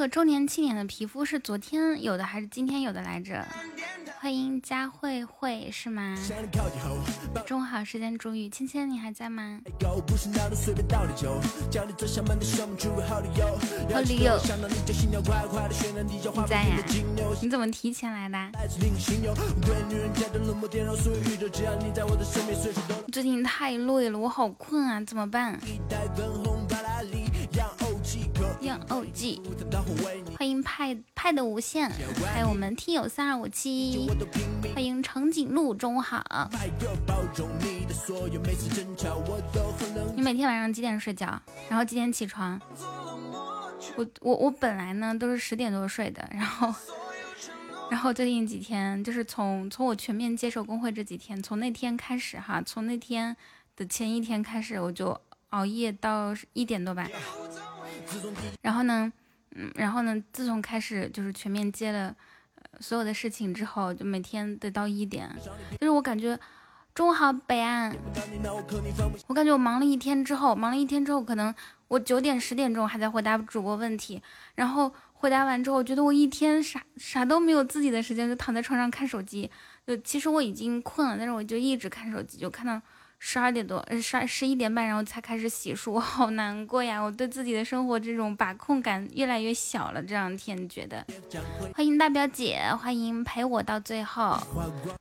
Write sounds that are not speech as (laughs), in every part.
个周年庆典的皮肤是昨天有的还是今天有的来着？欢迎佳慧慧是吗？中午好，时间煮雨，芊芊你还在吗？好理由，你在呀？你怎么提前来的？最近太累了，我好困啊，怎么办？样 OG，欢迎派派的无限，还有我们听友三二五七，欢迎长颈鹿，中午好。你每天晚上几点睡觉？然后几点起床？我我我本来呢都是十点多睡的，然后然后最近几天就是从从我全面接受工会这几天，从那天开始哈，从那天的前一天开始，我就熬夜到一点多吧。然后呢，嗯，然后呢，自从开始就是全面接了所有的事情之后，就每天得到一点。就是我感觉，中午好，北岸。我感觉我忙了一天之后，忙了一天之后，可能我九点十点钟还在回答主播问题，然后回答完之后，我觉得我一天啥啥都没有自己的时间，就躺在床上看手机。就其实我已经困了，但是我就一直看手机，就看到。十二点多，呃，十十一点半，然后才开始洗漱，我 (laughs) 好难过呀！我对自己的生活这种把控感越来越小了，这两天觉得。欢迎大表姐，欢迎陪我到最后。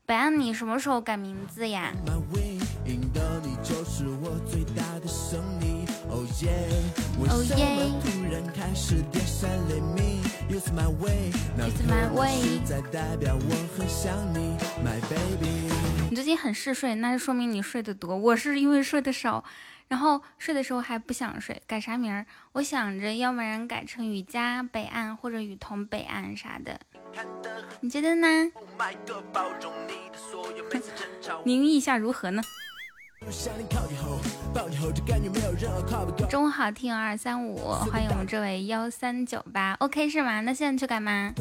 白安，你什么时候改名字呀？哦耶！你最近很嗜睡，那就说明你睡得多。我是因为睡得少，然后睡的时候还不想睡。改啥名儿？我想着，要不然改成雨佳北岸或者雨桐北岸啥的。你觉得呢？您意下如何呢？中午好，听二三五，欢迎我们这位幺三九八，OK 是吗？那现在去干嘛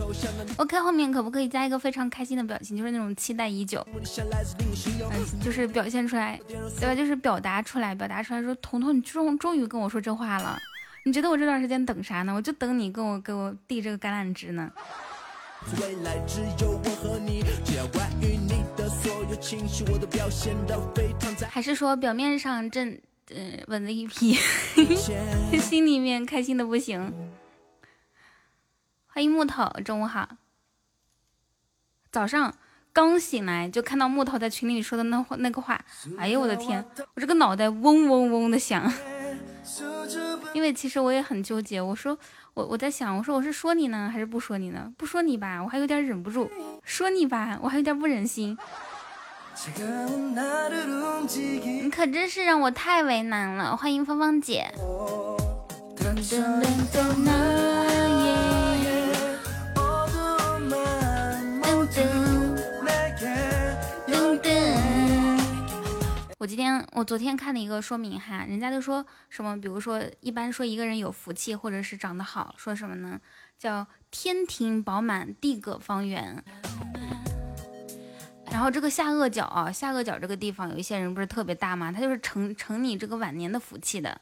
？OK 后面可不可以加一个非常开心的表情，就是那种期待已久，嗯，就是表现出来，对吧？就是表达出来，表达出来说，彤彤，你终终于跟我说这话了，你觉得我这段时间等啥呢？我就等你跟我给我递这个橄榄枝呢。还是说表面上正呃稳了一批，(laughs) 心里面开心的不行。欢迎木头，中午好。早上刚醒来就看到木头在群里说的那话那个话，哎呦我的天，我这个脑袋嗡嗡嗡的响。因为其实我也很纠结，我说我我在想，我说我是说你呢还是不说你呢？不说你吧，我还有点忍不住；说你吧，我还有点不忍心。你可真是让我太为难了。欢迎芳芳姐。我今天我昨天看了一个说明哈，人家都说什么，比如说一般说一个人有福气或者是长得好，说什么呢？叫天庭饱满，地阁方圆。然后这个下颚角啊，下颚角这个地方有一些人不是特别大吗？他就是承承你这个晚年的福气的。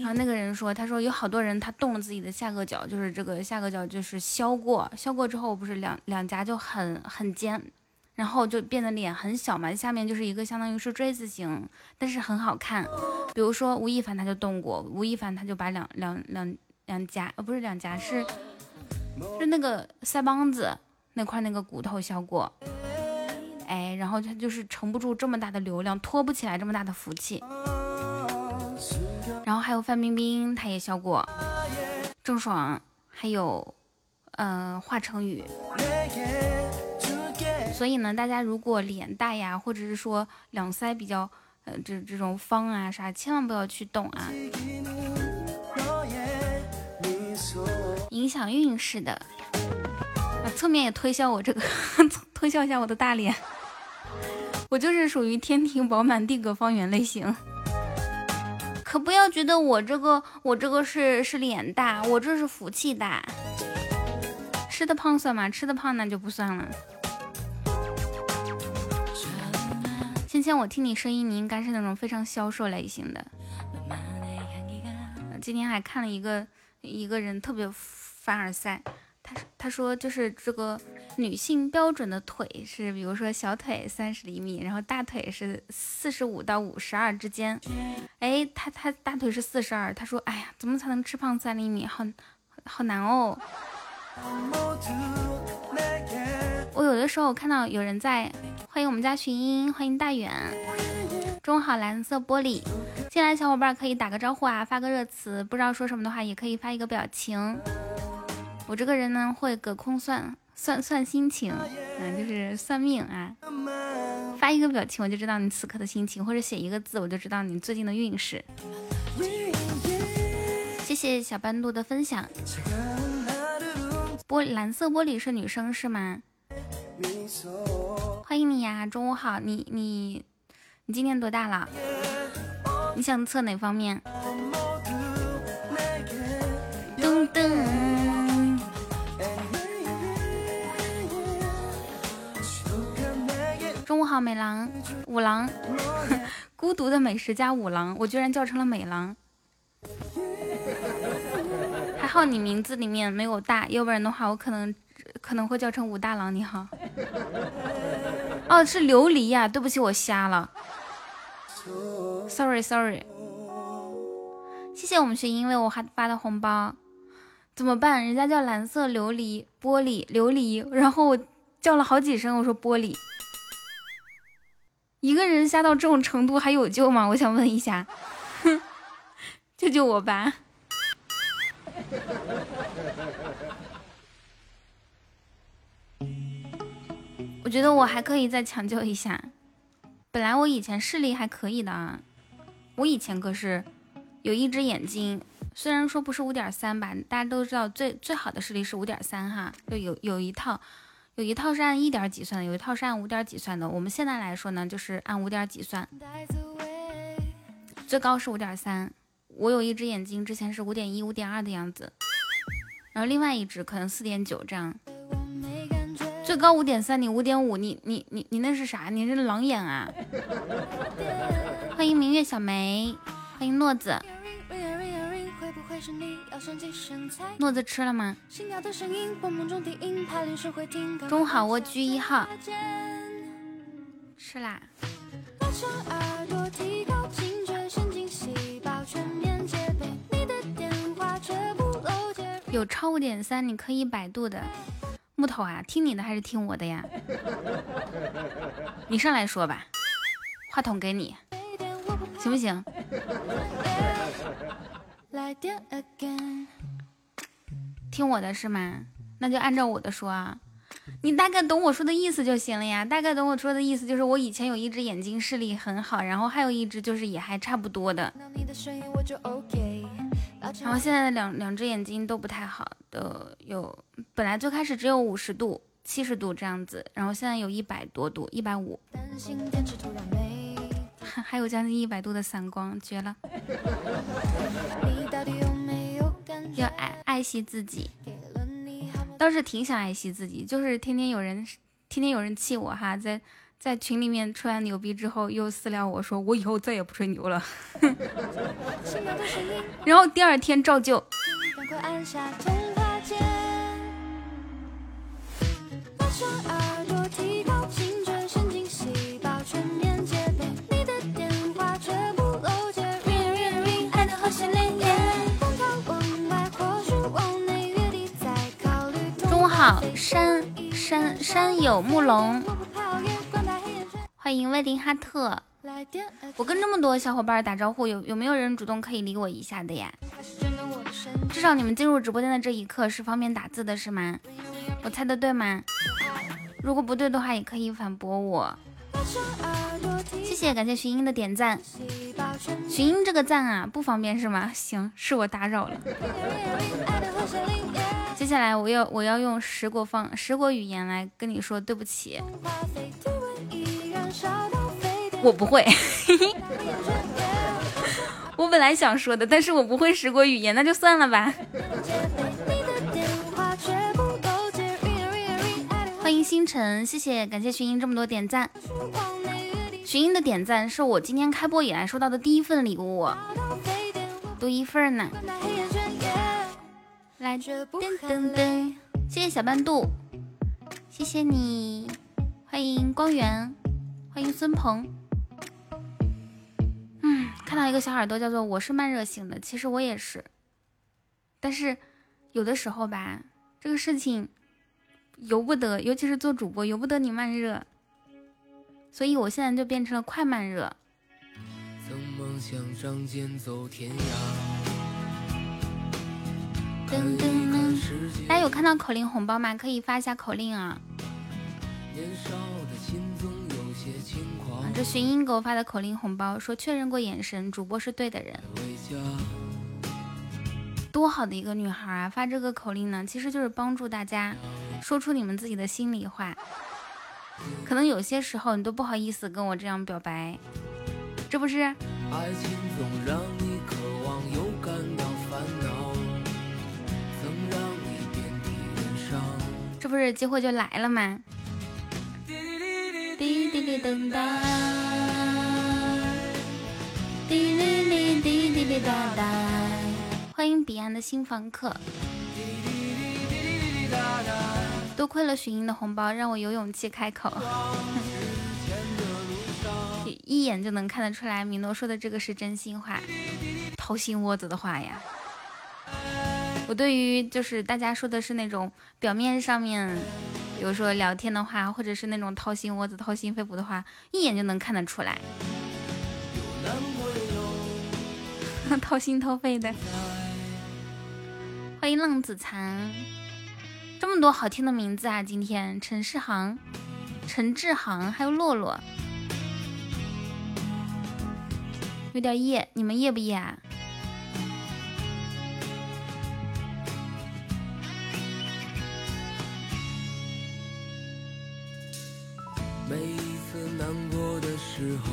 然后那个人说，他说有好多人他动了自己的下颚角，就是这个下颚角就是削过，削过之后不是两两颊就很很尖，然后就变得脸很小嘛，下面就是一个相当于是锥子形，但是很好看。比如说吴亦凡他就动过，吴亦凡他就把两两两两颊呃不是两颊是是那个腮帮子。那块那个骨头削过，哎，然后他就是撑不住这么大的流量，托不起来这么大的福气。然后还有范冰冰，她也削过，郑爽，还有，嗯，华晨宇。所以呢，大家如果脸大呀，或者是说两腮比较，呃，这这种方啊啥，千万不要去动啊，影响运势的。侧面也推销我这个，(laughs) 推销一下我的大脸。我就是属于天庭饱满、地阁方圆类型。可不要觉得我这个，我这个是是脸大，我这是福气大。吃的胖算吗？吃的胖那就不算了。芊芊，我听你声音，你应该是那种非常消瘦类型的。今天还看了一个一个人特别凡尔赛，他说就是这个女性标准的腿是，比如说小腿三十厘米，然后大腿是四十五到五十二之间。哎，他他大腿是四十二，他说哎呀，怎么才能吃胖三厘米？好好难哦。我有的时候看到有人在欢迎我们家群英，欢迎大远，中午好，蓝色玻璃。进来小伙伴可以打个招呼啊，发个热词，不知道说什么的话也可以发一个表情。我这个人呢会隔空算算算心情，嗯，就是算命啊。发一个表情我就知道你此刻的心情，或者写一个字我就知道你最近的运势。谢谢小斑度的分享。玻蓝色玻璃是女生是吗？欢迎你呀，中午好。你你你今年多大了？你想测哪方面？中午好，美郎五郎，(laughs) 孤独的美食家五郎，我居然叫成了美郎。(laughs) 还好你名字里面没有大，要不然的话我可能可能会叫成武大郎。你好，(laughs) 哦，是琉璃呀，对不起，我瞎了，sorry sorry。谢谢我们学英为我还发的红包，怎么办？人家叫蓝色琉璃玻璃琉璃，然后我叫了好几声，我说玻璃，一个人瞎到这种程度还有救吗？我想问一下，哼，救救我吧。我觉得我还可以再抢救一下。本来我以前视力还可以的啊，我以前可是有一只眼睛，虽然说不是五点三吧，大家都知道最最好的视力是五点三哈，就有有一套，有一套是按一点几算的，有一套是按五点几算的。我们现在来说呢，就是按五点几算，最高是五点三。我有一只眼睛之前是五点一、五点二的样子，然后另外一只可能四点九这样，最高五点三，你五点五，你你你你那是啥？你是狼眼啊？(laughs) 欢迎明月小梅，欢迎诺子，诺子吃了吗？中午好，蜗居一号，吃啦。有超五点三，你可以百度的。木头啊，听你的还是听我的呀？(laughs) 你上来说吧，话筒给你，行不行？来电 again，听我的是吗？那就按照我的说啊。你大概懂我说的意思就行了呀。大概懂我说的意思就是，我以前有一只眼睛视力很好，然后还有一只就是也还差不多的。然后现在的两两只眼睛都不太好的，有本来最开始只有五十度、七十度这样子，然后现在有一百多度，一百五，还有将近一百度的散光，绝了！要爱爱惜自己，倒是挺想爱惜自己，就是天天有人天天有人气我哈，在。在群里面吹完牛逼之后，又私聊我说我以后再也不吹牛了，然后第二天照旧。山山山有木龙。欢迎威林哈特，我跟这么多小伙伴打招呼，有有没有人主动可以理我一下的呀？至少你们进入直播间的这一刻是方便打字的是吗？我猜的对吗？如果不对的话，也可以反驳我。谢谢，感谢寻音的点赞。寻音这个赞啊，不方便是吗？行，是我打扰了。接下来我要我要用十国方十国语言来跟你说对不起。我不会，我 (laughs) 本来想说的，但是我不会十国语言，那就算了吧。欢迎星辰，谢谢，感谢寻音这么多点赞。寻音的点赞是我今天开播以来收到的第一份礼物，多一份呢。来，噔噔噔，谢谢小半度，谢谢你，欢迎光源，欢迎孙鹏。嗯，看到一个小耳朵叫做我是慢热型的，其实我也是，但是有的时候吧，这个事情由不得，尤其是做主播由不得你慢热，所以我现在就变成了快慢热。大家有看到口令红包吗？可以发一下口令啊！这寻音给我发的口令红包，说确认过眼神，主播是对的人。多好的一个女孩啊！发这个口令呢，其实就是帮助大家说出你们自己的心里话。可能有些时候你都不好意思跟我这样表白，这不是？爱情总让你不是机会就来了吗？滴滴滴噔哒，滴哩哩滴滴滴哒哒。欢迎彼岸的新房客。多亏了寻音的红包，让我有勇气开口。(laughs) 一眼就能看得出来，米诺说的这个是真心话，掏心窝子的话呀。我对于就是大家说的是那种表面上面，比如说聊天的话，或者是那种掏心窝子、掏心肺腑的话，一眼就能看得出来。(laughs) 掏心掏肺的。欢迎浪子残，这么多好听的名字啊！今天陈世航、陈志航，还有洛洛，有点夜，你们夜不夜啊？每一次难过的时候，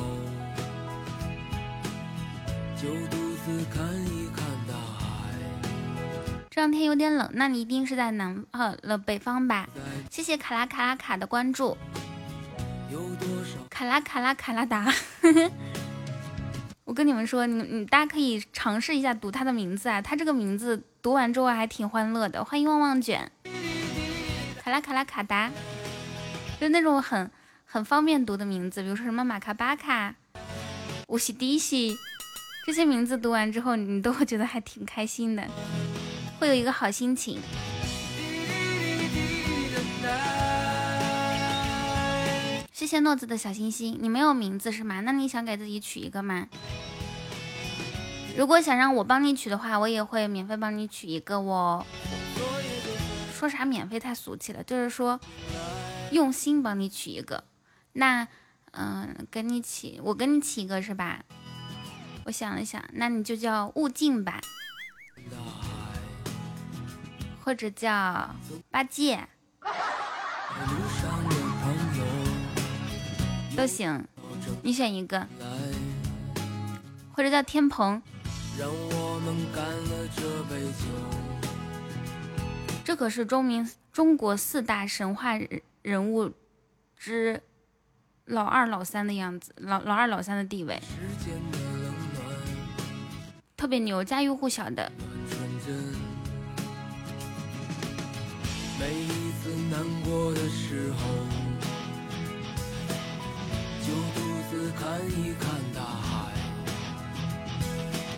就独自看一看大海。这两天有点冷，那你一定是在南呃了北方吧？谢谢卡拉卡拉卡的关注。卡拉卡拉卡拉达，(laughs) 我跟你们说，你你大家可以尝试一下读他的名字啊，他这个名字读完之后还挺欢乐的。欢迎旺旺卷，卡拉卡拉卡达，就那种很。很方便读的名字，比如说什么马卡巴卡、乌西迪西，这些名字读完之后，你都会觉得还挺开心的，会有一个好心情。谢谢诺子的小心心，你没有名字是吗？那你想给自己取一个吗？如果想让我帮你取的话，我也会免费帮你取一个哦。说啥免费太俗气了，就是说用心帮你取一个。那，嗯，给你起，我给你起一个是吧？我想了想，那你就叫悟净吧，或者叫八戒，都行，你选一个，或者叫天蓬。这可是中明中国四大神话人物之。老二、老三的样子，老老二、老三的地位特别牛，家喻户晓的。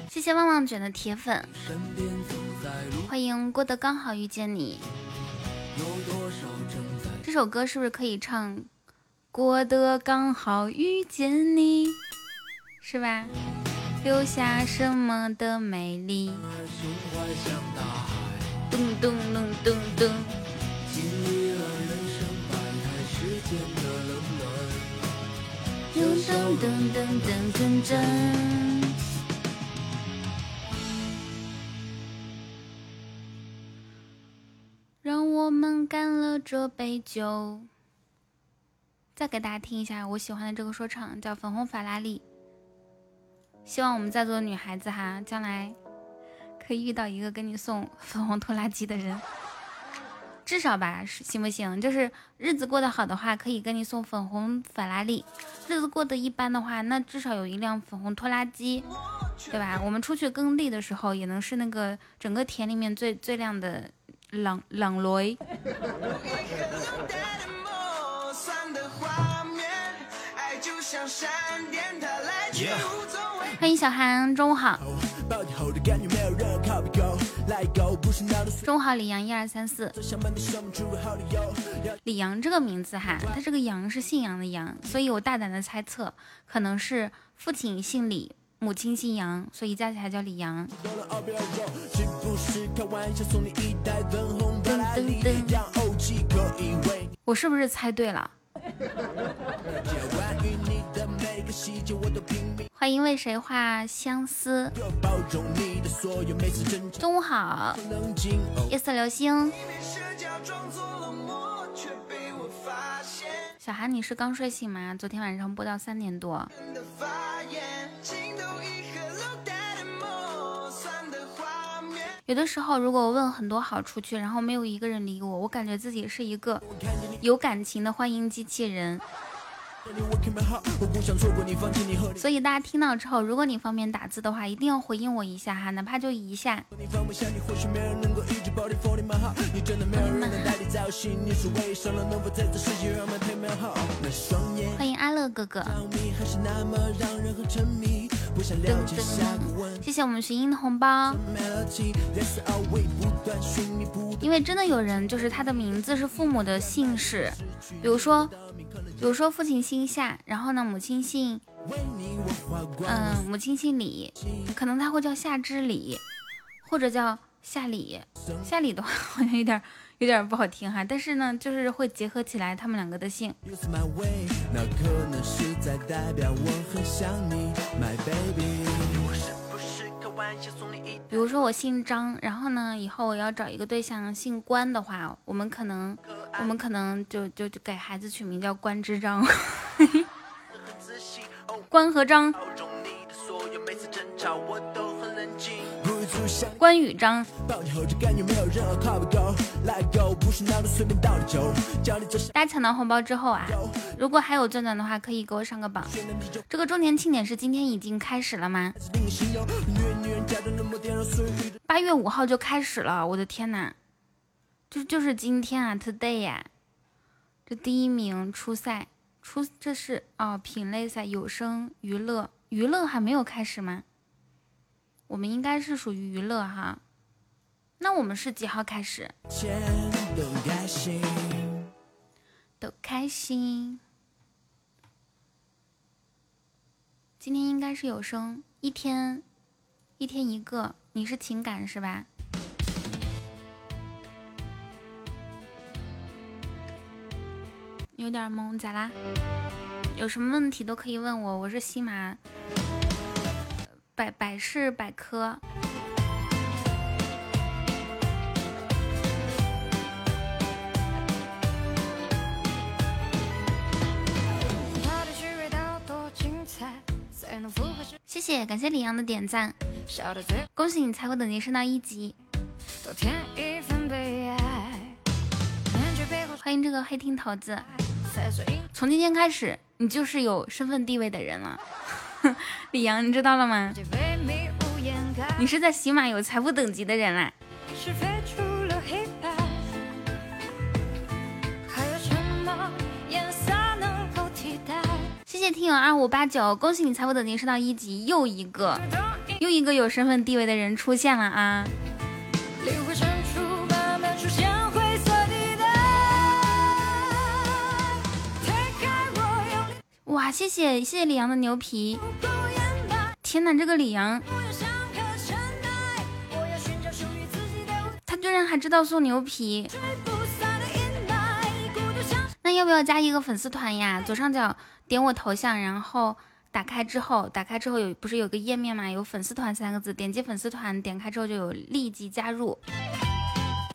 谢谢旺旺卷的铁粉，欢迎郭德刚好遇见你。这首歌是不是可以唱？过得刚好遇见你，是吧？留下什么的美丽？噔噔噔噔噔。噔噔噔噔噔噔。让我们干了这杯酒。再给大家听一下我喜欢的这个说唱，叫《粉红法拉利》。希望我们在座的女孩子哈，将来可以遇到一个给你送 (laughs) 粉红拖拉机的人。至少吧，行不行？就是日子过得好的话，可以给你送粉红法拉利；日子过得一般的话，那至少有一辆粉红拖拉机，对吧？我们出去耕地的时候，也能是那个整个田里面最最亮的朗朗雷。(laughs) 欢迎小韩，中午好。中午好，李阳一二三四。李阳这个名字哈，他这个阳是姓杨的杨，所以我大胆的猜测，可能是父亲姓李，母亲姓杨，所以加起来叫李阳。我是不是猜对了？欢迎为谁画相思。中午好，夜色流星。小韩，你是刚睡醒吗？昨天晚上播到三点多。有的时候，如果我问很多好出去，然后没有一个人理我，我感觉自己是一个有感情的欢迎机器人。所以大家听到之后，如果你方便打字的话，一定要回应我一下哈，哪怕就一下。欢迎阿乐哥哥。谢谢我们寻音的红包。因为真的有人，就是他的名字是父母的姓氏，比如说，比如说父亲姓夏，然后呢母亲姓，嗯，母亲姓李，可能他会叫夏之李，或者叫夏李。夏李的话好像有点。有点不好听哈，但是呢，就是会结合起来他们两个的姓。比如说我姓张，然后呢，以后我要找一个对象姓关的话，我们可能，我们可能就就就给孩子取名叫关之章，关和张。关羽张，大家抢到红包之后啊，如果还有钻钻的话，可以给我上个榜。这个周年庆典是今天已经开始了吗？八月五号就开始了，我的天呐，就就是今天啊，today 呀，这第一名初赛，初这是哦，品类赛，有声娱乐，娱乐还没有开始吗？我们应该是属于娱乐哈，那我们是几号开始？都开心都开心。今天应该是有声，一天一天一个。你是情感是吧？有点懵，咋啦？有什么问题都可以问我，我是西马。百百事百科。谢谢，感谢李阳的点赞，恭喜你财富等级升到一级。欢迎这个黑听头子，从今天开始，你就是有身份地位的人了。(laughs) 李阳，你知道了吗？你是在喜马有财富等级的人啦。谢谢听友二五八九，恭喜你财富等级升到一级，又一个又一个有身份地位的人出现了啊！哇，谢谢谢谢李阳的牛皮！天哪，这个李阳，他居然还知道送牛皮！那要不要加一个粉丝团呀？左上角点我头像，然后打开之后，打开之后有不是有个页面吗？有粉丝团三个字，点击粉丝团，点开之后就有立即加入。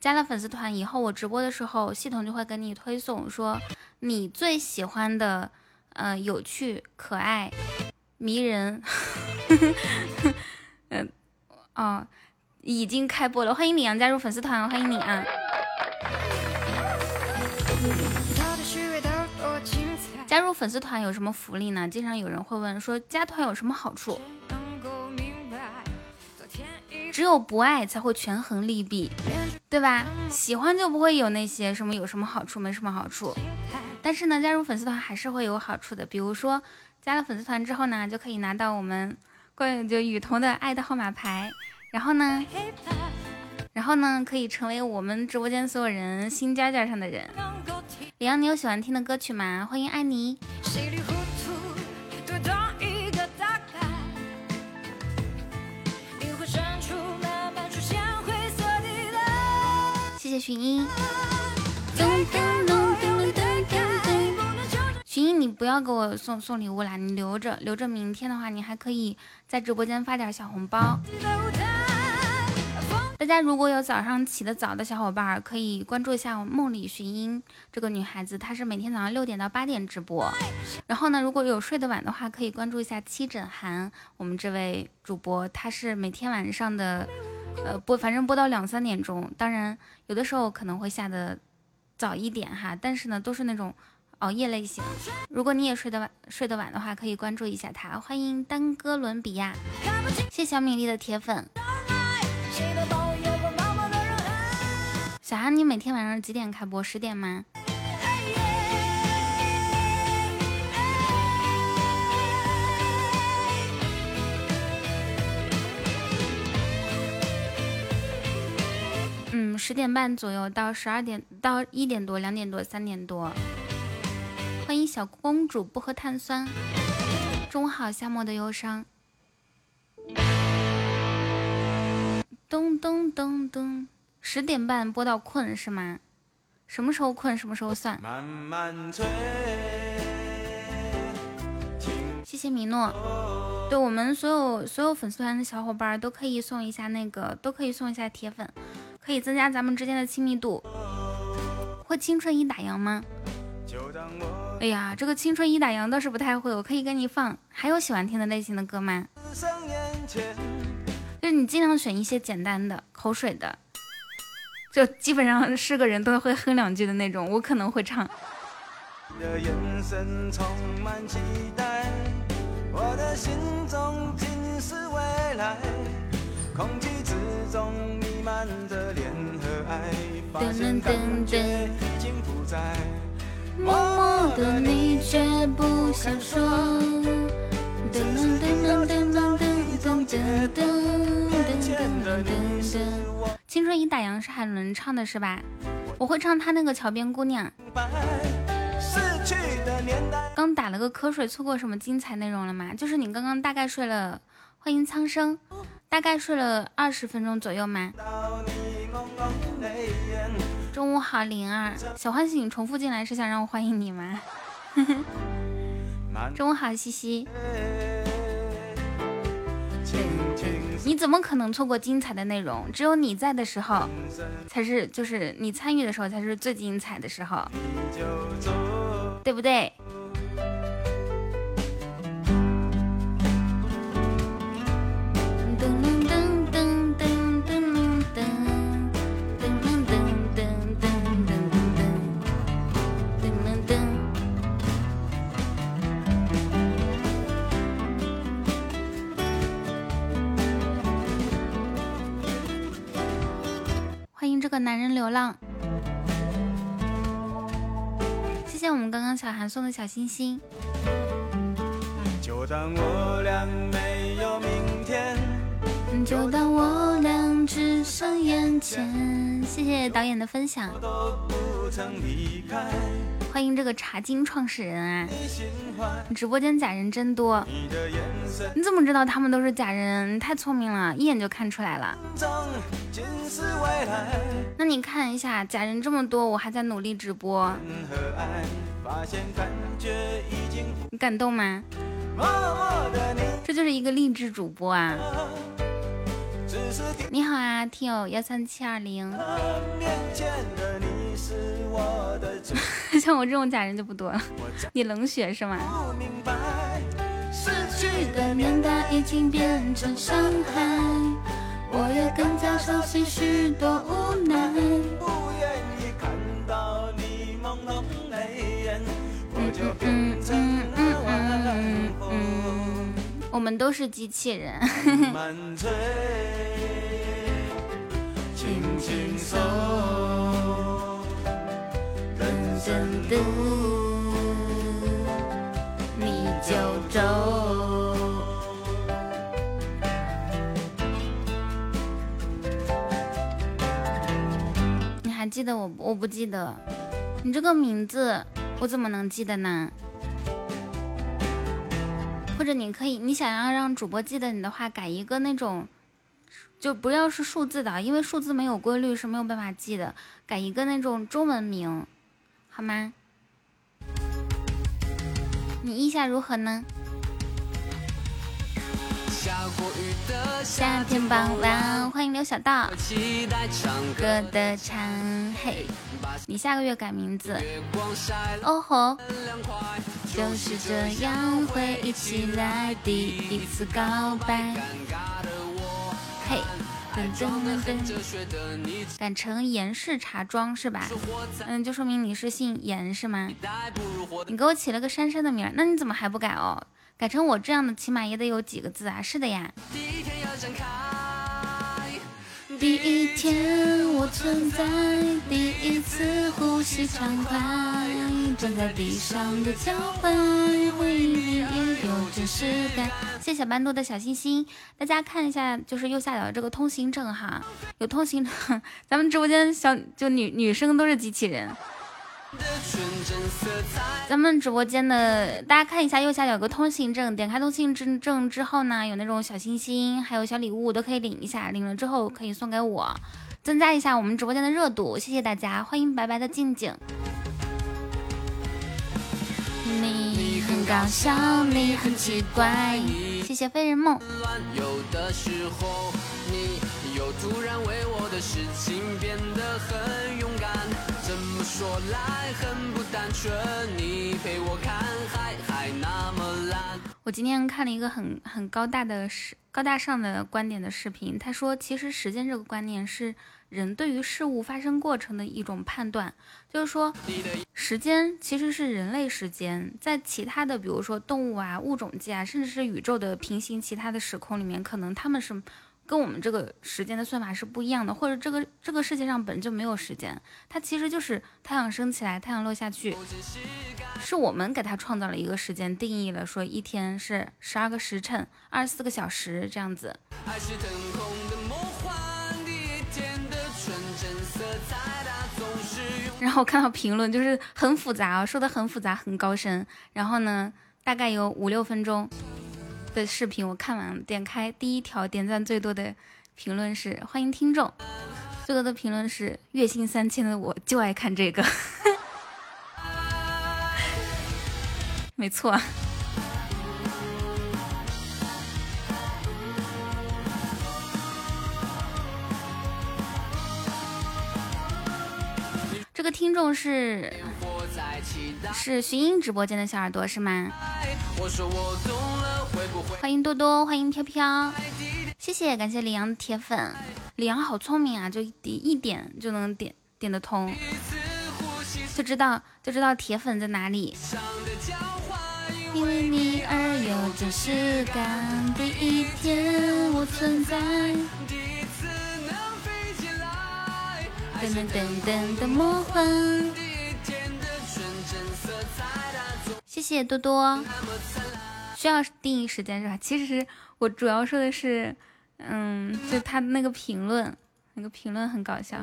加了粉丝团以后，我直播的时候，系统就会给你推送说你最喜欢的。呃，有趣、可爱、迷人，嗯，(laughs) 哦，已经开播了，欢迎李阳加入粉丝团，欢迎你啊！加入粉丝团有什么福利呢？经常有人会问说加团有什么好处？只有不爱才会权衡利弊，对吧？喜欢就不会有那些什么有什么好处没什么好处。但是呢，加入粉丝团还是会有好处的。比如说加了粉丝团之后呢，就可以拿到我们关于就雨桐的爱的号码牌，然后呢，然后呢可以成为我们直播间所有人心尖尖上的人。李阳，你有喜欢听的歌曲吗？欢迎爱你。谢谢寻音。寻音，你不要给我送送礼物啦，你留着，留着明天的话，你还可以在直播间发点小红包。大家如果有早上起得早的小伙伴，可以关注一下我梦里寻音这个女孩子，她是每天早上六点到八点直播。然后呢，如果有睡得晚的话，可以关注一下七枕寒，我们这位主播，她是每天晚上的，呃播，反正播到两三点钟。当然，有的时候可能会下的早一点哈，但是呢，都是那种熬夜类型。如果你也睡得晚，睡得晚的话，可以关注一下她。欢迎丹哥伦比亚，谢小米粒的铁粉。小韩，你每天晚上几点开播？十点吗？嗯，十点半左右到十二点，到一点多、两点多、三点多。欢迎小公主不喝碳酸。中午好，夏末的忧伤。咚咚咚咚。十点半播到困是吗？什么时候困什么时候算。慢慢醉谢谢米诺，对我们所有所有粉丝团的小伙伴都可以送一下那个，都可以送一下铁粉，可以增加咱们之间的亲密度。会青春一打烊吗？哎呀，这个青春一打烊倒是不太会，我可以给你放。还有喜欢听的类型的歌吗？就是你尽量选一些简单的、口水的。就基本上是个人都会哼两句的那种，我可能会唱。默默的你却不想说。噔噔噔噔噔噔噔噔噔噔噔。青春已打烊是海伦唱的是吧？我会唱他那个桥边姑娘。刚打了个瞌睡，错过什么精彩内容了吗？就是你刚刚大概睡了，欢迎苍生，大概睡了二十分钟左右吗？中午好，灵儿，小欢喜，你重复进来是想让我欢迎你吗？(laughs) 中午好，西西。你怎么可能错过精彩的内容？只有你在的时候，才是就是你参与的时候才是最精彩的时候，对不对？个男人流浪，谢谢我们刚刚小韩送的小心心。就当我俩没有明天，就当我俩只剩眼前。谢谢导演的分享。欢迎这个茶金创始人啊！你直播间假人真多，你怎么知道他们都是假人？你太聪明了，一眼就看出来了。那你看一下，假人这么多，我还在努力直播，你感动吗？这就是一个励志主播啊！你好啊，听友幺三七二零。(laughs) 像我这种假人就不多了。你冷血是吗？失去的年代已经变成伤害，我也更加熟悉许多无奈。不愿意看到你朦胧泪眼，我就变成晚风。我们都是机器人。轻轻松，噔噔噔，你就走。你还记得我？我不记得。你这个名字，我怎么能记得呢？或者你可以，你想要让主播记得你的话，改一个那种，就不要是数字的，因为数字没有规律是没有办法记的。改一个那种中文名，好吗？你意下如何呢？夏天傍晚，欢迎刘小道。歌的唱，嘿，你下个月改名字。哦吼，就是这样，回忆起来第一次告白。嘿，噔噔噔噔，改成严氏茶庄是吧？嗯，就说明你是姓严是吗？你给我起了个珊珊的名，那你怎么还不改哦？改成我这样的，起码也得有几个字啊！是的呀。第一天第一天我存在，第一次呼吸畅快，站在地上的脚踝，回忆里有真实感。谢谢班多的小心心，大家看一下，就是右下角这个通行证哈，有通行证，咱们直播间小就女女生都是机器人。咱们直播间的大家看一下，右下角有个通行证，点开通行证证之后呢，有那种小心心，还有小礼物都可以领一下，领了之后可以送给我，增加一下我们直播间的热度。谢谢大家，欢迎白白的静静。你很搞笑，你很奇怪。谢谢飞人梦。说来很不单纯，你陪我看海海那么蓝。我今天看了一个很很高大的视高大上的观点的视频，他说其实时间这个观念是人对于事物发生过程的一种判断，就是说时间其实是人类时间，在其他的比如说动物啊、物种界啊，甚至是宇宙的平行其他的时空里面，可能他们是。跟我们这个时间的算法是不一样的，或者这个这个世界上本就没有时间，它其实就是太阳升起来，太阳落下去，是我们给它创造了一个时间，定义了说一天是十二个时辰，二十四个小时这样子。然后看到评论就是很复杂啊，说的很复杂，很高深。然后呢，大概有五六分钟。的视频我看完了，点开第一条点赞最多的评论是欢迎听众，最多的评论是月薪三千的我就爱看这个，(laughs) 没错，这个听众是是寻音直播间的小耳朵是吗？欢迎多多，欢迎飘飘，谢谢，感谢李阳的铁粉。李阳好聪明啊，就一一点就能点点得通，就知道就知道铁粉在哪里。因为你而有真实感，第一天我存在。噔噔噔噔的魔幻。谢谢多多。需要定义时间是吧？其实我主要说的是，嗯，就他那个评论，那个评论很搞笑。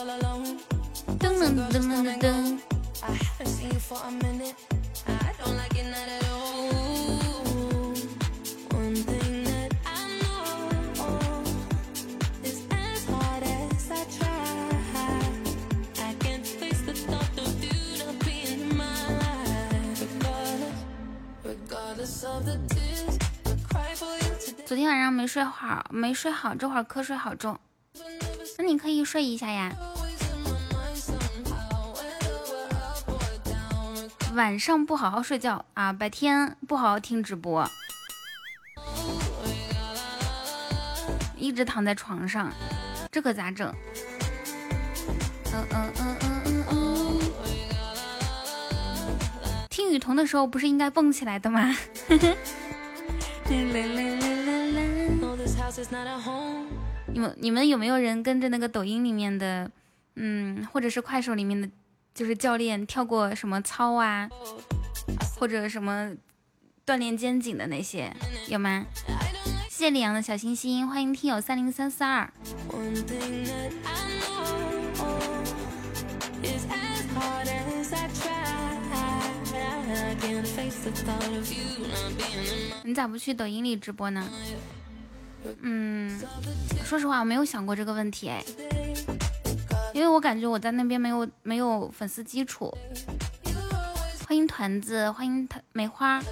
噔噔噔噔噔。昨天晚上没睡好，没睡好，这会儿瞌睡好重。那你可以睡一下呀，晚上不好好睡觉啊，白天不好好听直播，一直躺在床上，这可咋整？听雨桐的时候不是应该蹦起来的吗？(laughs) (laughs) 你们你们有没有人跟着那个抖音里面的，嗯，或者是快手里面的？就是教练跳过什么操啊，或者什么锻炼肩颈的那些有吗？谢谢李阳的小心心，欢迎听友三零三四二。你咋不去抖音里直播呢？嗯，说实话，我没有想过这个问题哎。因为我感觉我在那边没有没有粉丝基础。欢迎团子，欢迎他梅花。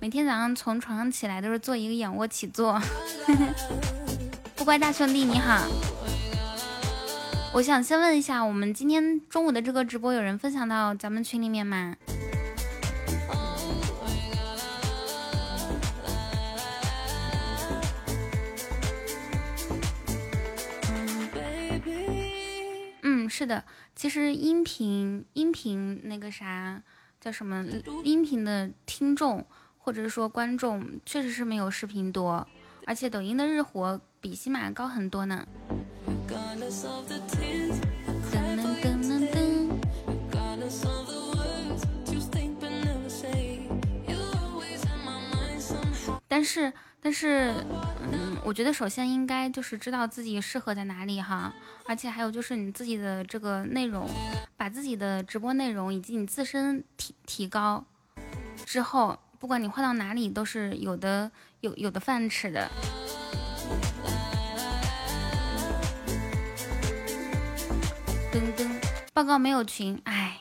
每天早上从床上起来都是做一个仰卧起坐。(laughs) 不乖大兄弟你好，我想先问一下，我们今天中午的这个直播有人分享到咱们群里面吗？是的，其实音频音频那个啥叫什么？音频的听众或者是说观众，确实是没有视频多，而且抖音的日活比喜马高很多呢。但是。但是，嗯，我觉得首先应该就是知道自己适合在哪里哈，而且还有就是你自己的这个内容，把自己的直播内容以及你自身提提高之后，不管你换到哪里都是有的有有的饭吃的。噔噔，报告没有群，哎，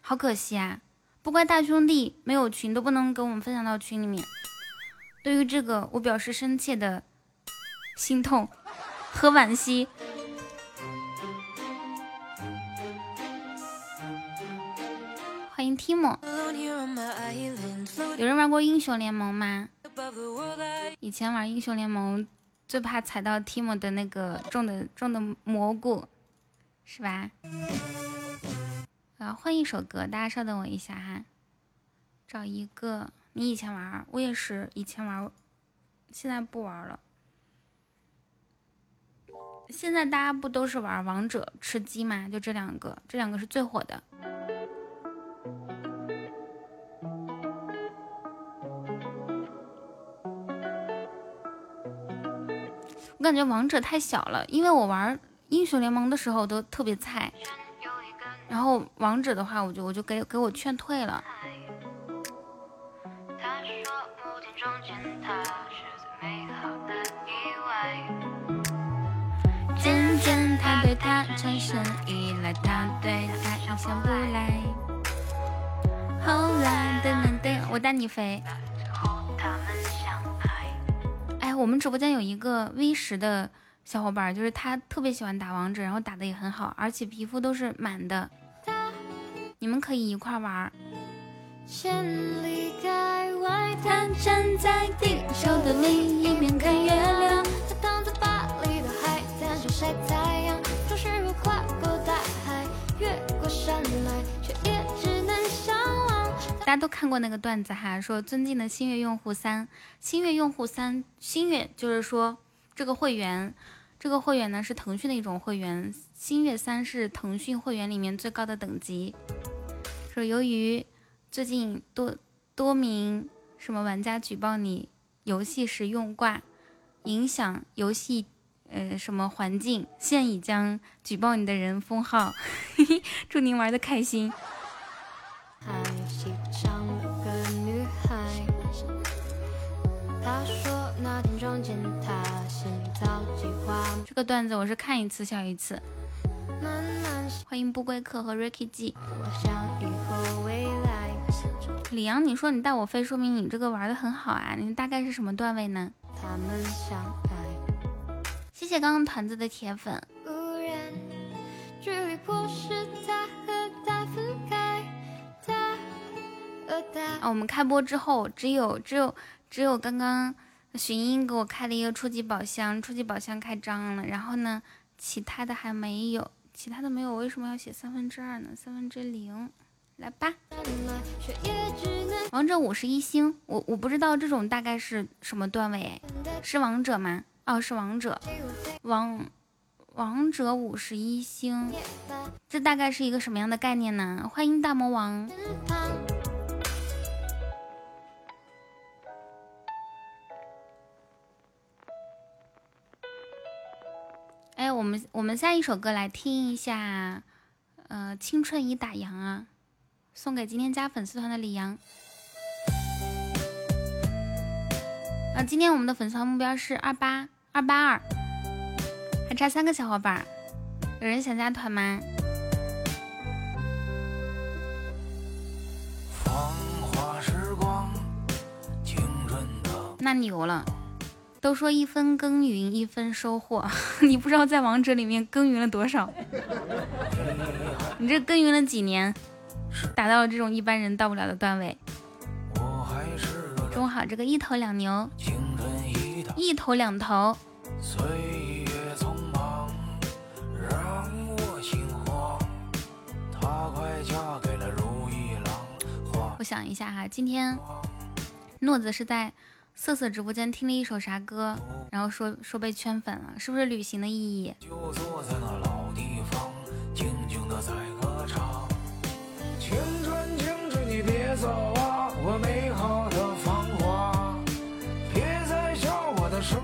好可惜啊！不怪大兄弟没有群都不能给我们分享到群里面。对于这个，我表示深切的心痛和惋惜。Timo，有人玩过英雄联盟吗？以前玩英雄联盟最怕踩到 Timo 的那个种的种的蘑菇，是吧？我要换一首歌，大家稍等我一下哈，找一个。你以前玩，我也是以前玩，现在不玩了。现在大家不都是玩王者、吃鸡吗？就这两个，这两个是最火的。感觉王者太小了，因为我玩英雄联盟的时候都特别菜，然后王者的话，我就我就给给我劝退了。渐渐他对他产生依赖，他对他意想不来。后来噔噔噔，我带你飞。我们直播间有一个 V 十的小伙伴，就是他特别喜欢打王者，然后打的也很好，而且皮肤都是满的。你们可以一块玩。千里外，他站在地球的另一边看月亮。他躺在巴黎的海滩上晒太阳。总是我跨过大家都看过那个段子哈，说尊敬的星月用户三，星月用户三，星月就是说这个会员，这个会员呢是腾讯的一种会员，星月三是腾讯会员里面最高的等级。说由于。最近多多名什么玩家举报你游戏时用挂，影响游戏呃什么环境，现已将举报你的人封号。(laughs) 祝您玩的开心。这个段子我是看一次笑一次。慢慢欢迎不归客和 Ricky G。李阳，你说你带我飞，说明你这个玩的很好啊！你大概是什么段位呢？谢谢刚刚团子的铁粉。啊，我们开播之后，只有只有只有刚刚寻音给我开了一个初级宝箱，初级宝箱开张了，然后呢，其他的还没有，其他的没有，为什么要写三分之二呢？三分之零，来吧。王者五十一星，我我不知道这种大概是什么段位，是王者吗？哦，是王者，王王者五十一星，这大概是一个什么样的概念呢？欢迎大魔王。们我们下一首歌来听一下，呃，青春已打烊啊，送给今天加粉丝团的李阳。啊，今天我们的粉丝团目标是二八二八二，还差三个小伙伴，有人想加团吗？那牛了。都说一分耕耘一分收获，(laughs) 你不知道在王者里面耕耘了多少？(laughs) 你这耕耘了几年，达到了这种一般人到不了的段位。中午好，这个一头两牛，一头两头。我想一下哈，今天诺子是在。瑟瑟直播间听了一首啥歌，然后说说被圈粉了，是不是旅行的意义？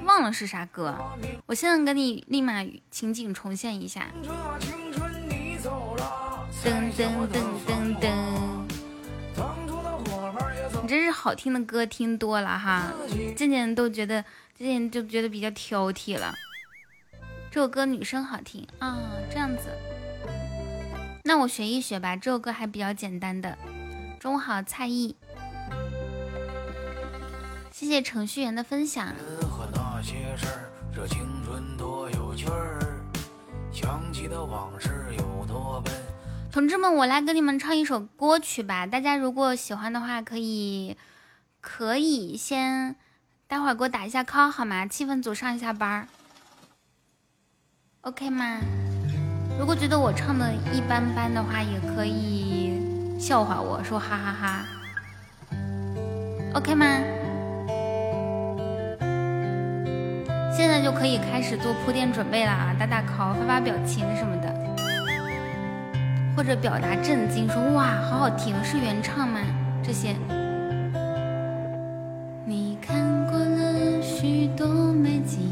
忘了是啥歌，我现在给你立马情景重现一下。噔噔噔噔噔。真是好听的歌听多了哈，渐渐都觉得渐渐就觉得比较挑剔了。这首歌女生好听啊，这样子，那我学一学吧。这首歌还比较简单的。中午好，蔡艺，谢谢程序员的分享。同志们，我来给你们唱一首歌曲吧。大家如果喜欢的话，可以可以先待会儿给我打一下 call 好吗？气氛组上一下班，OK 吗？如果觉得我唱的一般般的话，也可以笑话我说哈哈哈，OK 吗？现在就可以开始做铺垫准备了啊！打打 call，发发表情什么的。或者表达震惊，说哇，好好听，是原唱吗？这些。你看过了许多美景，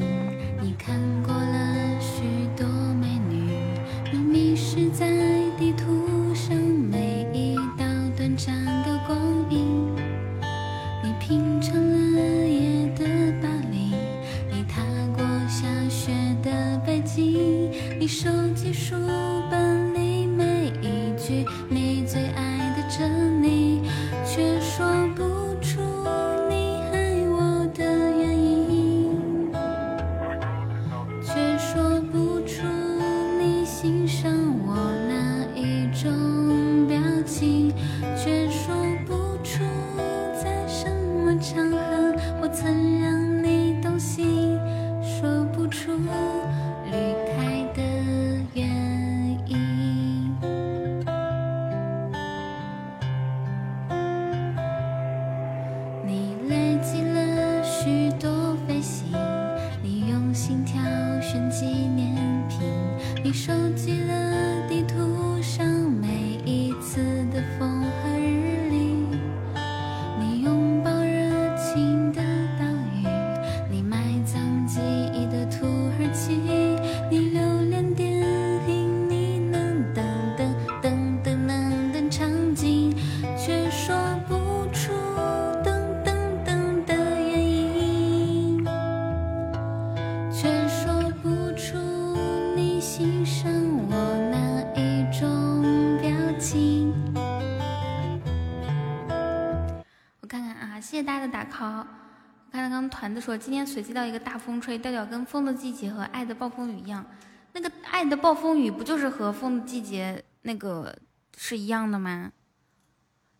说今天随机到一个大风吹，调调跟风的季节和爱的暴风雨一样。那个爱的暴风雨不就是和风的季节那个是一样的吗？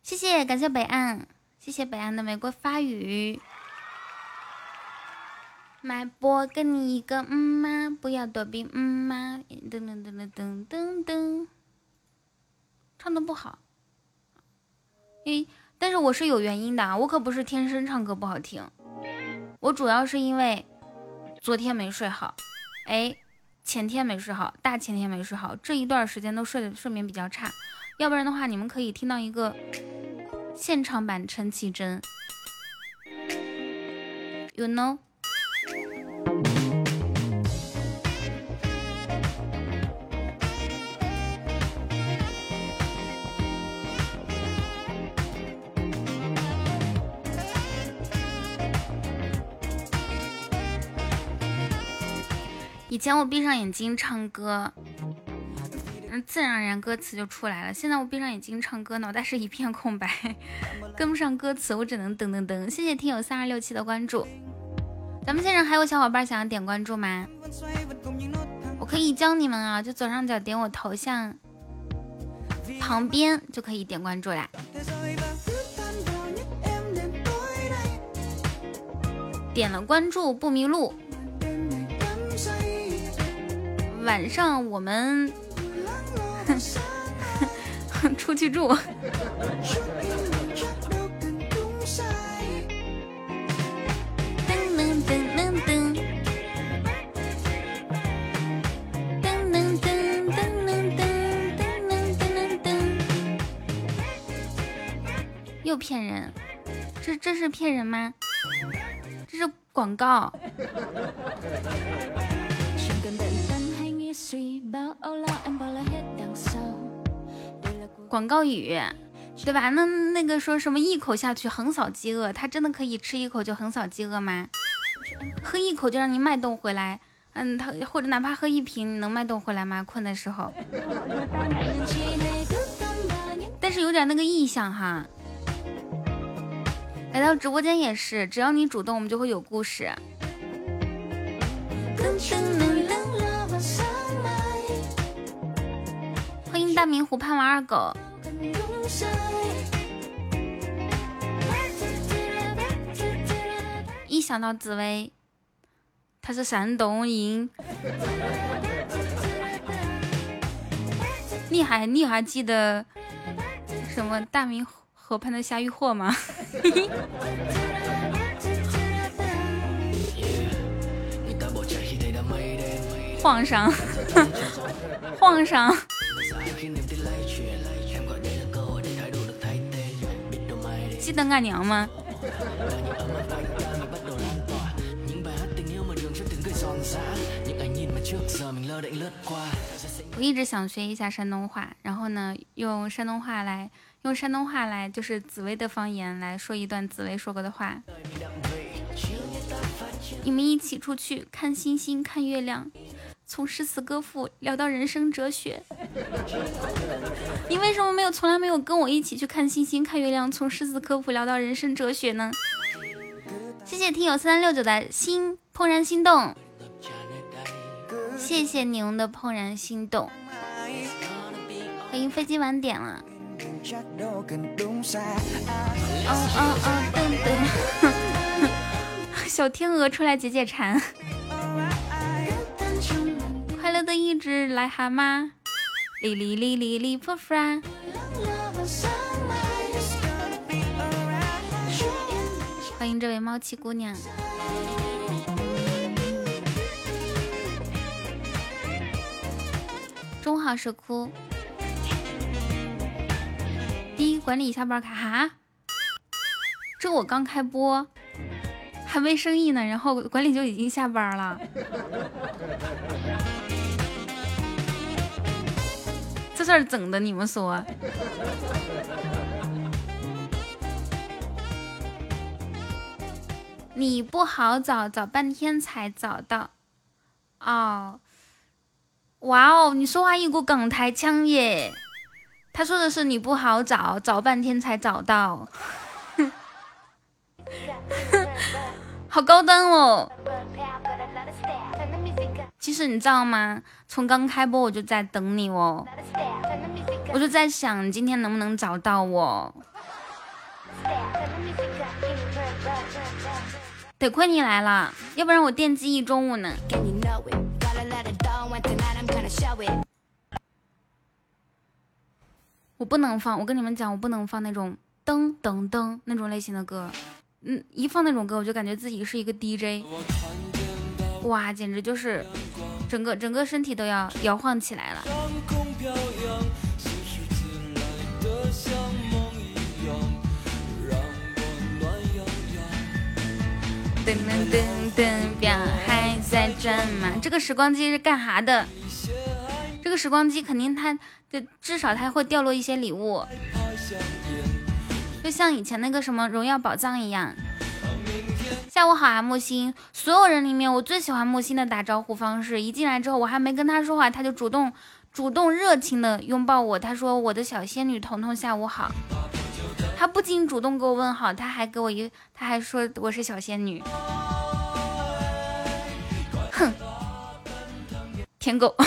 谢谢，感谢北岸，谢谢北岸的玫瑰发语。麦波跟你一个嗯吗？不要躲避嗯吗？噔噔噔噔噔噔噔，唱的不好。诶，但是我是有原因的，我可不是天生唱歌不好听，我主要是因为昨天没睡好，哎，前天没睡好，大前天没睡好，这一段时间都睡的睡眠比较差，要不然的话，你们可以听到一个现场版陈绮贞，You know。以前我闭上眼睛唱歌，自然而然歌词就出来了。现在我闭上眼睛唱歌，脑袋是一片空白，(laughs) 跟不上歌词，我只能噔噔噔。谢谢听友三二六七的关注，咱们现场还有小伙伴想要点关注吗？我可以教你们啊，就左上角点我头像旁边就可以点关注啦。点了关注不迷路。晚上我们 (laughs) 出去住。又骗人，这这是骗人吗？这是广告。广告语，对吧？那那个说什么一口下去横扫饥饿，他真的可以吃一口就横扫饥饿吗？喝一口就让你脉动回来，嗯，他或者哪怕喝一瓶，你能脉动回来吗？困的时候，但是有点那个意向哈。来到直播间也是，只要你主动，我们就会有故事。欢迎大明湖畔王二狗。一想到紫薇，他是山东人，(laughs) 你还你还记得什么大明河畔的夏雨荷吗？(laughs) 皇上，(laughs) 皇上。记得俺娘吗？我一直想学一下山东话，然后呢，用山东话来，用山东话来，就是紫薇的方言来说一段紫薇说过的话。你们一起出去看星星，看月亮。从诗词歌赋聊到人生哲学，你为什么没有从来没有跟我一起去看星星看月亮？从诗词歌赋聊到人生哲学呢？谢谢听友三三六九的心怦然心动，谢谢牛的怦然心动，欢迎飞机晚点了。哦哦哦，噔噔，(laughs) 小天鹅出来解解馋。快乐的一只癞蛤蟆，哩哩哩哩哩扑弗拉。欢迎这位猫妻姑娘。中号是哭。第一管理下班卡哈，这我刚开播，还没生意呢，然后管理就已经下班了。这事儿整的，你们说？你不好找，找半天才找到。哦，哇哦，你说话一股港台腔耶！他说的是你不好找，找半天才找到。(laughs) 好高端哦！其实你知道吗？从刚开播我就在等你哦，我就在想今天能不能找到我。得亏你来了，要不然我惦记一中午呢。我不能放，我跟你们讲，我不能放那种噔噔噔那种类型的歌。嗯，一放那种歌，我就感觉自己是一个 DJ，哇，简直就是整个整个身体都要摇晃起来了。噔噔噔噔，表还在转吗？这个时光机是干啥的？这个时光机肯定它，就至少它会掉落一些礼物，就像以前那个什么荣耀宝藏一样。下午好啊，木星！所有人里面，我最喜欢木星的打招呼方式。一进来之后，我还没跟他说话，他就主动、主动、热情的拥抱我。他说：“我的小仙女彤彤，下午好。”他不仅主动给我问好，他还给我一，他还说我是小仙女。哼，舔狗。(laughs)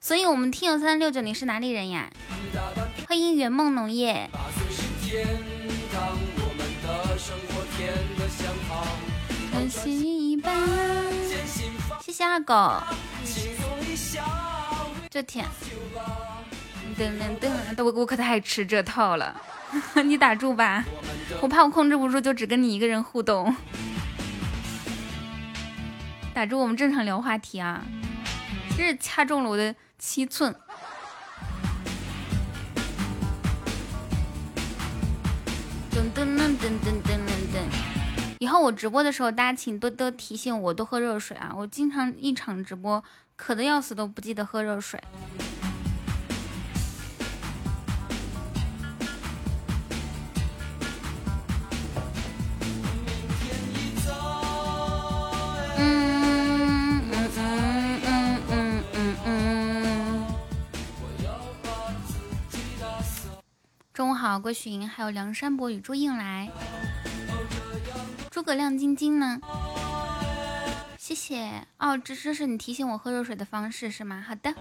所以，我们听友三三六九，你是哪里人呀？欢迎圆梦农业。谢谢二狗。这天，噔噔噔，我我可太吃这套了。(laughs) 你打住吧，我怕我控制不住，就只跟你一个人互动。打住，我们正常聊话题啊。真是掐中了我的七寸。噔噔噔噔噔噔噔。以后我直播的时候，大家请多多提醒我，多喝热水啊！我经常一场直播渴的要死，都不记得喝热水。中午好，郭雪莹，还有梁山伯与祝英来。诸葛亮晶晶呢？谢谢哦，这这是你提醒我喝热水的方式是吗？好的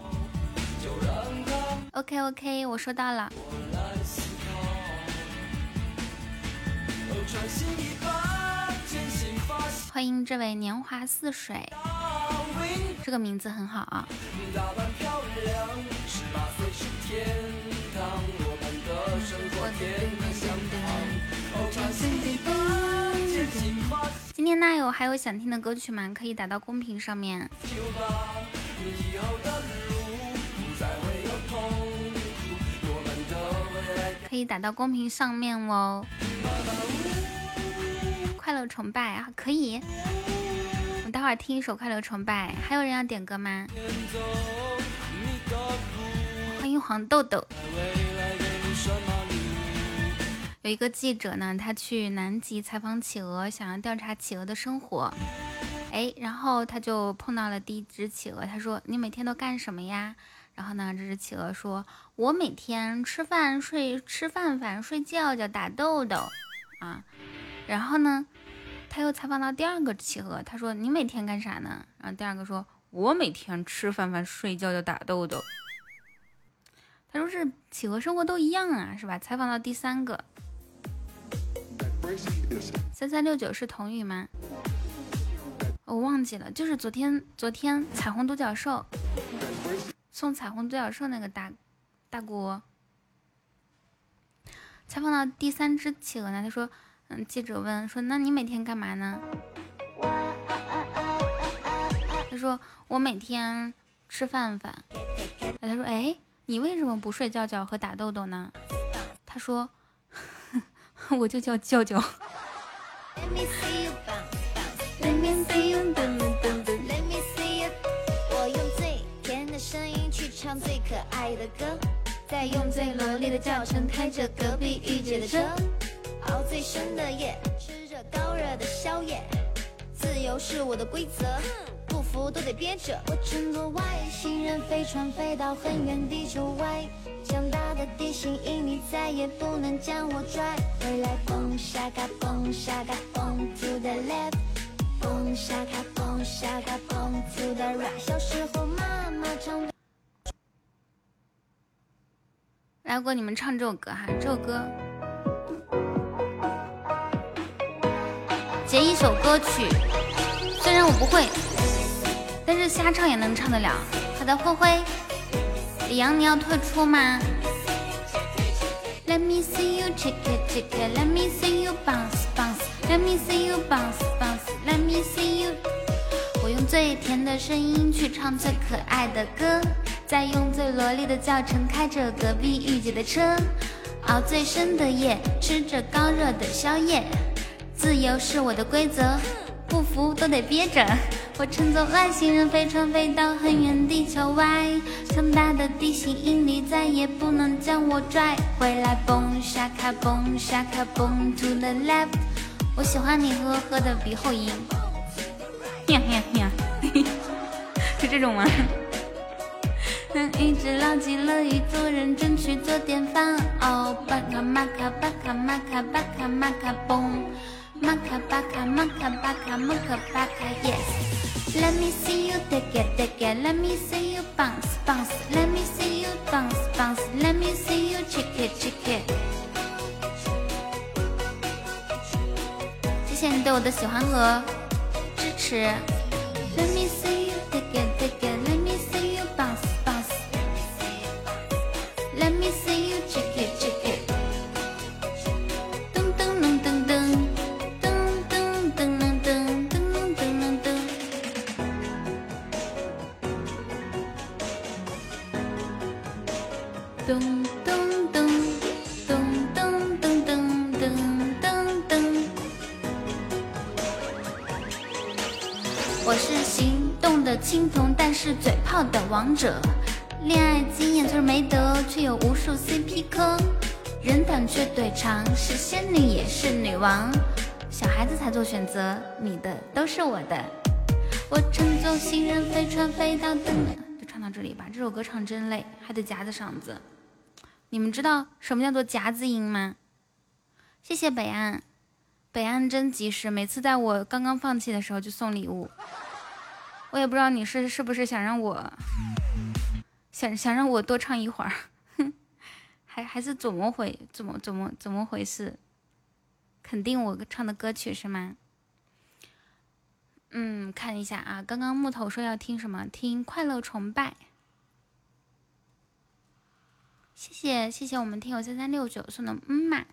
，OK OK，我收到了。欢迎这位年华似水，这个名字很好啊。今天那有还有想听的歌曲吗？可以打到公屏上面。可以打到公屏上面哦。快乐崇拜啊，可以。我待会儿听一首快乐崇拜。还有人要点歌吗？欢迎黄豆豆。有一个记者呢，他去南极采访企鹅，想要调查企鹅的生活。哎，然后他就碰到了第一只企鹅，他说：“你每天都干什么呀？”然后呢，这只企鹅说：“我每天吃饭睡，吃饭饭睡觉觉打豆豆啊。”然后呢，他又采访到第二个企鹅，他说：“你每天干啥呢？”然后第二个说：“我每天吃饭饭睡觉觉打豆豆。”他说：“这企鹅生活都一样啊，是吧？”采访到第三个。三三六九是童语吗？我忘记了，就是昨天昨天彩虹独角兽送彩虹独角兽那个大大姑。采访到第三只企鹅呢，他说：“嗯，记者问说，那你每天干嘛呢？”他说：“我每天吃饭饭。”他说：“哎，你为什么不睡觉觉和打豆豆呢？”他说。(laughs) 我就叫叫叫。我用最甜的声音去唱最可爱的歌，再用最萝莉的叫声开着隔壁御姐的车，熬最深的夜，吃着高热的宵夜，自由是我的规则。不服都得憋着。我乘坐外星人飞船飞到很远地球外，强大的地心引力再也不能将我拽回来。蹦沙嘎蹦沙嘎蹦，to the left。来，过你们唱这首歌哈，这首歌截一首歌曲，虽然我不会，但是瞎唱也能唱得了。好的，灰灰，李阳，你要退出吗？Let me see you shake it, shake it. Let me see you bounce, bounce. Let me see you bounce, bounce. Let me see you. 我用最甜的声音去唱最可爱的歌。再用最萝莉的教程开着隔壁御姐的车，熬最深的夜，吃着高热的宵夜。自由是我的规则，不服都得憋着。我乘坐外星人飞船飞到很远地球外，强大的地心引力再也不能将我拽回来。蹦沙卡蹦沙卡蹦 to the left。我喜欢你呵呵的鼻后音，呀呀呀，是这种吗？一直牢记乐于做人，争取做典范。哦，巴卡玛卡巴卡玛卡巴卡玛卡嘣，玛卡巴卡玛卡巴卡玛卡巴卡，Yes。Let me see you take it take it, Let me see you bounce bounce, Let me see you bounce bounce, Let me see you shake it shake it。谢谢你对我的喜欢和支持。王者。恋爱经验虽然没得，却有无数 CP 坑，人短却腿长，是仙女也是女王，小孩子才做选择，你的都是我的。我乘坐行人飞船飞到灯，就唱到这里吧。这首歌唱真累，还得夹着嗓子。你们知道什么叫做夹子音吗？谢谢北岸，北岸真及时，每次在我刚刚放弃的时候就送礼物。我也不知道你是是不是想让我。想想让我多唱一会儿，(laughs) 还还是怎么回怎么怎么怎么回事？肯定我唱的歌曲是吗？嗯，看一下啊，刚刚木头说要听什么？听《快乐崇拜》。谢谢谢谢我们听友三三六九送的嗯嘛。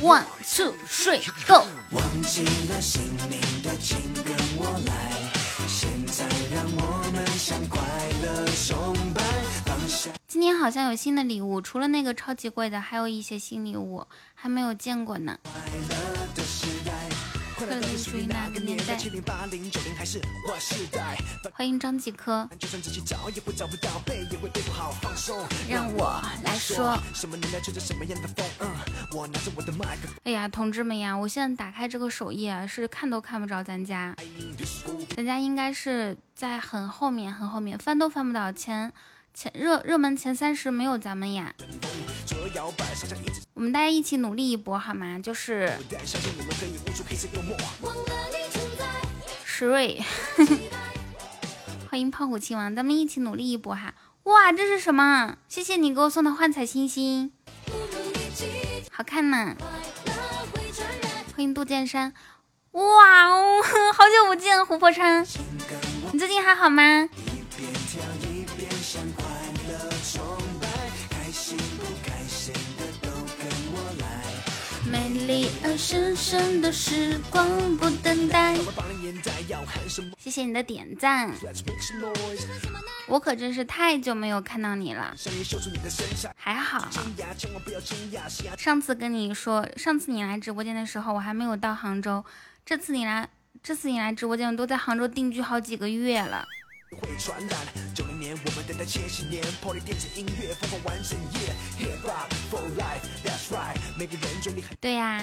one two three go 忘记了姓名的请跟我来现在让我们向快乐崇拜今天好像有新的礼物除了那个超级贵的还有一些新礼物还没有见过呢。快乐的时快乐属于哪个年代？七零八零九零还是代？欢迎张继科。就算自己找也找不到，背也会背不好，放松。让我来说。什么年代吹着什么样的风？嗯，我拿着我的麦克。哎呀，同志们呀，我现在打开这个首页，是看都看不着咱家。咱家应该是在很后面，很后面，翻都翻不到前。前热热门前三十没有咱们呀。我们大家一起努力一波好吗？就是石瑞，欢迎胖虎亲王，咱们一起努力一波哈！哇，这是什么？谢谢你给我送的幻彩星星，好看吗！欢迎杜剑山，哇哦，(laughs) 好久不见，琥珀川，你最近还好吗？美丽而神圣的时光不等待。谢谢你的点赞，我可真是太久没有看到你了。还好，上次跟你说，上次你来直播间的时候，我还没有到杭州。这次你来，这次你来直播间，我都在杭州定居好几个月了。会传染。九零年我们等待千禧年 party 电子音乐疯狂整夜。Hiphop for lifethat's right 每个人嘴里对呀。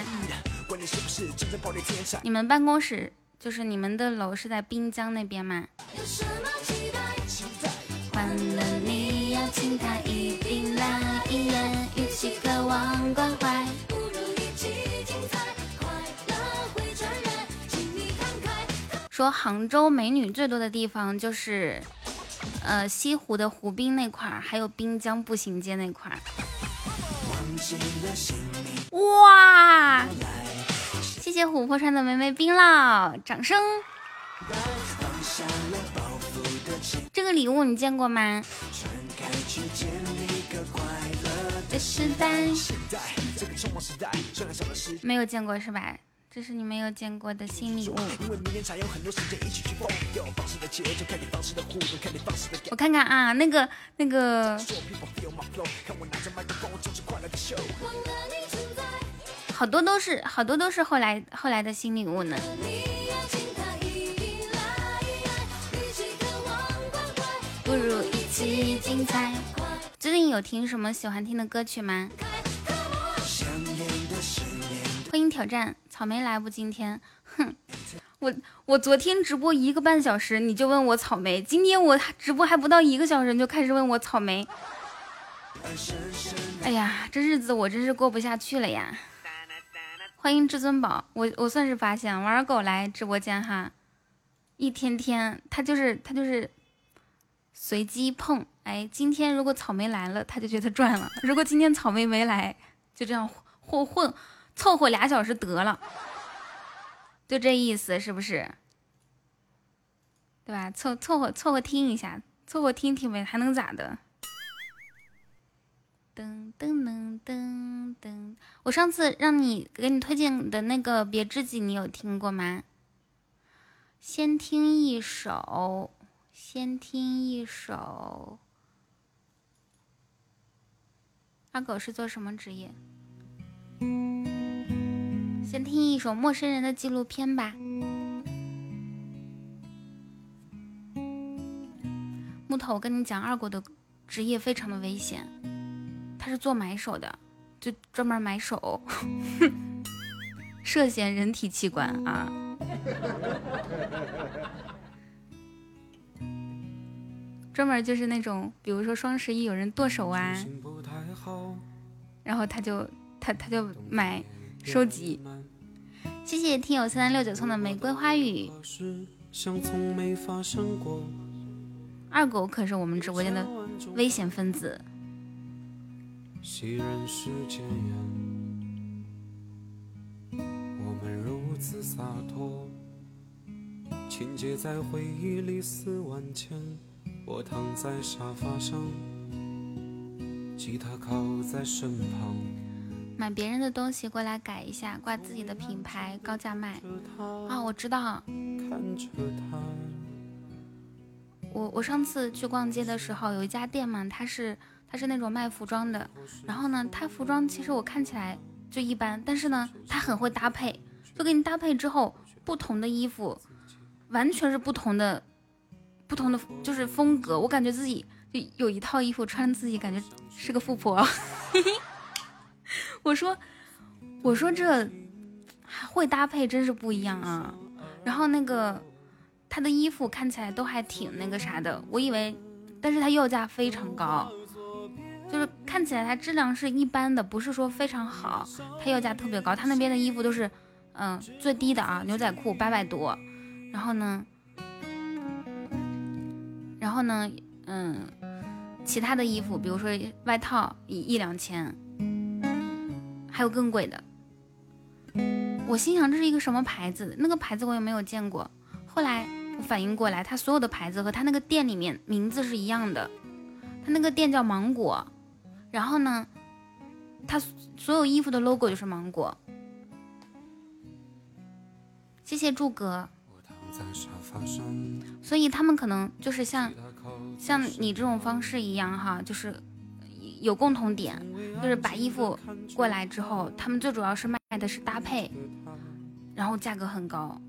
你是不是真正 party 天才你们办公室就是你们的楼是在滨江那边吗？有什么期待？期待。欢乐你请一定来渴望关怀。说杭州美女最多的地方就是，呃，西湖的湖滨那块儿，还有滨江步行街那块儿。哇！谢谢琥珀川的梅梅冰酪，掌声。这个礼物你见过吗？没有见过是吧？这是你没有见过的新礼物。我看看啊，那个那个，好多都是好多都是后来后来的新礼物呢。不如一起精彩。最近有听什么喜欢听的歌曲吗？欢迎挑战。草莓来不？今天，哼，我我昨天直播一个半小时，你就问我草莓。今天我直播还不到一个小时，你就开始问我草莓。哎呀，这日子我真是过不下去了呀！欢迎至尊宝，我我算是发现玩狗来直播间哈，一天天他就是他就是随机碰。哎，今天如果草莓来了，他就觉得赚了；如果今天草莓没来，就这样混混。凑合俩小时得了，就这意思是不是？对吧？凑凑合凑合听一下，凑合听听呗，还能咋的？噔噔噔噔噔！我上次让你给你推荐的那个《别知己》，你有听过吗？先听一首，先听一首。阿狗是做什么职业？先听一首陌生人的纪录片吧。木头，我跟你讲，二狗的职业非常的危险，他是做买手的，就专门买手，(laughs) 涉嫌人体器官啊。(laughs) 专门就是那种，比如说双十一有人剁手啊，然后他就他他就买。收集，谢谢听友三三六九送的玫瑰花语。二狗可是我们直播间的危险分子。我们如此洒脱，情节在回忆里似万千。我躺在沙发上，吉他靠在身旁。买别人的东西过来改一下，挂自己的品牌，高价卖啊！我知道。我我上次去逛街的时候，有一家店嘛，它是它是那种卖服装的。然后呢，它服装其实我看起来就一般，但是呢，它很会搭配，就给你搭配之后，不同的衣服完全是不同的，不同的就是风格。我感觉自己就有一套衣服穿，自己感觉是个富婆。嘿 (laughs) 嘿我说，我说这会搭配真是不一样啊。然后那个他的衣服看起来都还挺那个啥的，我以为，但是他要价非常高，就是看起来他质量是一般的，不是说非常好，他要价特别高。他那边的衣服都是，嗯，最低的啊，牛仔裤八百多，然后呢，然后呢，嗯，其他的衣服，比如说外套一一两千。还有更贵的，我心想这是一个什么牌子？那个牌子我也没有见过。后来我反应过来，他所有的牌子和他那个店里面名字是一样的。他那个店叫芒果，然后呢，他所有衣服的 logo 就是芒果。谢谢祝哥。所以他们可能就是像像你这种方式一样哈，就是。有共同点，就是把衣服过来之后，他们最主要是卖的是搭配，然后价格很高。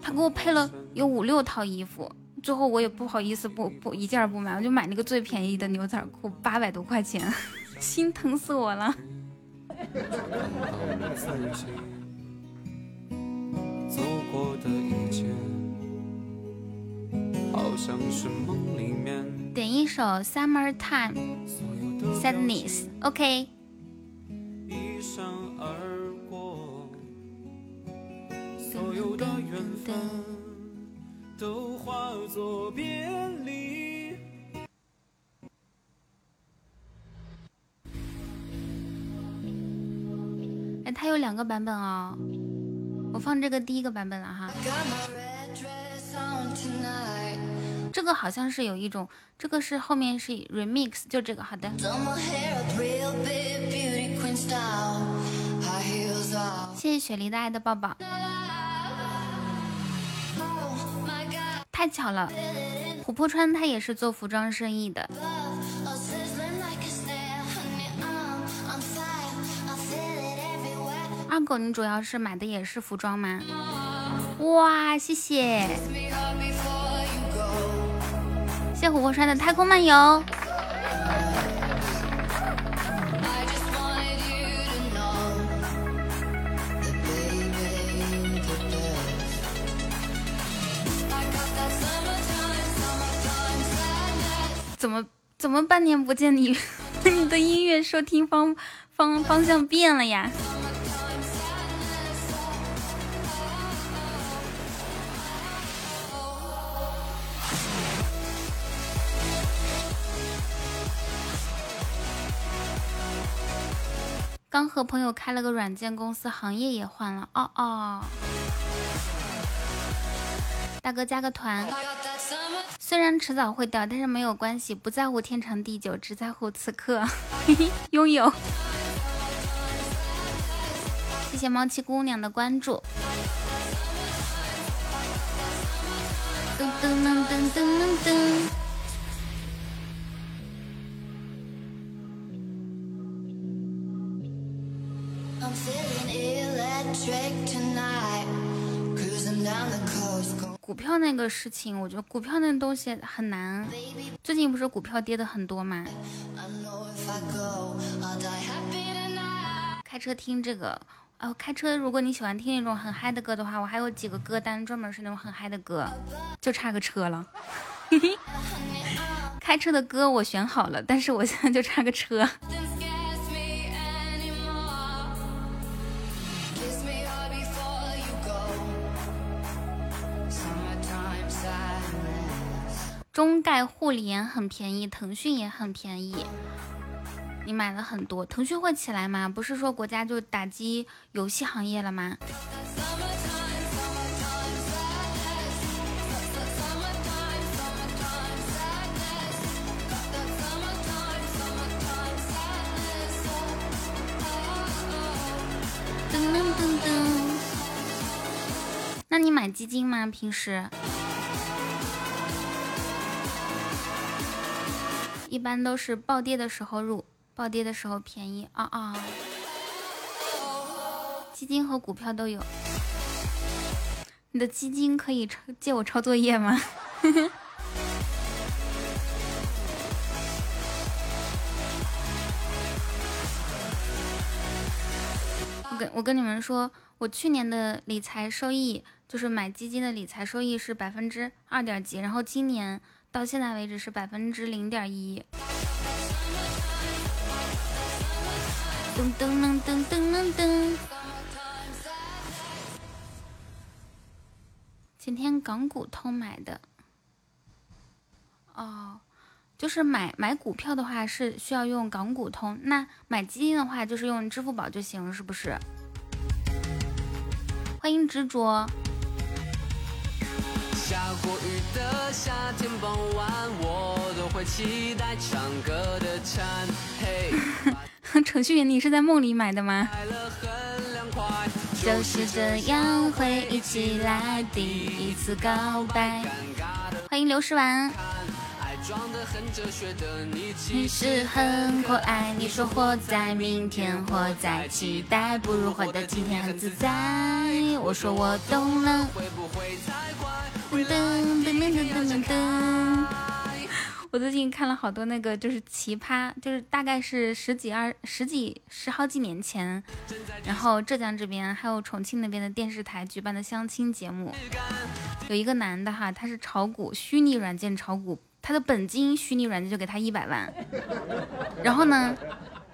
他给我配了有五六套衣服，最后我也不好意思不不一件不买，我就买那个最便宜的牛仔裤，八百多块钱，(laughs) 心疼死我了。点一首《Sadness,》，OK。哎，它有两个版本哦，我放这个第一个版本了哈。这个好像是有一种，这个是后面是 remix，就这个，好的。谢谢雪梨的爱的抱抱。太巧了，琥珀川他也是做服装生意的。二狗，你主要是买的也是服装吗？哇，谢谢。谢琥珀川的太空漫游。怎么怎么半年不见你，(laughs) 你的音乐收听方方方向变了呀？刚和朋友开了个软件公司，行业也换了。哦哦，大哥加个团，虽然迟早会掉，但是没有关系，不在乎天长地久，只在乎此刻 (laughs) 拥有。谢谢猫七姑娘的关注。噔噔噔噔噔噔。股票那个事情，我觉得股票那东西很难。最近不是股票跌的很多吗？开车听这个，哦，开车如果你喜欢听那种很嗨的歌的话，我还有几个歌单专门是那种很嗨的歌，就差个车了。(laughs) 开车的歌我选好了，但是我现在就差个车。(laughs) 中概互联很便宜，腾讯也很便宜。你买了很多，腾讯会起来吗？不是说国家就打击游戏行业了吗？噔噔噔。那你买基金吗？平时？一般都是暴跌的时候入，暴跌的时候便宜啊啊！基金和股票都有。你的基金可以抄借我抄作业吗？(laughs) 我跟我跟你们说，我去年的理财收益就是买基金的理财收益是百分之二点几，然后今年。到现在为止是百分之零点一。噔噔噔噔噔噔噔。今天港股通买的。哦，就是买买股票的话是需要用港股通，那买基金的话就是用支付宝就行，是不是？欢迎执着。下过雨的夏天傍晚，我都会期待唱歌的蝉。嘿，(laughs) 程序员，你是在梦里买的吗？就是这样，回忆起来第一次告白。欢迎刘诗婉。你是很可爱，你说活在明天，活在期待，不如活在今天很自在。我说我懂了。噔噔噔噔噔噔！噔噔噔噔噔我最近看了好多那个，就是奇葩，就是大概是十几二十几十好几年前，然后浙江这边还有重庆那边的电视台举办的相亲节目，有一个男的哈，他是炒股，虚拟软件炒股，他的本金虚拟软件就给他一百万，(laughs) 然后呢，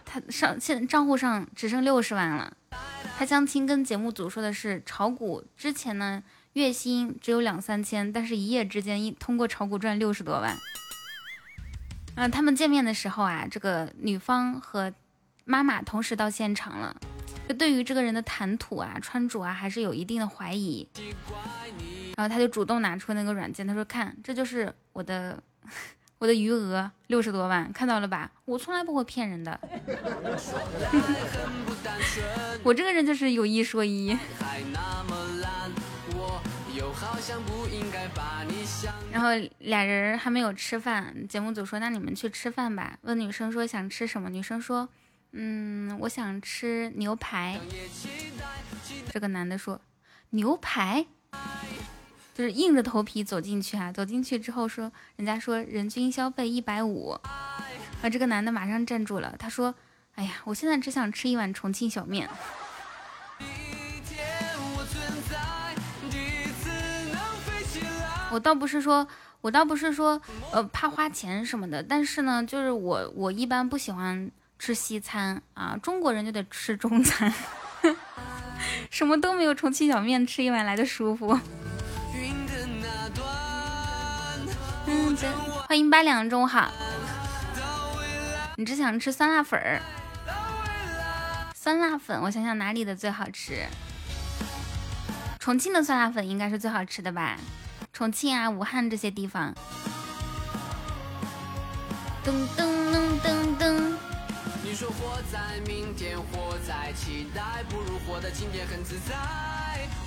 他上现账户上只剩六十万了。他相亲跟节目组说的是炒股之前呢，月薪只有两三千，但是一夜之间一通过炒股赚六十多万。嗯，他们见面的时候啊，这个女方和妈妈同时到现场了，就对于这个人的谈吐啊、穿着啊，还是有一定的怀疑。然后他就主动拿出那个软件，他说：“看，这就是我的我的余额六十多万，看到了吧？我从来不会骗人的，(laughs) 我这个人就是有一说一。”然后俩人还没有吃饭，节目组说：“那你们去吃饭吧。”问女生说想吃什么，女生说：“嗯，我想吃牛排。”这个男的说：“牛排。”就是硬着头皮走进去啊，走进去之后说，人家说人均消费一百五，啊，这个男的马上站住了，他说，哎呀，我现在只想吃一碗重庆小面。我倒不是说，我倒不是说，呃，怕花钱什么的，但是呢，就是我我一般不喜欢吃西餐啊，中国人就得吃中餐，(laughs) 什么都没有重庆小面吃一碗来的舒服。(laughs) 欢迎八两，中午好。你只想吃酸辣粉儿？酸辣粉，我想想哪里的最好吃？重庆的酸辣粉应该是最好吃的吧？重庆啊，武汉这些地方。噔噔噔噔噔。你说活在明天，活在期待，不如活在今天，很自在。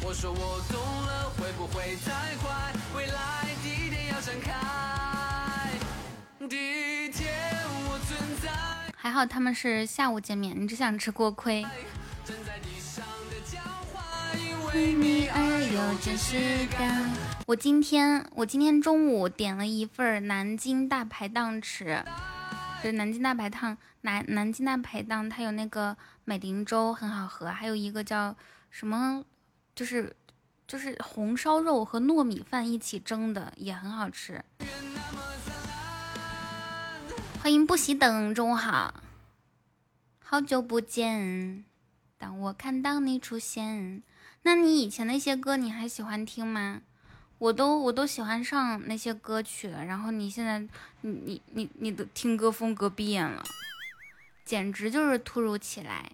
我说我懂了，会不会太快？未来地点要展开。我存在。还好他们是下午见面，你只想吃锅盔。为你而有真实感。我今天我今天中午点了一份南京大排档吃。就是南京大排档，南南京大排档，它有那个美林粥很好喝，还有一个叫什么，就是就是红烧肉和糯米饭一起蒸的也很好吃。欢迎不喜等，中午好，好久不见，当我看到你出现，那你以前那些歌你还喜欢听吗？我都我都喜欢上那些歌曲了，然后你现在你你你你的听歌风格变了，简直就是突如其来。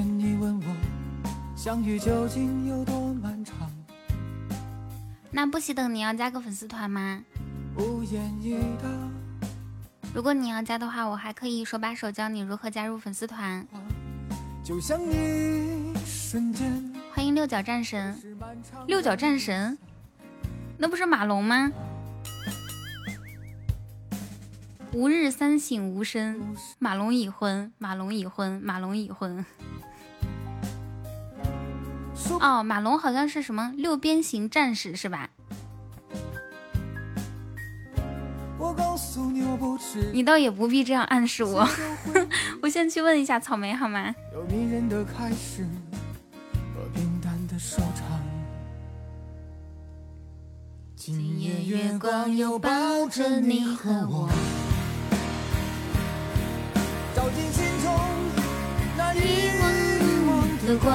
你问我，相遇究竟有多漫长？那不惜等你要加个粉丝团吗？如果你要加的话，我还可以手把手教你如何加入粉丝团。就像一瞬间。欢迎六角战神，六角战神，那不是马龙吗？吾日三省吾身，马龙已婚，马龙已婚，马龙已婚。哦，马龙好像是什么六边形战士是吧？你倒也不必这样暗示我，(laughs) 我先去问一下草莓好吗？今夜月光又抱着你和我。照进心中那遗忘的光，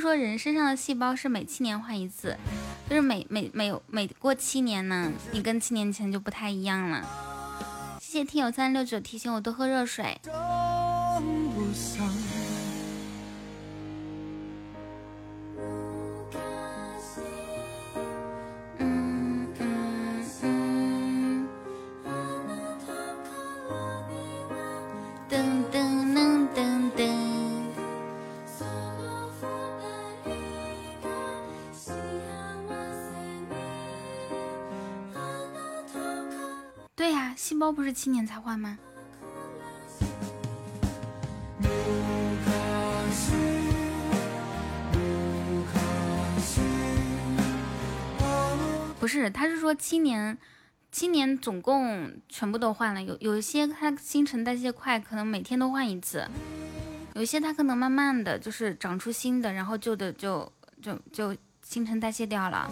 说人身上的细胞是每七年换一次，就是每每每每过七年呢，你跟七年前就不太一样了。谢谢听友三六九提醒我多喝热水。细胞不是七年才换吗？不是，他是说七年，七年总共全部都换了。有有一些它新陈代谢快，可能每天都换一次；有一些它可能慢慢的就是长出新的，然后旧的就就就新陈代谢掉了。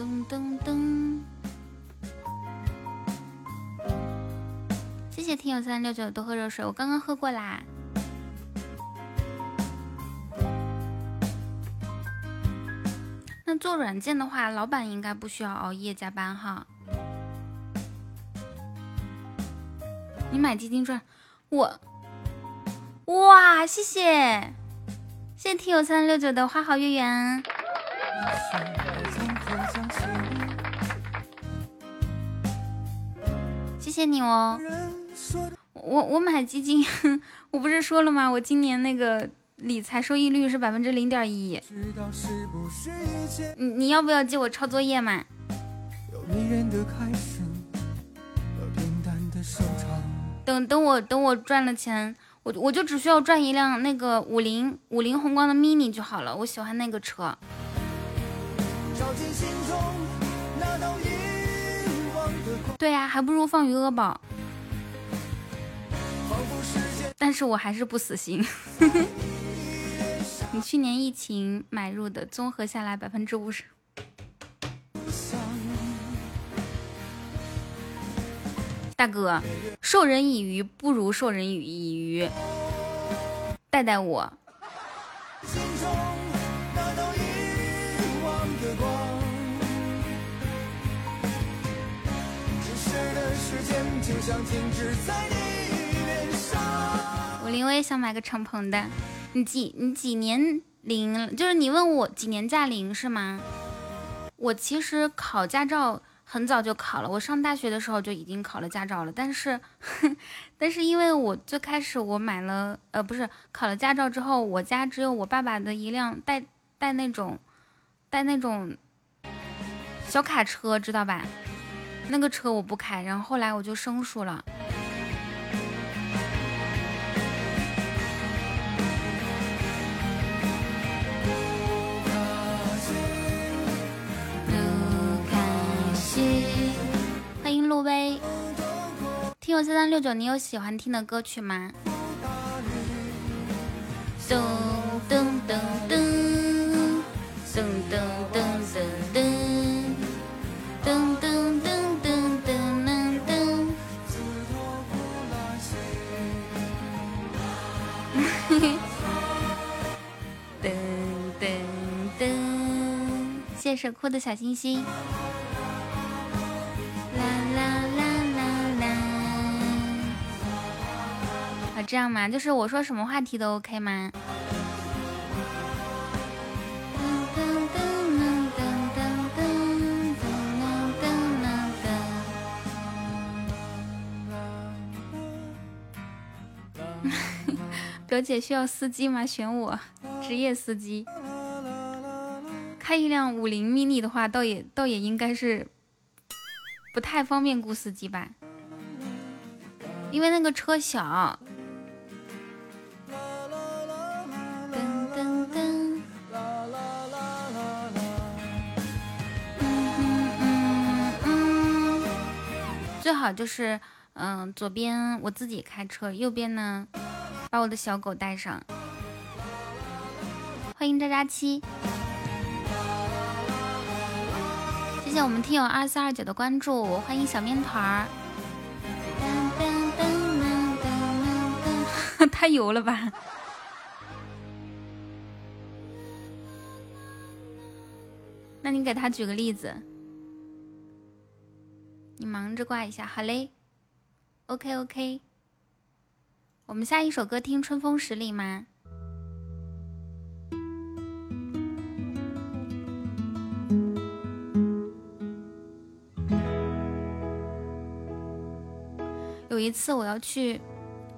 噔噔噔！谢谢听友三六九多喝热水，我刚刚喝过啦。那做软件的话，老板应该不需要熬夜加班哈。你买基金赚，我哇，谢谢谢谢听友三六九的花好月圆，谢谢你哦。我我买基金，(laughs) 我不是说了吗？我今年那个。理财收益率是百分之零点一，你你要不要借我抄作业嘛？等等我等我赚了钱，我我就只需要赚一辆那个五菱五菱宏光的 mini 就好了，我喜欢那个车。对呀，还不如放余额宝。但是我还是不死心。(laughs) 你去年疫情买入的，综合下来百分之五十。大哥，授人以鱼不如授人以渔，带带我。我林我也想买个敞篷的。你几你几年零？就是你问我几年驾龄是吗？我其实考驾照很早就考了，我上大学的时候就已经考了驾照了。但是，(laughs) 但是因为我最开始我买了，呃，不是考了驾照之后，我家只有我爸爸的一辆带带那种带那种小卡车，知道吧？那个车我不开，然后后来我就生疏了。欢迎路威，听友三三六九，你有喜欢听的歌曲吗？噔噔噔噔噔噔。谢谢神库的小星星。这样吗？就是我说什么话题都 OK 吗？(laughs) 表姐需要司机吗？选我，职业司机。开一辆五菱 mini 的话，倒也倒也应该是不太方便雇司机吧，因为那个车小。最好就是，嗯，左边我自己开车，右边呢，把我的小狗带上。欢迎渣渣七，谢谢我们听友二四二九的关注，欢迎小面团儿。(laughs) 太油了吧？那你给他举个例子。你忙着挂一下，好嘞，OK OK。我们下一首歌听《春风十里》吗？有一次我要去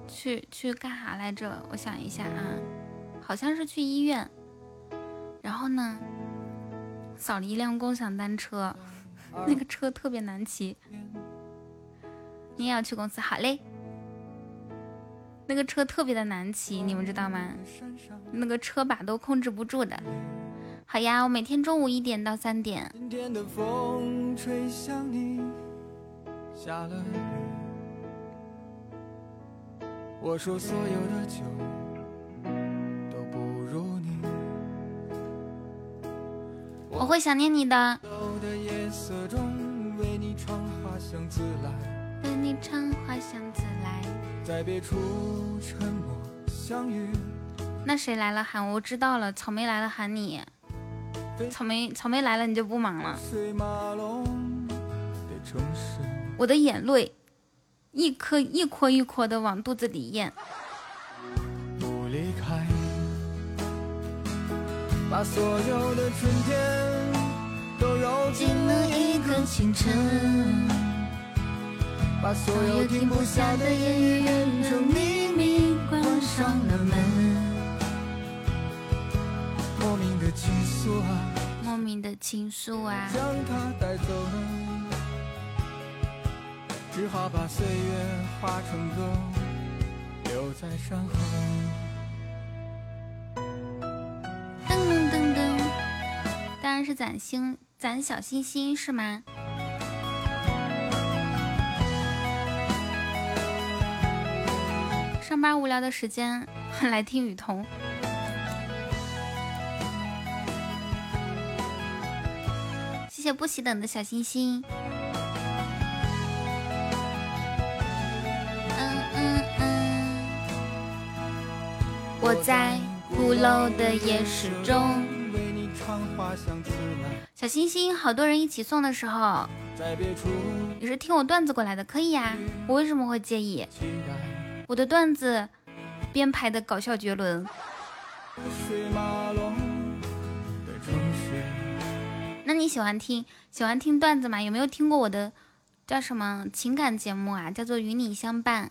去去干啥来着？我想一下啊，好像是去医院。然后呢，扫了一辆共享单车，那个车特别难骑。你也要去公司？好嘞。那个车特别的难骑，你们知道吗？那个车把都控制不住的。好呀，我每天中午一点到三点。我说所有的酒都不如你。我会想念你的。为你唱花香自来。为你唱花香自来。在别处沉默相遇。那谁来了喊我？我知道了，草莓来了喊你。草莓，草莓来了你就不忙了。我的眼泪。一颗一颗一颗的往肚子里咽。不离开，把所有的春天都揉进了一个清晨，把所有停不下的言语秘密，关上了门。莫名的情愫啊，莫名的情愫啊，将它带走了。只好把岁月化成歌，留在山河。噔噔噔噔，当然是攒星攒小心心是吗？上班无聊的时间 (laughs) 来听雨桐，谢谢不喜等的小心心。我在鼓楼的夜市中。小星星，好多人一起送的时候，你是听我段子过来的，可以呀。我为什么会介意？我的段子编排的搞笑绝伦。那你喜欢听喜欢听段子吗？有没有听过我的叫什么情感节目啊？叫做与你相伴。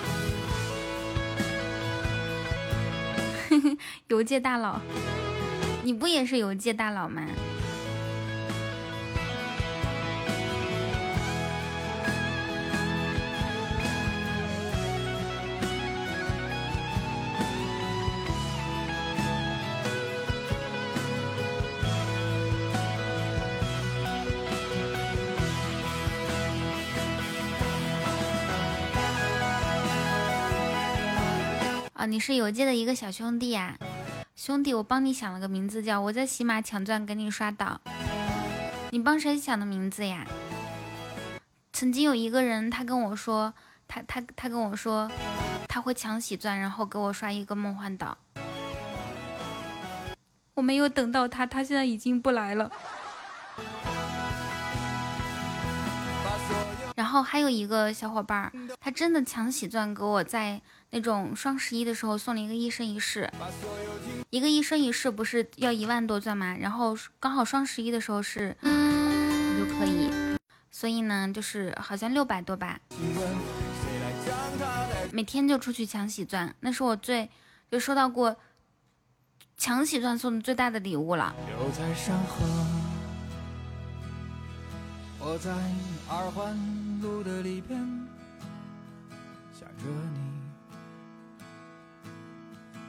(laughs) 邮界大佬，你不也是游界大佬吗？啊，你是游界的一个小兄弟呀，兄弟，我帮你想了个名字，叫我在喜马抢钻给你刷到。你帮谁想的名字呀？曾经有一个人，他跟我说，他他他跟我说，他会抢喜钻，然后给我刷一个梦幻岛。我没有等到他，他现在已经不来了。然后还有一个小伙伴，他真的抢喜钻给我在。那种双十一的时候送了一个一生一世，一个一生一世不是要一万多钻吗？然后刚好双十一的时候是就可以，所以呢就是好像六百多吧。每天就出去抢喜钻，那是我最就收到过抢喜钻送的最大的礼物了。我在二环路的里边想着你。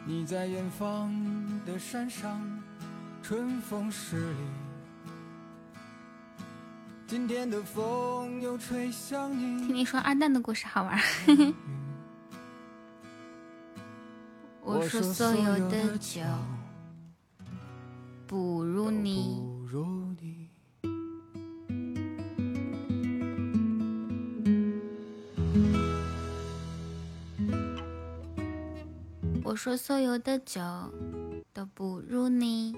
你在远方的山上，春风十里。今天的风又吹向你。听你说二蛋的故事好玩。我说所有的酒不如你。我说所有的酒都不如你。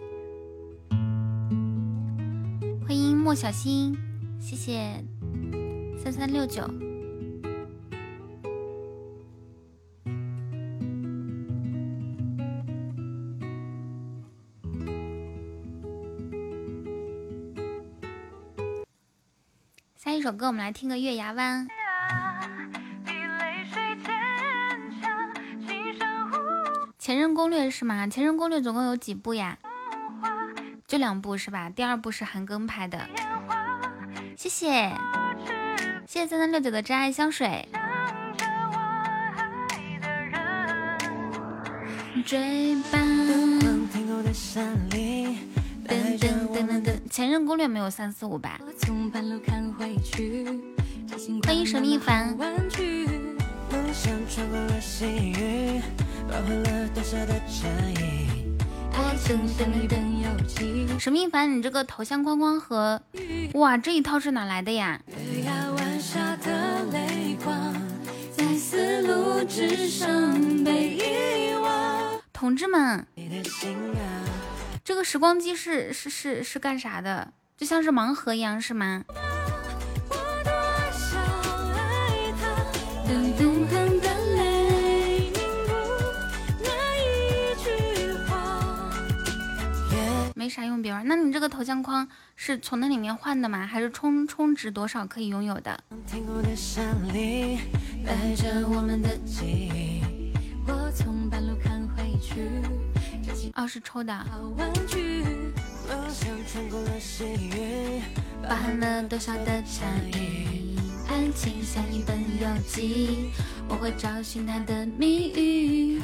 欢迎莫小心，谢谢三三六九。下一首歌，我们来听个《月牙湾》。前任攻略是吗？前任攻略总共有几部呀？就两部是吧？第二部是韩庚拍的。谢谢，谢谢三三六九的真爱香水。追吧。噔噔噔噔噔，前任攻略没有三四五吧？欢迎沈一凡。沈一凡，你这个头像框框和哇，这一套是哪来的呀？同志们，这个时光机是是是是干啥的？就像是盲盒一样是吗？没啥用，别玩。那你这个头像框是从那里面换的吗？还是充充值多少可以拥有的？哦，是抽的。包含了多少的禅意？爱情像一本游记，我会找寻它的谜语。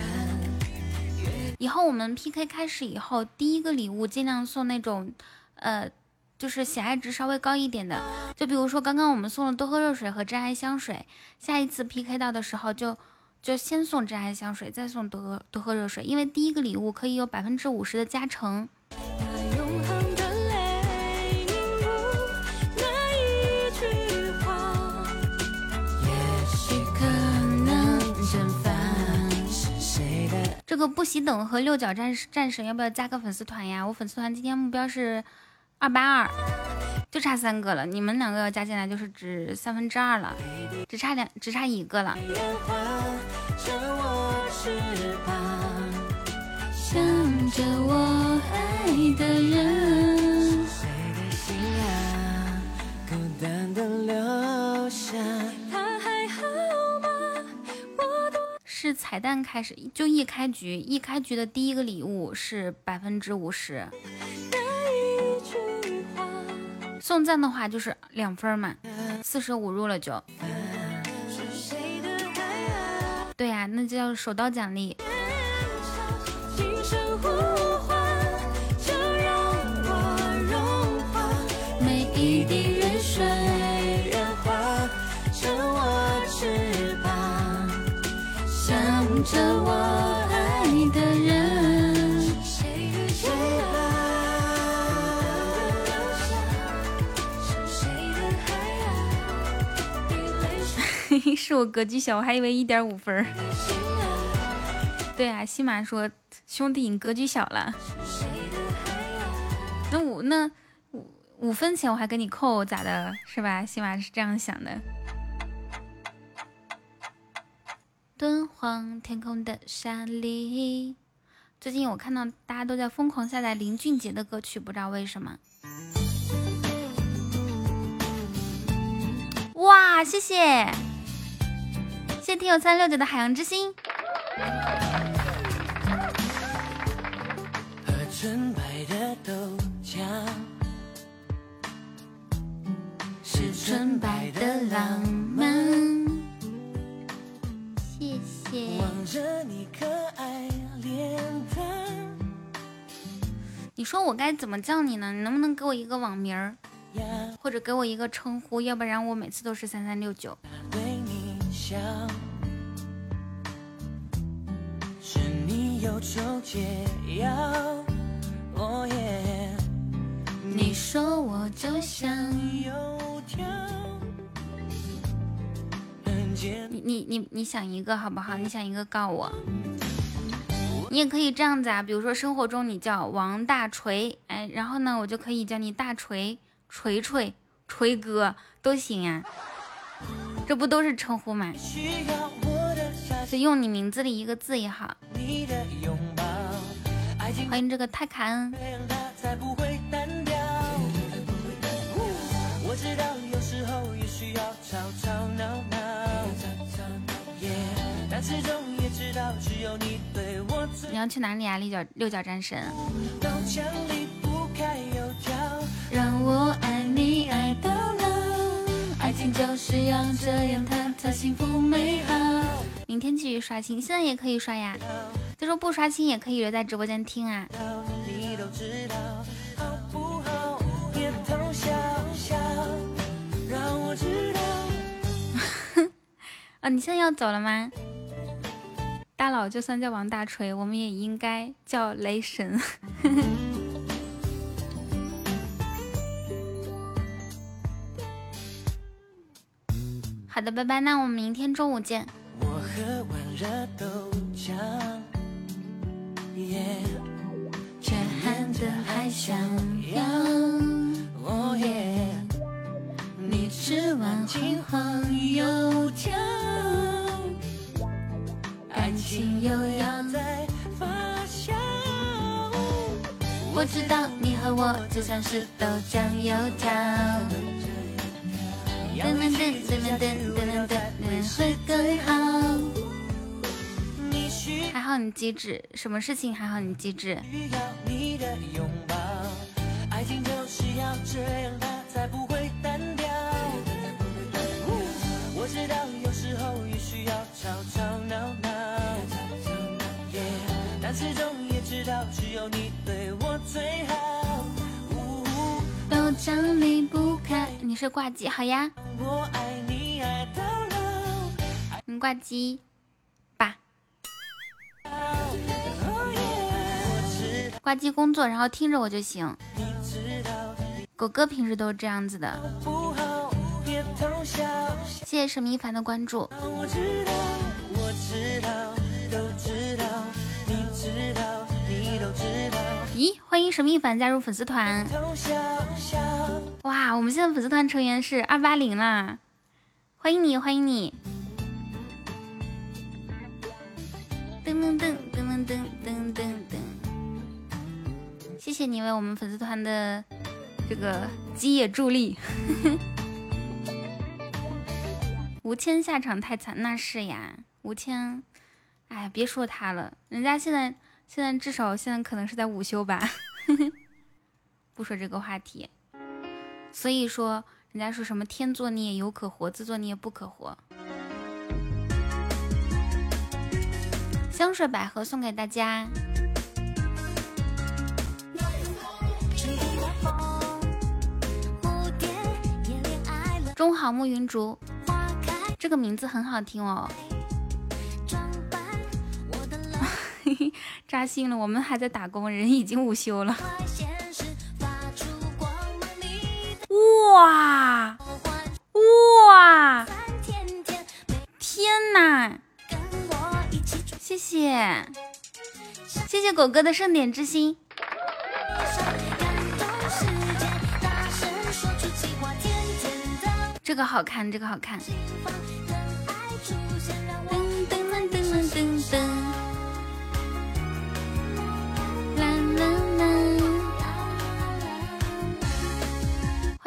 以后我们 PK 开始以后，第一个礼物尽量送那种，呃，就是喜爱值稍微高一点的。就比如说刚刚我们送了多喝热水和真爱香水，下一次 PK 到的时候就就先送真爱香水，再送多多喝热水，因为第一个礼物可以有百分之五十的加成。这个不喜等和六角战战神要不要加个粉丝团呀？我粉丝团今天目标是二八二，就差三个了。你们两个要加进来就是只三分之二了，只差两只差一个了。是彩蛋开始，就一开局，一开局的第一个礼物是百分之五十。送赞的话就是两分嘛，四舍五入了就。对呀，那就叫手刀奖励。着我爱的人。是我格局小，我还以为一点五分。对啊，西马说兄弟你格局小了。那五那五五分钱我还给你扣咋的？是吧？西马是这样想的。敦煌天空的沙砾。最近我看到大家都在疯狂下载林俊杰的歌曲，不知道为什么。哇，谢谢，谢谢听友三六九的海洋之心。喝纯白的豆浆，是纯白的浪漫。望着你可爱脸蛋。你说我该怎么叫你呢？你能不能给我一个网名儿，或者给我一个称呼？要不然我每次都是三三六九。是你有求解药，你说我就像油条。你你你你想一个好不好？你想一个告我。你也可以这样子啊，比如说生活中你叫王大锤，哎，然后呢，我就可以叫你大锤锤锤、锤哥都行啊，这不都是称呼吗？就用你名字里一个字也好。欢迎这个泰卡恩。要去哪里啊？六角六角战神。让我爱你爱到老，爱情就是要这样，它才幸福美好。明天继续刷新，现在也可以刷呀。就说不刷新也可以留在直播间听啊。啊，(laughs) 你现在要走了吗？大佬就算叫王大锤，我们也应该叫雷神。(laughs) 好的，拜拜，那我们明天中午见。你吃完金黄油条。感情又要再发酵。我知道你和我就像是豆浆油条。噔噔噔噔噔噔噔噔，会更好。还好你机智，什么事情还好你机智。爱情就是要这样，它才不会单调。我知道有时候都将离不开。你是挂机好呀？我爱你爱到老。你挂机吧。挂机工作，然后听着我就行。狗哥平时都是这样子的。谢谢沈一凡的关注。咦，欢迎神秘凡加入粉丝团！哇，我们现在粉丝团成员是二八零啦！欢迎你，欢迎你！噔噔噔噔噔噔噔噔！谢谢你为我们粉丝团的这个基业助力。(laughs) 吴谦下场太惨，那是呀，吴谦。哎，别说他了，人家现在现在至少现在可能是在午休吧。(laughs) 不说这个话题，所以说人家说什么天作孽犹可活，自作孽不可活。香水百合送给大家。中好暮云竹，这个名字很好听哦。(laughs) 扎心了，我们还在打工，人已经午休了。哇哇！天哪！谢谢谢谢狗哥的盛典之心。这个好看，这个好看。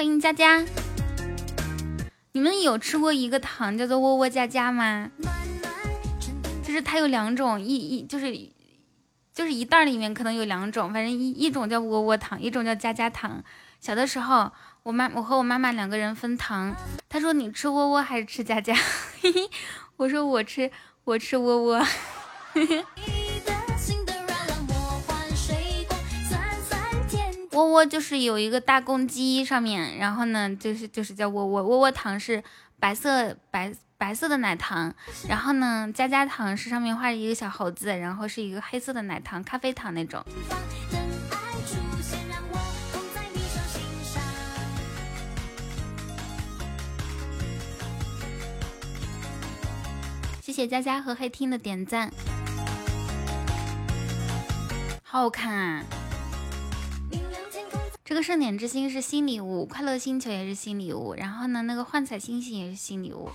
欢迎佳佳，你们有吃过一个糖叫做窝窝佳佳吗？就是它有两种，一一就是就是一袋里面可能有两种，反正一一种叫窝窝糖，一种叫佳佳糖。小的时候，我妈我和我妈妈两个人分糖，她说你吃窝窝还是吃佳佳？(laughs) 我说我吃我吃窝窝。(laughs) 窝窝就是有一个大公鸡上面，然后呢，就是就是叫窝窝窝窝糖是白色白白色的奶糖，然后呢，佳佳糖是上面画着一个小猴子，然后是一个黑色的奶糖，咖啡糖那种。谢谢佳佳和黑听的点赞，好好看啊！这个盛典之星是新礼物，快乐星球也是新礼物，然后呢，那个幻彩星星也是新礼物。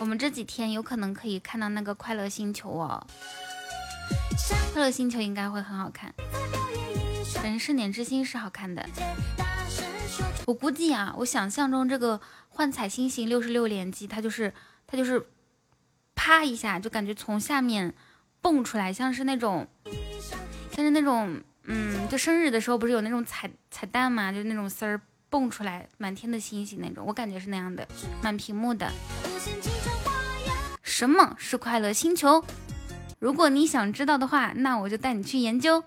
我们这几天有可能可以看到那个快乐星球哦，快乐星球应该会很好看。反正盛典之星是好看的，我估计啊，我想象中这个幻彩星星六十六连击，它就是它就是啪一下就感觉从下面蹦出来，像是那种。像是那种，嗯，就生日的时候不是有那种彩彩蛋嘛，就那种丝儿蹦出来，满天的星星那种，我感觉是那样的，满屏幕的。什么是快乐星球？如果你想知道的话，那我就带你去研究。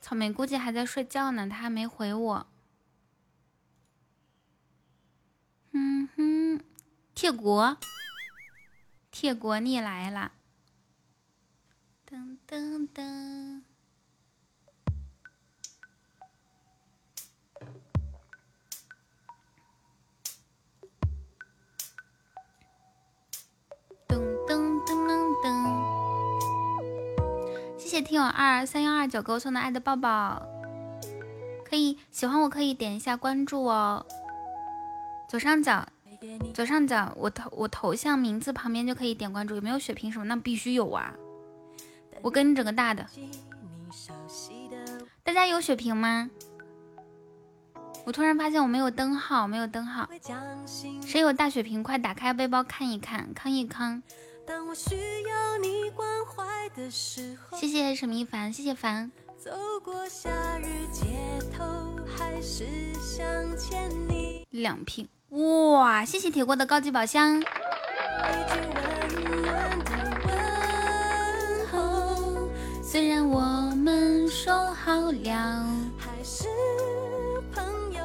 草莓估计还在睡觉呢，他还没回我。嗯哼，铁国，铁国你来啦！噔噔噔，噔噔噔噔噔，谢谢听友二三幺二九给我送的爱的抱抱，可以喜欢我可以点一下关注哦。左上角，左上角，我头我头像名字旁边就可以点关注。有没有血瓶什么？那必须有啊！我给你整个大的。大家有血瓶吗？我突然发现我没有灯号，没有灯号。谁有大血瓶？快打开背包看一看，康一康。谢谢沈一凡，谢谢凡。两瓶。哇，谢谢铁锅的高级宝箱。虽然我们说好了，还是朋友。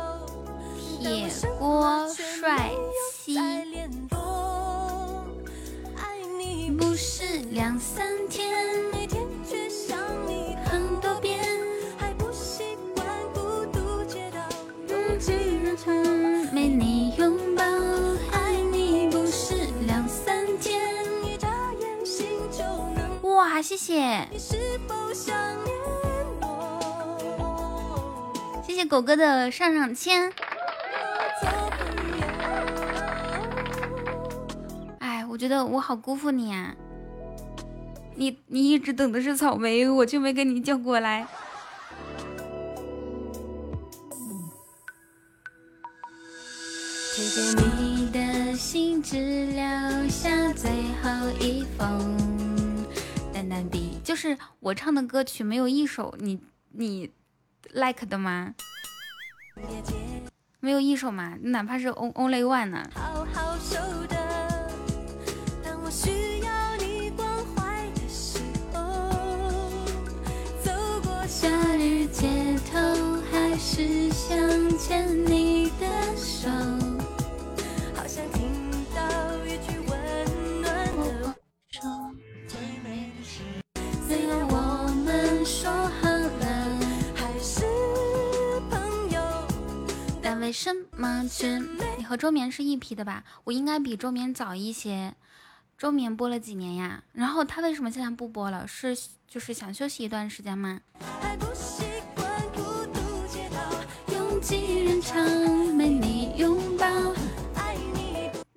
铁锅帅气。爱你不是两三天，每天却想你很多遍。还不习惯孤独街道拥挤。谢谢，谢谢狗哥的上上签。哎，我觉得我好辜负你啊！你你一直等的是草莓，我却没给你叫过来。谢谢你的信，只留下最后一封。就是我唱的歌曲没有一首你你 like 的吗？没有一首吗？哪怕是 only one 呢？当我需要你关怀的时候，走过夏日街头，还是想牵你的手。为什么去？你和周眠是一批的吧？我应该比周眠早一些。周眠播了几年呀？然后他为什么现在不播了？是就是想休息一段时间吗？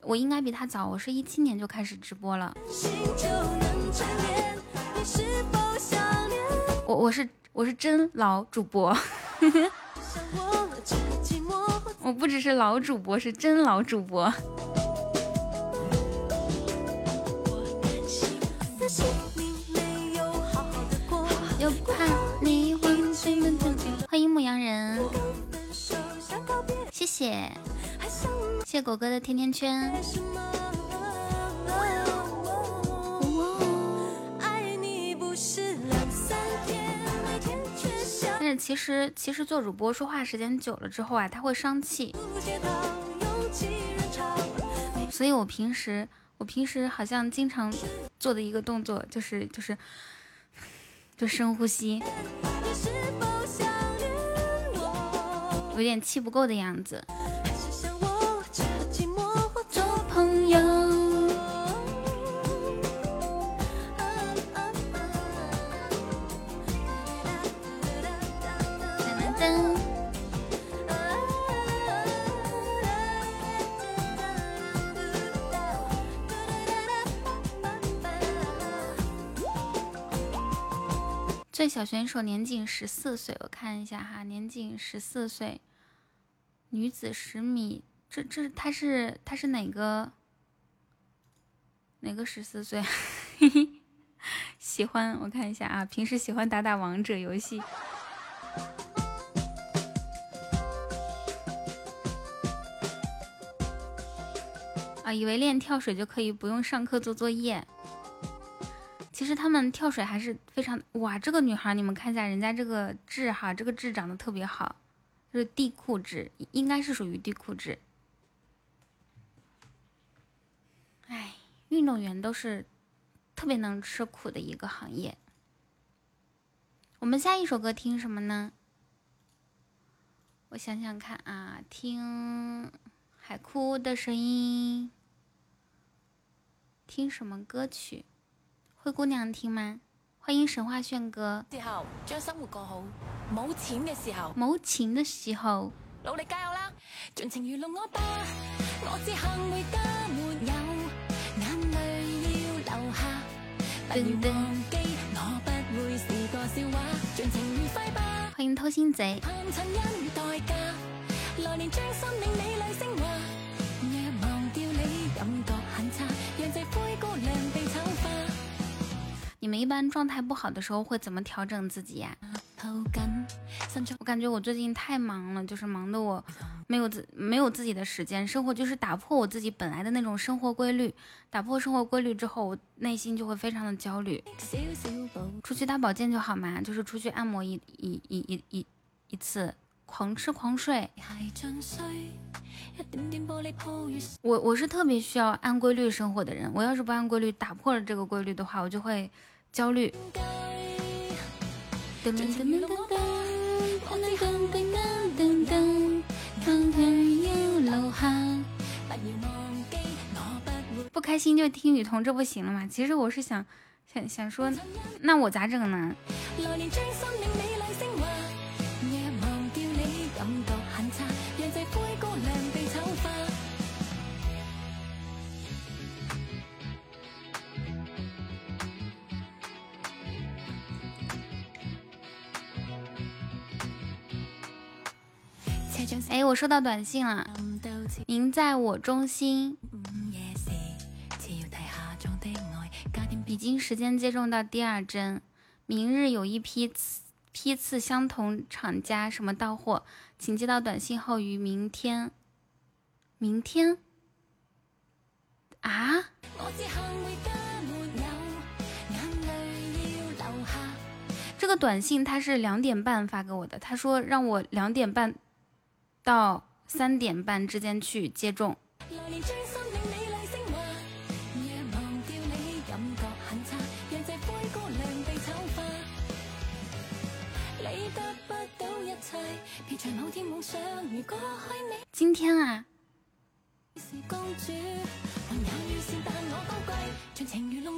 我应该比他早，我是一七年就开始直播了。我我是我是真老主播。(laughs) 我不只是老主播，是真老主播。欢迎牧羊人，谢谢，谢谢狗哥的甜甜圈。其实，其实做主播说话时间久了之后啊，他会伤气。所以我平时，我平时好像经常做的一个动作就是，就是，就深呼吸，有点气不够的样子。最小选手年仅十四岁，我看一下哈，年仅十四岁，女子十米，这这她是她是哪个哪个十四岁？(laughs) 喜欢我看一下啊，平时喜欢打打王者游戏。啊，以为练跳水就可以不用上课做作业。其实他们跳水还是非常哇！这个女孩，你们看一下人家这个痣哈，这个痣长得特别好，就是地库痣，应该是属于地库痣。哎，运动员都是特别能吃苦的一个行业。我们下一首歌听什么呢？我想想看啊，听海哭的声音，听什么歌曲？灰姑娘听吗？欢迎神话炫哥。之后将生活过好，冇钱嘅时候，冇钱嘅时候，努力加油啦！尽情娱乐我吧，我只幸回家没有眼泪要流下，不要忘记我不会是个笑话，尽情愉快吧。欢迎偷心贼。盼代价，来年将生命美丽升华。们一般状态不好的时候会怎么调整自己呀？我感觉我最近太忙了，就是忙的我没有自没有自己的时间，生活就是打破我自己本来的那种生活规律。打破生活规律之后，我内心就会非常的焦虑。出去打保健就好嘛，就是出去按摩一一一一一一次，狂吃狂睡。我我是特别需要按规律生活的人，我要是不按规律，打破了这个规律的话，我就会。焦虑。不开心就听雨桐，这不行了吗？其实我是想想想说，那我咋整呢？哎，我收到短信了，您在我中心。已经时间接种到第二针，明日有一批次批次相同厂家什么到货，请接到短信后于明天。明天？啊？这个短信他是两点半发给我的，他说让我两点半。到三点半之间去接种。今天啊，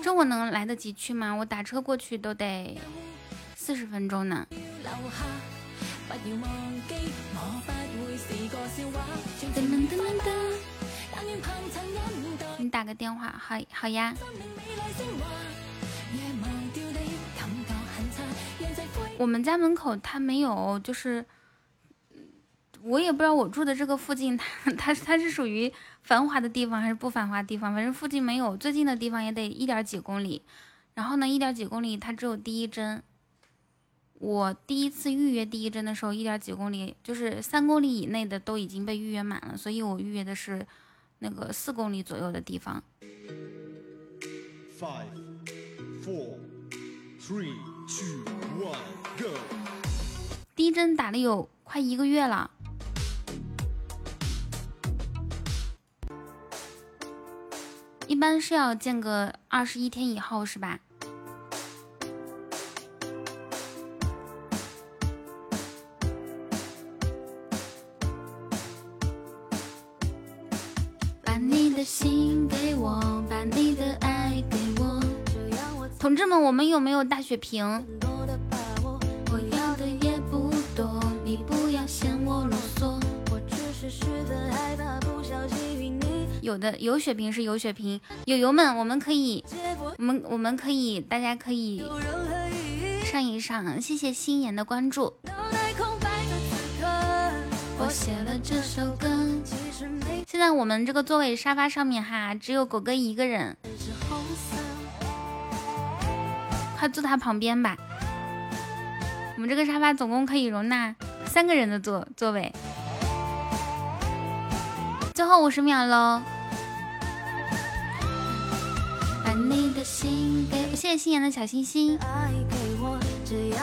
这我能来得及去吗？我打车过去都得四十分钟呢。你打个电话，好好呀。我们家门口它没有，就是我也不知道我住的这个附近，(laughs) 它它它是属于繁华的地方还是不繁华地方？反正附近没有，最近的地方也得一点几公里。然后呢，一点几公里它只有第一针。我第一次预约第一针的时候，一点几公里，就是三公里以内的都已经被预约满了，所以我预约的是那个四公里左右的地方。Five, four, three, two, one, go。第一针打了有快一个月了，一般是要间隔二十一天以后，是吧？同志们，我们有没有大血瓶？有的有血瓶是有血瓶，友友们，我们可以，我们我们可以，大家可以上一上，谢谢心妍的关注。现在我们这个座位沙发上面哈，只有狗哥一个人，快坐他旁边吧。我们这个沙发总共可以容纳三个人的座座位。最后五十秒喽！把你的心给谢谢心妍的小心心。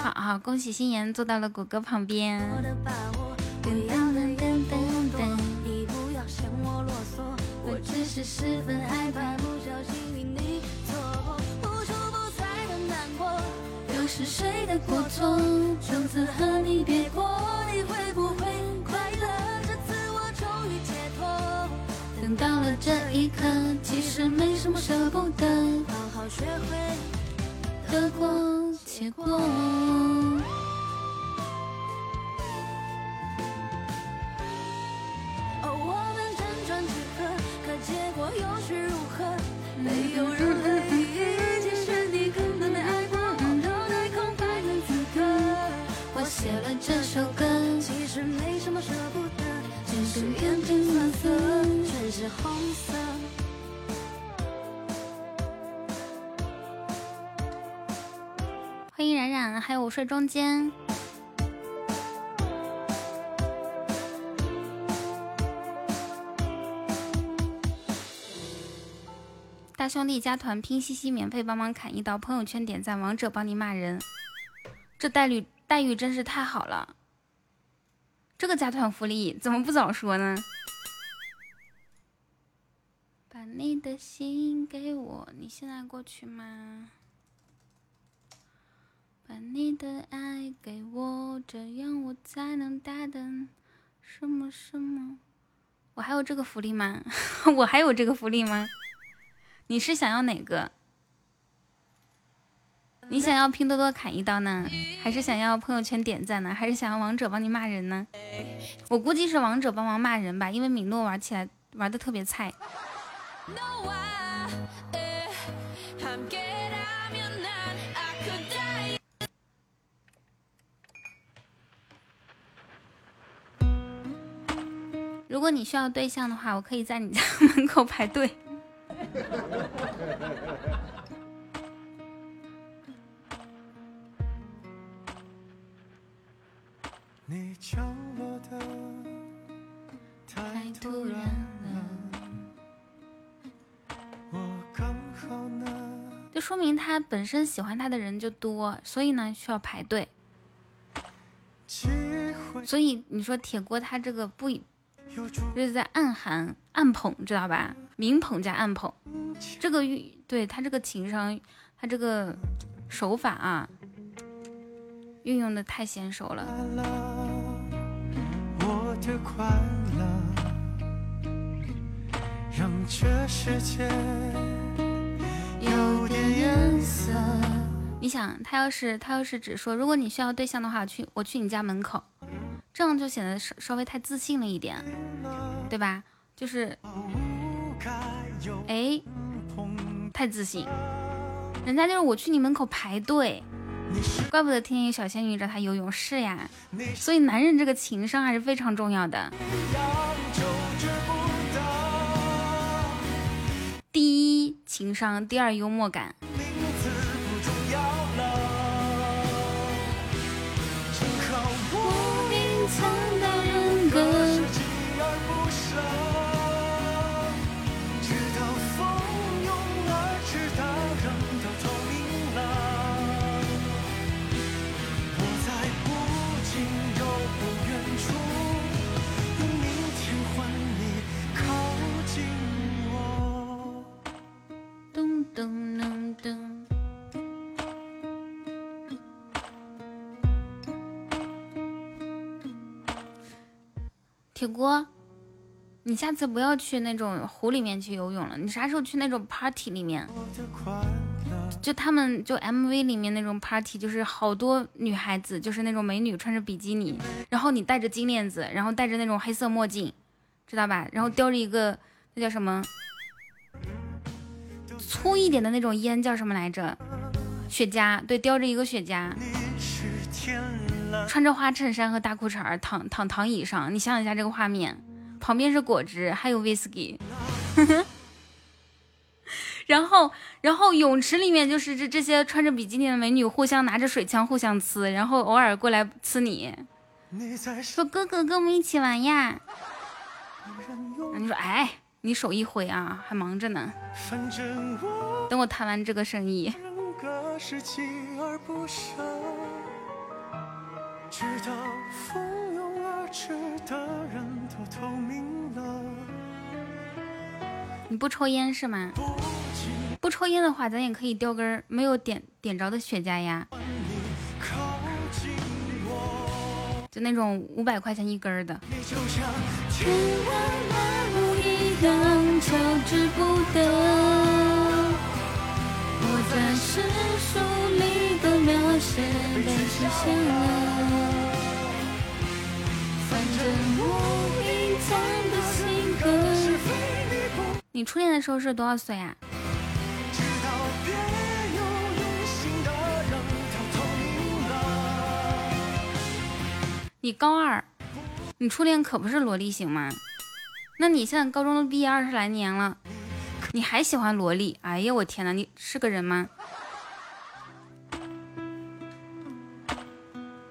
好好，恭喜心妍坐到了谷歌旁边。我只是是谁的过错？从此和你别过，你会不会快乐？这次我终于解脱。等到了这一刻，其实没什么舍不得。好好学会得过且过。是眼睛酸涩，全是红色。欢迎冉冉，还有我睡中间。大兄弟加团拼夕夕，免费帮忙砍一刀，朋友圈点赞，王者帮你骂人，这待遇待遇真是太好了。这个加团福利怎么不早说呢？把你的心给我，你现在过去吗？把你的爱给我，这样我才能大胆。什么什么？我还有这个福利吗？(laughs) 我还有这个福利吗？你是想要哪个？你想要拼多多砍一刀呢，还是想要朋友圈点赞呢，还是想要王者帮你骂人呢？我估计是王者帮忙骂人吧，因为米诺玩起来玩的特别菜。如果你需要对象的话，我可以在你家 (laughs) 门口排队。就说明他本身喜欢他的人就多，所以呢需要排队。所以你说铁锅他这个不，就是在暗含暗捧，知道吧？明捧加暗捧，这个运对他这个情商，他这个手法啊，运用的太娴熟了。你想，他要是他要是只说，如果你需要对象的话，去我去你家门口，这样就显得稍稍微太自信了一点，对吧？就是。哎，太自信，人家就是我去你门口排队，怪不得天天有小仙女找他游泳是呀，所以男人这个情商还是非常重要的。第一情商，第二幽默感。噔噔噔铁锅，你下次不要去那种湖里面去游泳了。你啥时候去那种 party 里面？就他们就 MV 里面那种 party，就是好多女孩子，就是那种美女穿着比基尼，然后你戴着金链子，然后戴着那种黑色墨镜，知道吧？然后叼着一个那叫什么？粗一点的那种烟叫什么来着？雪茄，对，叼着一个雪茄，穿着花衬衫和大裤衩躺躺躺椅上，你想想一下这个画面，旁边是果汁，还有威士忌，(laughs) 然后然后泳池里面就是这这些穿着比基尼的美女互相拿着水枪互相呲，然后偶尔过来呲你，说哥哥跟我们一起玩呀，你说哎。你手一挥啊，还忙着呢。等我谈完这个生意。你不抽烟是吗？不抽烟的话，咱也可以叼根没有点点着的雪茄呀，就那种五百块钱一根的。样求的，我在世俗里的描写被实现了。反正我隐藏的性格。你初恋的时候是多少岁啊？你高二，你初恋可不是萝莉型吗？那你现在高中都毕业二十来年了，你还喜欢萝莉？哎呀，我天哪，你是个人吗？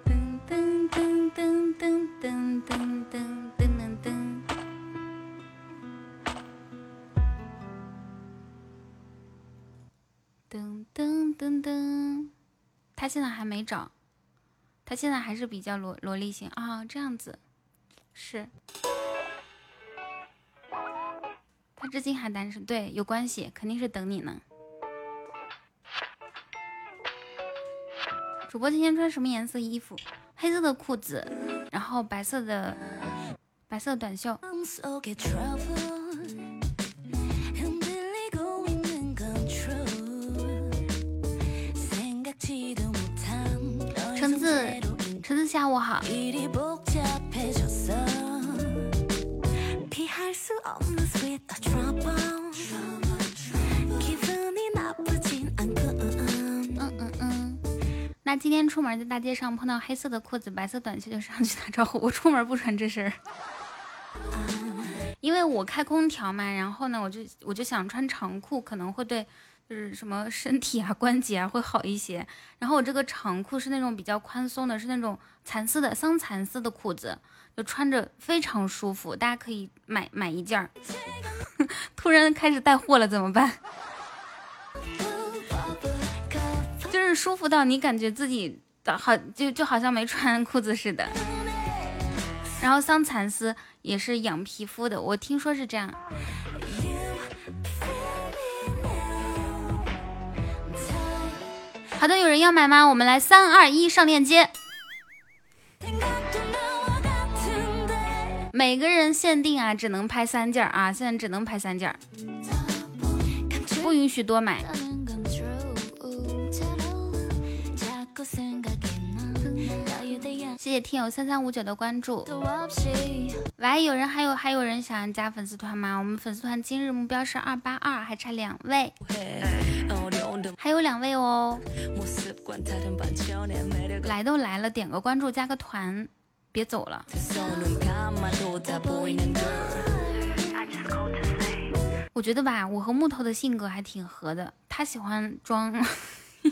噔噔噔噔噔噔噔噔噔噔。噔噔噔噔，他现在还没找，他现在还是比较萝萝莉型啊，这样子是。他至今还单身，对，有关系，肯定是等你呢。主播今天穿什么颜色衣服？黑色的裤子，然后白色的白色短袖。橙子，橙子，下午好。那今天出门在大街上碰到黑色的裤子、白色短袖，就上去打招呼。我出门不穿这身儿，(laughs) 因为我开空调嘛。然后呢，我就我就想穿长裤，可能会对就是什么身体啊、关节啊会好一些。然后我这个长裤是那种比较宽松的，是那种蚕丝的桑蚕丝的裤子。就穿着非常舒服，大家可以买买一件儿。(laughs) 突然开始带货了怎么办？(laughs) 就是舒服到你感觉自己的好，就就好像没穿裤子似的。然后桑蚕丝也是养皮肤的，我听说是这样。好的，有人要买吗？我们来三二一上链接。每个人限定啊，只能拍三件啊，现在只能拍三件，不允许多买。谢谢听友三三五九的关注。喂，有人还有还有人想加粉丝团吗？我们粉丝团今日目标是二八二，还差两位，还有两位哦。来都来了，点个关注，加个团。别走了，我觉得吧，我和木头的性格还挺合的。他喜欢装，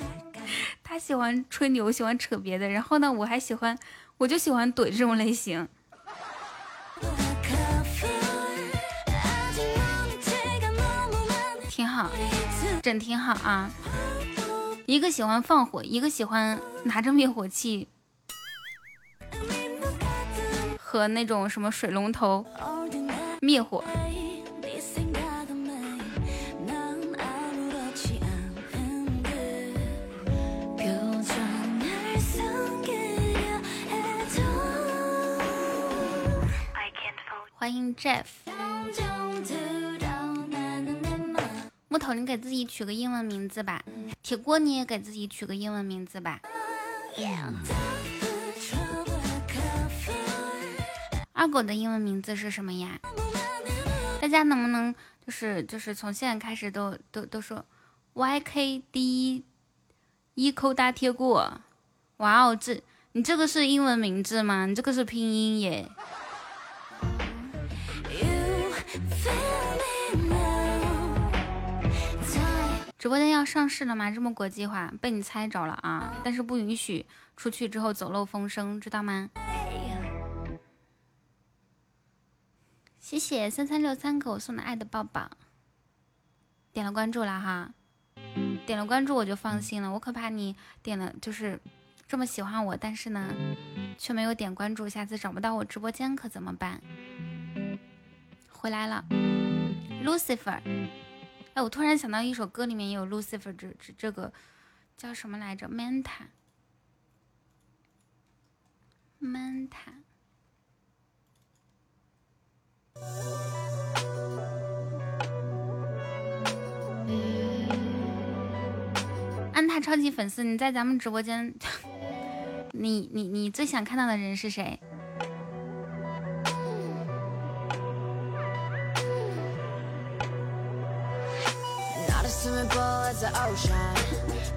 (laughs) 他喜欢吹牛，喜欢扯别的。然后呢，我还喜欢，我就喜欢怼这种类型，挺好，整挺好啊。一个喜欢放火，一个喜欢拿着灭火器。和那种什么水龙头灭火。欢迎 Jeff。木头，你给自己取个英文名字吧。铁锅，你也给自己取个英文名字吧。二狗的英文名字是什么呀？大家能不能就是就是从现在开始都都都说 YKD 一扣大贴过，哇哦，这你这个是英文名字吗？你这个是拼音耶。直播间要上市了吗？这么国际化，被你猜着了啊！但是不允许出去之后走漏风声，知道吗？谢谢三三六三给我送的爱的抱抱，点了关注了哈，点了关注我就放心了，我可怕你点了就是这么喜欢我，但是呢却没有点关注，下次找不到我直播间可怎么办？回来了，Lucifer，哎，我突然想到一首歌里面也有 Lucifer 这这这个叫什么来着？Manta，Manta。安踏超级粉丝，你在咱们直播间，(laughs) 你你你最想看到的人是谁？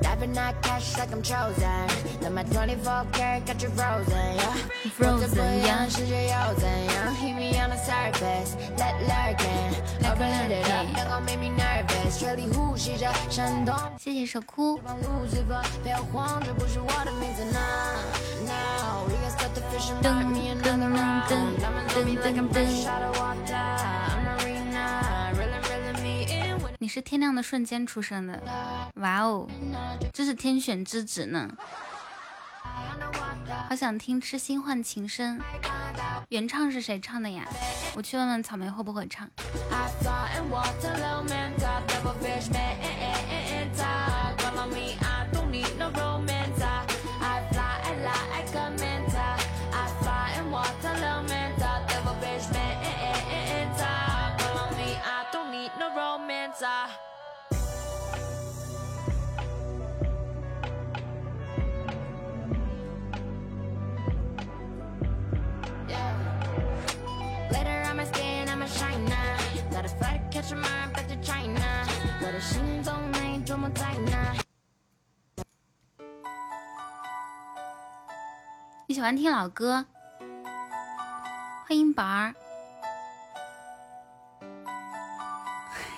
？Diving that cash like I'm chosen. Let my 24 karat got you frozen, yeah. Frozen, yeah. 世界又怎样？Hit me on the surface, let lurking. Open it up, don't gon' make me nervous. 水里呼吸着闪动。谢谢手哭。不要慌，这不是我的名字呢。Now we got start the fish and knock me another round. Diamonds on me like I'm fresh out of water. 是天亮的瞬间出生的，哇哦，这是天选之子呢。好想听《痴心换情深》，原唱是谁唱的呀？我去问问草莓会不会唱。你喜欢听老歌？欢迎宝儿。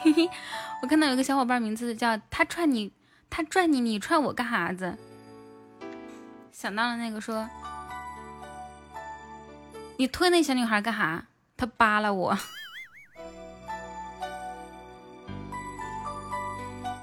嘿嘿，我看到有个小伙伴名字叫他踹你，他拽你，你踹我干啥子？想到了那个说，你推那小女孩干啥？他扒拉我。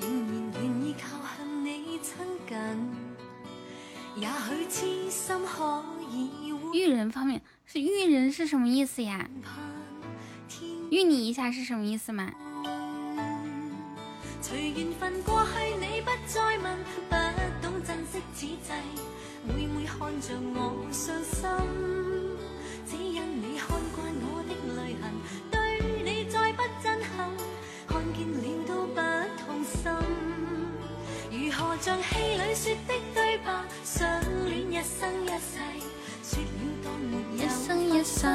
仍然愿意靠向你亲近，也许痴心可以。遇人方面是遇人是什么意思呀？遇你一下是什么意思吗？随缘分过去，你不再问，不懂珍惜此际，每每看着我伤心，只因你看惯我的泪痕，如何像戏里说的对白，相恋一生一世，说了当没有一生一世，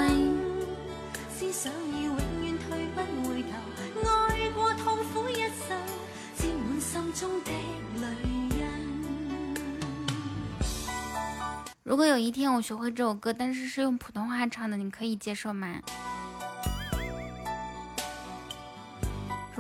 思想要永远退不回头，爱过痛苦一生，沾满心中的泪印。如果有一天我学会这首歌，但是是用普通话唱的，你可以接受吗？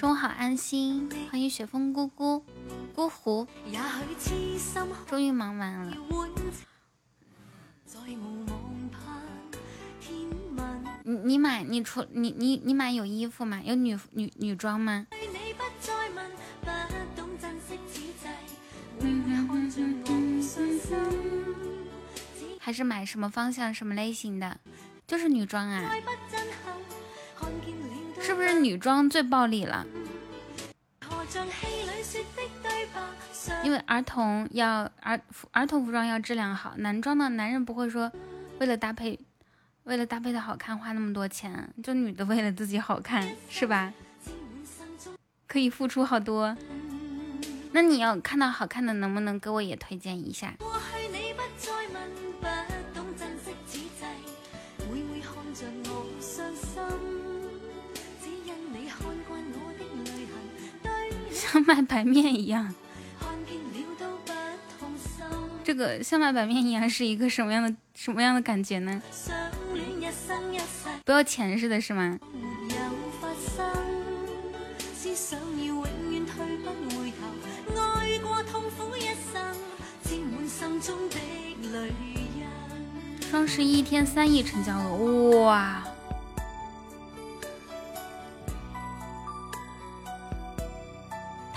中午好，安心，欢迎雪峰姑姑姑湖，终于忙完了。你你买你出你你你买有衣服吗？有女女女装吗？还是买什么方向什么类型的？就是女装啊。是不是女装最暴力了？因为儿童要儿儿童服装要质量好，男装的男人不会说为了搭配。为了搭配的好看花那么多钱，就女的为了自己好看是吧？可以付出好多。那你要看到好看的，能不能给我也推荐一下？像卖白面一样。这个像卖白面一样是一个什么样的什么样的感觉呢？不要钱似的，是吗？双十一天三亿成交额，哇！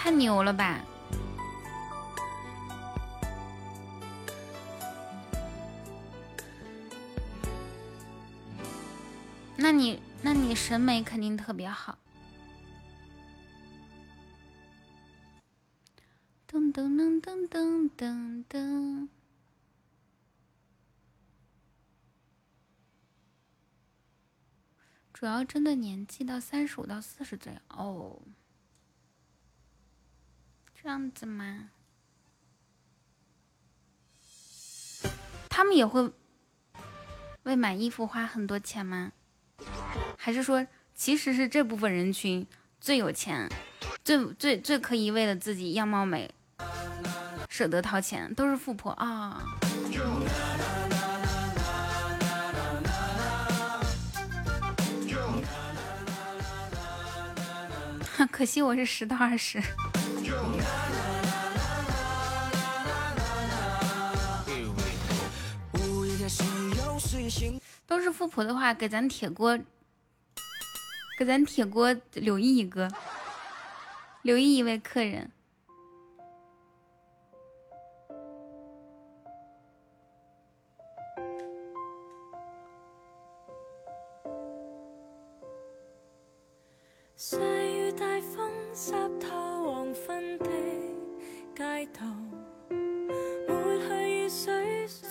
太牛了吧！那你，那你审美肯定特别好。噔噔噔噔噔噔噔，主要针对年纪到三十五到四十岁哦，这样子吗？他们也会为买衣服花很多钱吗？还是说，其实是这部分人群最有钱，最最最可以为了自己样貌美舍得掏钱，都是富婆啊！(laughs) 可惜我是十到二十，都是富婆的话，给咱铁锅。给咱铁锅留意一个，留意一位客人。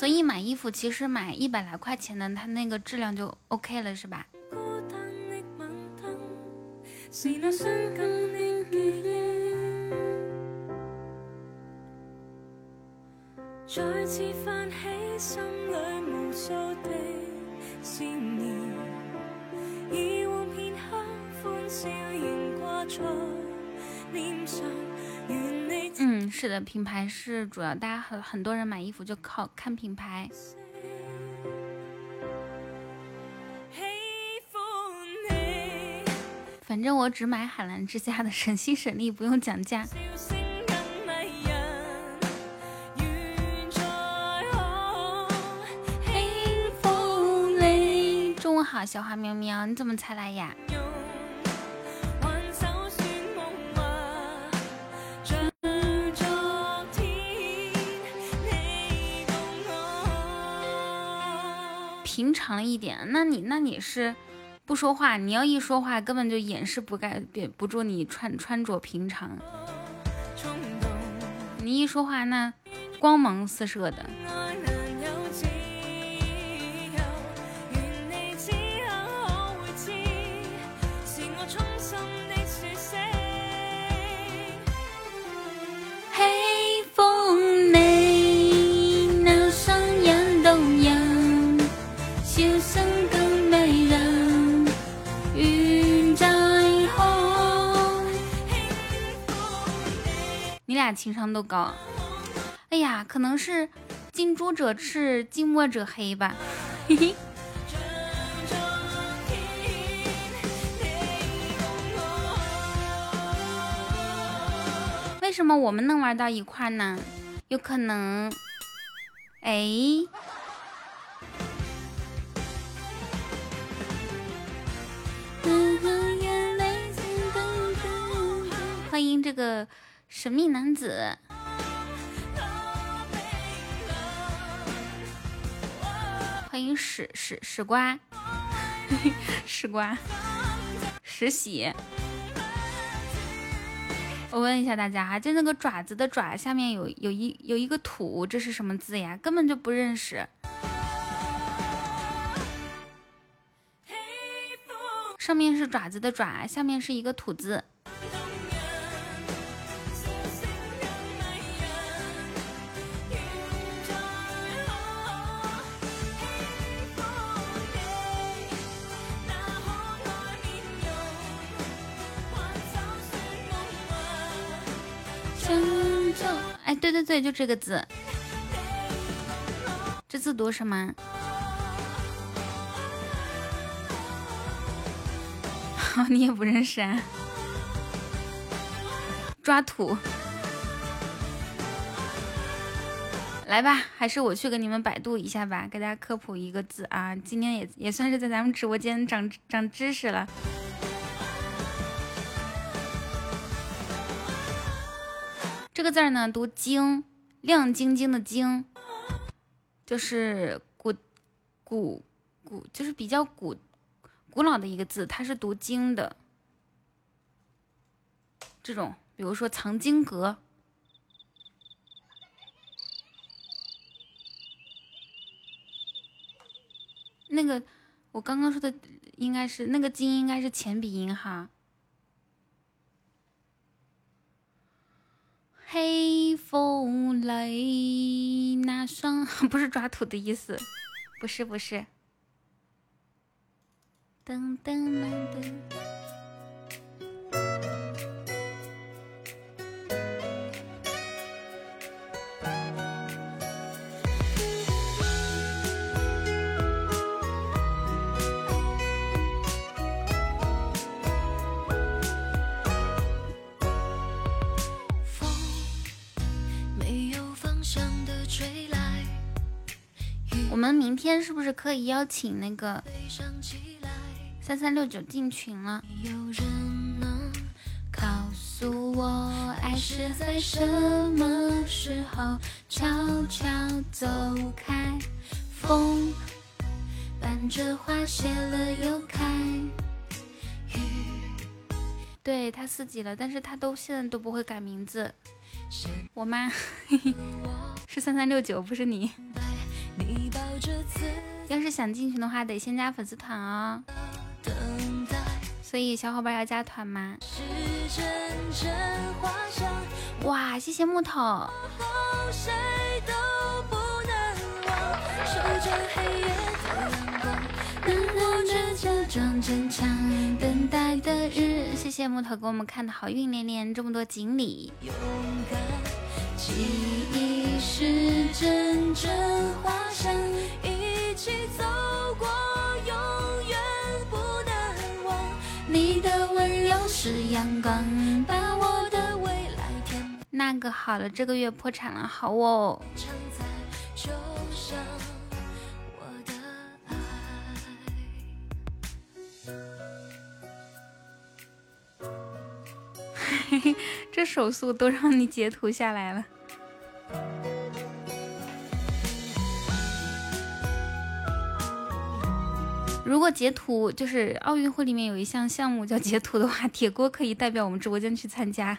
所以买衣服其实买一百来块钱的，它那个质量就 OK 了，是吧？再次泛起心里无数的思念，以往片刻欢笑仍挂在脸上。嗯，是的，品牌是主要，大家很很多人买衣服就靠看品牌。反正我只买海澜之家的，省心省力，不用讲价。中午好，小花喵喵，你怎么才来呀？平常一点，那你那你是？不说话，你要一说话，根本就掩饰不盖不住你穿穿着平常。你一说话，那光芒四射的。俩情商都高。哎呀，可能是近朱者赤，近墨者黑吧。为什么我们能玩到一块呢？有可能。哎。欢迎这个。神秘男子。欢迎史史 (laughs) 史瓜，史瓜，实习。我问一下大家哈，就那个爪子的爪下面有有一有一个土，这是什么字呀？根本就不认识。上面是爪子的爪，下面是一个土字。对对对，就这个字，这字读什么？(laughs) 你也不认识啊？抓土，来吧，还是我去给你们百度一下吧，给大家科普一个字啊。今天也也算是在咱们直播间长长知识了。这个字呢，读晶，亮晶晶的晶，就是古古古，就是比较古古老的一个字，它是读晶的。这种，比如说藏经阁，那个我刚刚说的应该是那个金，应该是前鼻音哈。黑风雷那双 (laughs) 不是抓土的意思，不是不是。噔噔噔。我们明天是不是可以邀请那个三三六九进群了？告诉我，爱是在什么时候悄悄走开？风伴着花谢了又开。雨，对他四级了，但是他都现在都不会改名字。我妈 (laughs) 是三三六九，不是你。想进群的话，得先加粉丝团哦。所以小伙伴要加团吗？哇，谢谢木头。谢谢木头给我们看的好运连连，这么多锦鲤。记忆是阵阵花香，一起走过，永远不难忘。你的温柔是阳光，把我的未来填。那个好了，这个月破产了，好哦。嘿嘿，这手速都让你截图下来了。如果截图就是奥运会里面有一项项目叫截图的话，(laughs) 铁锅可以代表我们直播间去参加。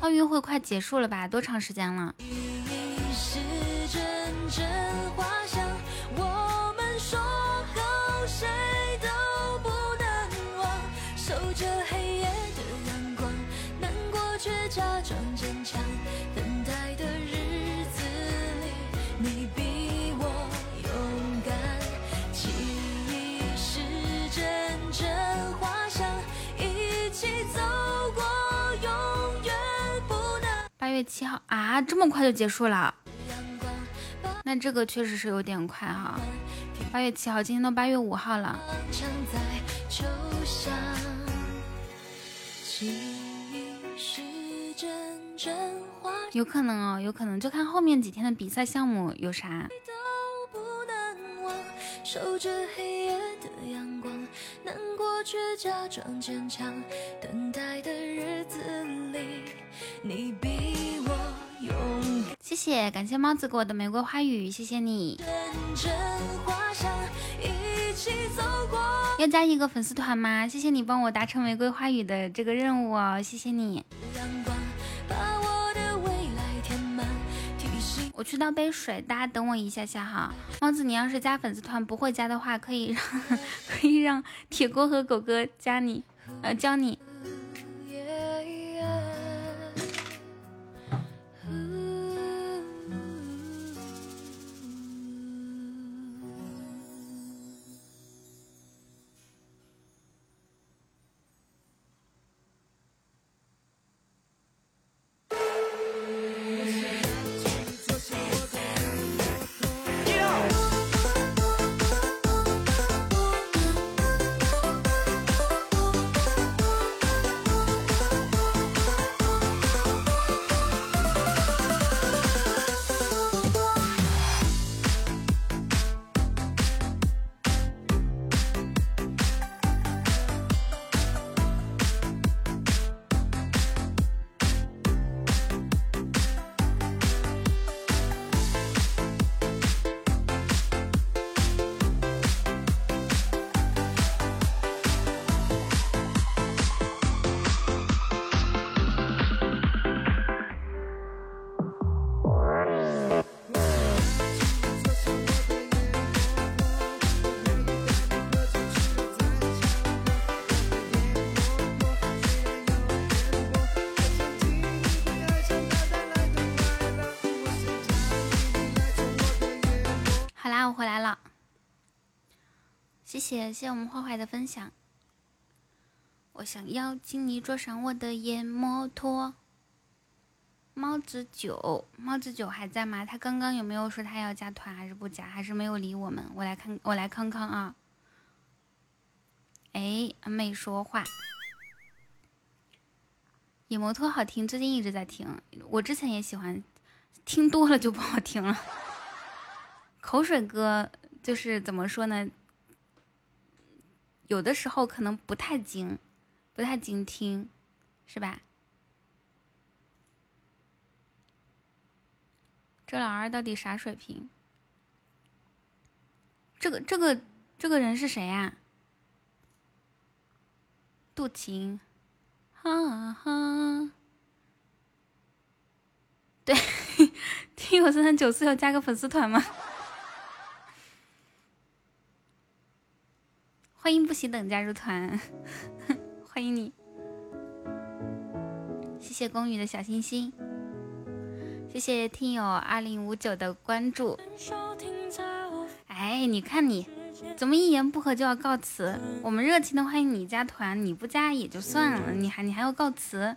奥运会快结束了吧？多长时间了？月七号啊，这么快就结束了？那这个确实是有点快哈。八月七号，今天都八月五号了。有可能哦，有可能，就看后面几天的比赛项目有啥。守着黑夜的阳光，难过却假装坚强，等待的日子里，你比我勇敢。谢谢，感谢猫子给我的玫瑰花语，谢谢你。要加一个粉丝团吗？谢谢你帮我达成玫瑰花语的这个任务哦，谢谢你。我我去倒杯水，大家等我一下下哈。王子，你要是加粉丝团不会加的话，可以让 (laughs) 可以让铁锅和狗哥加你，呃，教你。谢谢我们坏坏的分享。我想要请你坐上我的野摩托。猫子九，猫子九还在吗？他刚刚有没有说他要加团，还是不加，还是没有理我们？我来看，我来康康啊。哎，没说话。野摩托好听，最近一直在听。我之前也喜欢，听多了就不好听了。(laughs) 口水歌就是怎么说呢？有的时候可能不太精，不太精听，是吧？这老二到底啥水平？这个这个这个人是谁呀？杜琴，哈哈。对，(laughs) 听友三三九四要加个粉丝团吗？欢迎不喜等加入团，(laughs) 欢迎你！谢谢宫羽的小心心，谢谢听友二零五九的关注。哎，你看你怎么一言不合就要告辞？我们热情的欢迎你加团，你不加也就算了，你还你还要告辞？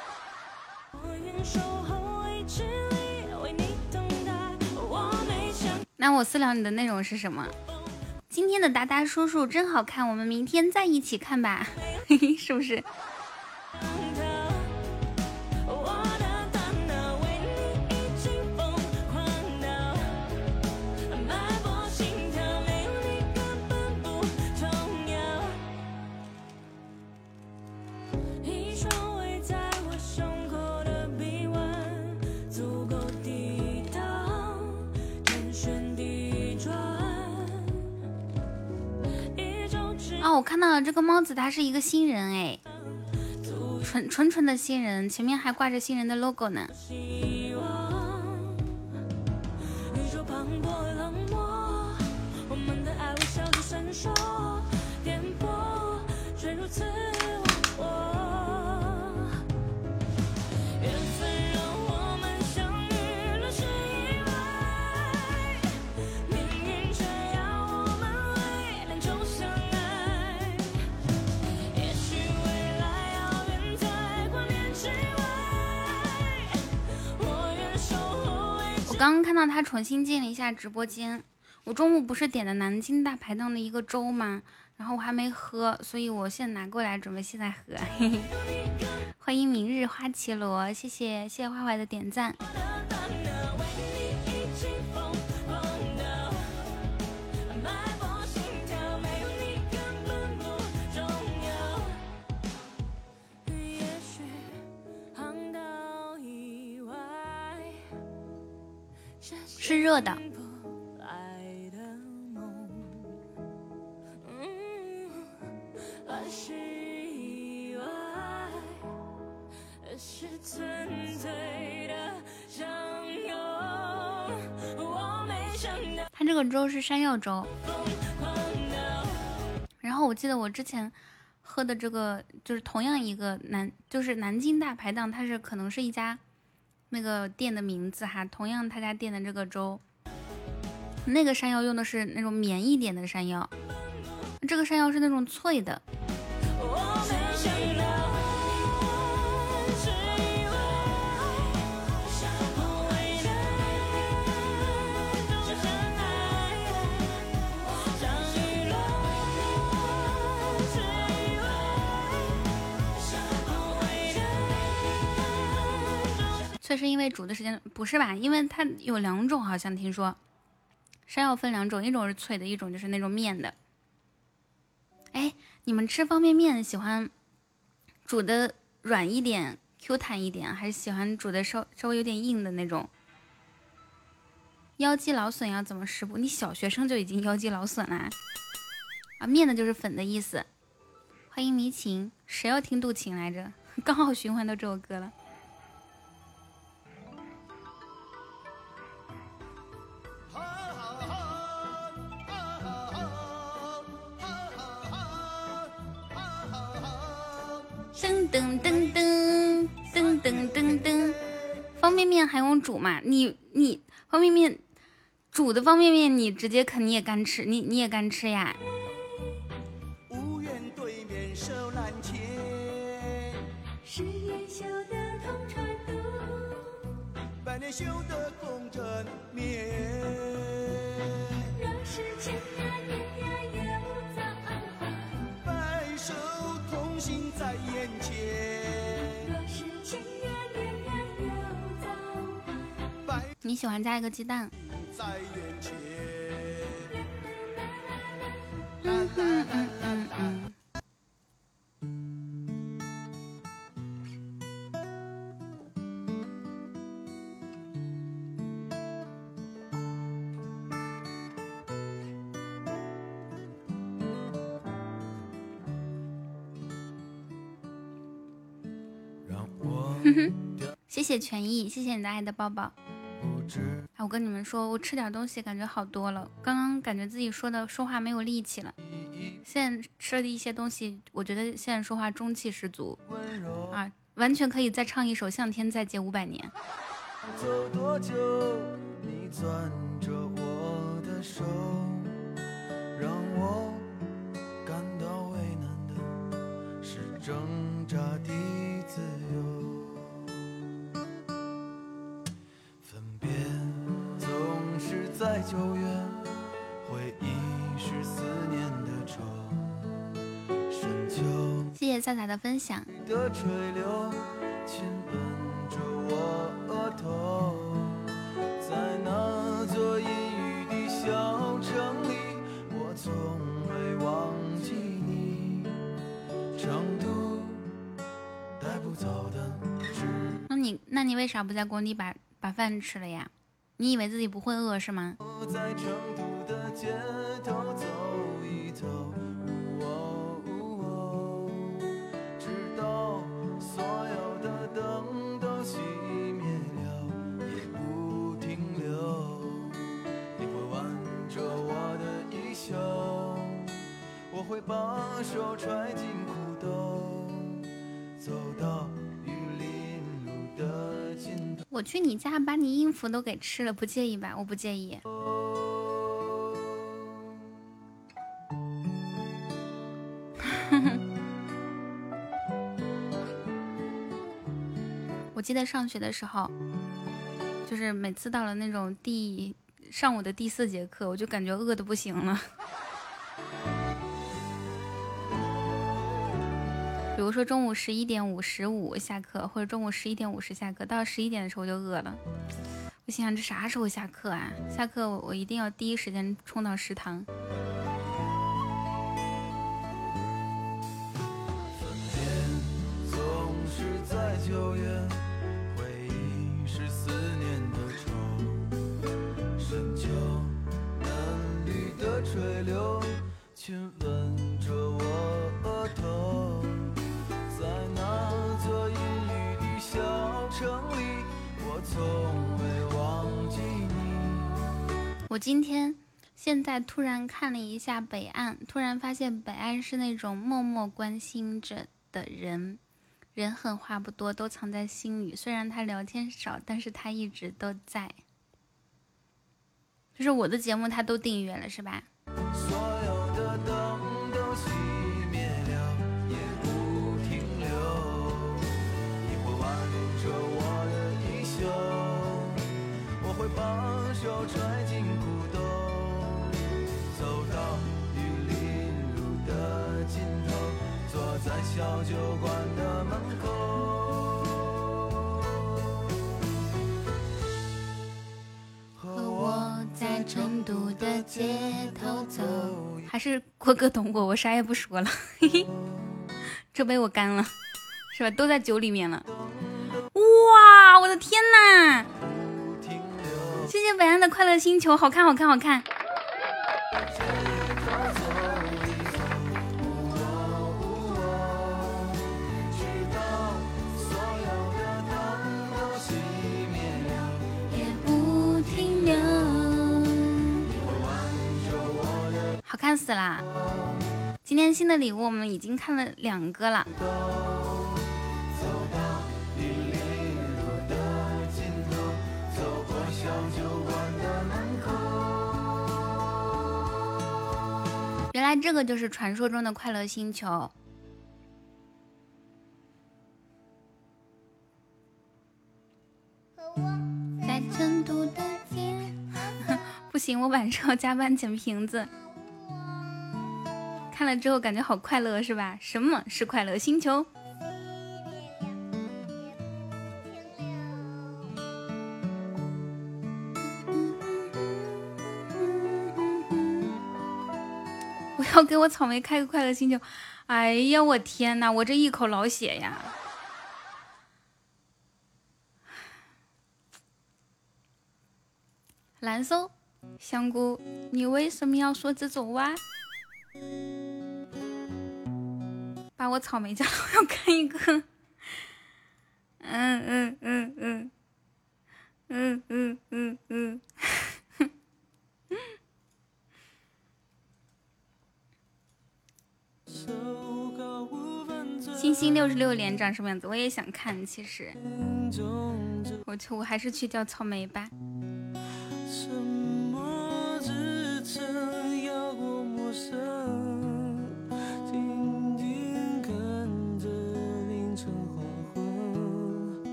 那我私聊你的内容是什么？今天的达达叔叔真好看，我们明天再一起看吧，(laughs) 是不是？我看到了这个帽子，他是一个新人哎，纯纯纯的新人，前面还挂着新人的 logo 呢。刚刚看到他重新进了一下直播间，我中午不是点的南京大排档的一个粥吗？然后我还没喝，所以我现在拿过来准备现在喝。嘿嘿，欢迎明日花绮罗，谢谢谢谢坏坏的点赞。是热的。他这个粥是山药粥，然后我记得我之前喝的这个就是同样一个南，就是南京大排档，它是可能是一家。那个店的名字哈，同样他家店的这个粥，那个山药用的是那种绵一点的山药，这个山药是那种脆的。这是因为煮的时间不是吧？因为它有两种，好像听说山药分两种，一种是脆的，一种就是那种面的。哎，你们吃方便面喜欢煮的软一点、Q 弹一点，还是喜欢煮的稍稍微有点硬的那种？腰肌劳损要怎么食补？你小学生就已经腰肌劳损啦？啊，面的就是粉的意思。欢迎迷情，谁要听杜琴来着？(laughs) 刚好循环到这首歌了。噔噔噔噔噔噔噔噔，方便面还用煮吗？你你方便面煮的方便面，你直接啃，你也干吃，你你也干吃呀。百年修得共枕眠。若是千呀年呀，有再换。白首同心。你喜欢加一个鸡蛋。嗯嗯嗯嗯嗯。谢谢权益，谢谢你的爱的抱抱。哎，我跟你们说，我吃点东西感觉好多了。刚刚感觉自己说的说话没有力气了，现在吃了一些东西，我觉得现在说话中气十足啊，完全可以再唱一首《向天再借五百年》。九月，回忆是思念的愁。深秋，谢谢赛赛的分享。的垂柳亲吻着我额头，在那座阴雨的小城里，我从未忘记你。成都带不走的只。那你那你为啥不在工地把把饭吃了呀？你以为自己不会饿是吗？我在成都的街头走一走。直到所有的灯都熄灭了，也不停留。你会挽着我的衣袖，我会把手揣进裤兜。走到。我去你家把你音符都给吃了，不介意吧？我不介意。(laughs) 我记得上学的时候，就是每次到了那种第上午的第四节课，我就感觉饿的不行了。如说中午十一点五十五下课，或者中午十一点五十下课，到十一点的时候我就饿了。我心想这啥时候下课啊？下课我我一定要第一时间冲到食堂。在突然看了一下北岸，突然发现北岸是那种默默关心着的人，人狠话不多，都藏在心里。虽然他聊天少，但是他一直都在。就是我的节目他都订阅了，是吧？成都的街头走。还是郭哥懂我，我啥也不说了。(laughs) 这杯我干了，是吧？都在酒里面了。哇，我的天呐！谢谢北安的快乐星球，好看，好看，好看。看死啦！今天新的礼物我们已经看了两个了。原来这个就是传说中的快乐星球。在成都的街，(laughs) 不行，我晚上要加班捡瓶子。看了之后感觉好快乐，是吧？什么是快乐星球？(laughs) 我要给我草莓开个快乐星球！哎呀，我天呐，我这一口老血呀！蓝搜香菇，你为什么要说这种话？把我草莓酱，(laughs) 我要看一个。嗯嗯嗯嗯嗯嗯嗯嗯。星星六十六连长什么样子？我也想看，其实。我去，我还是去叫草莓吧。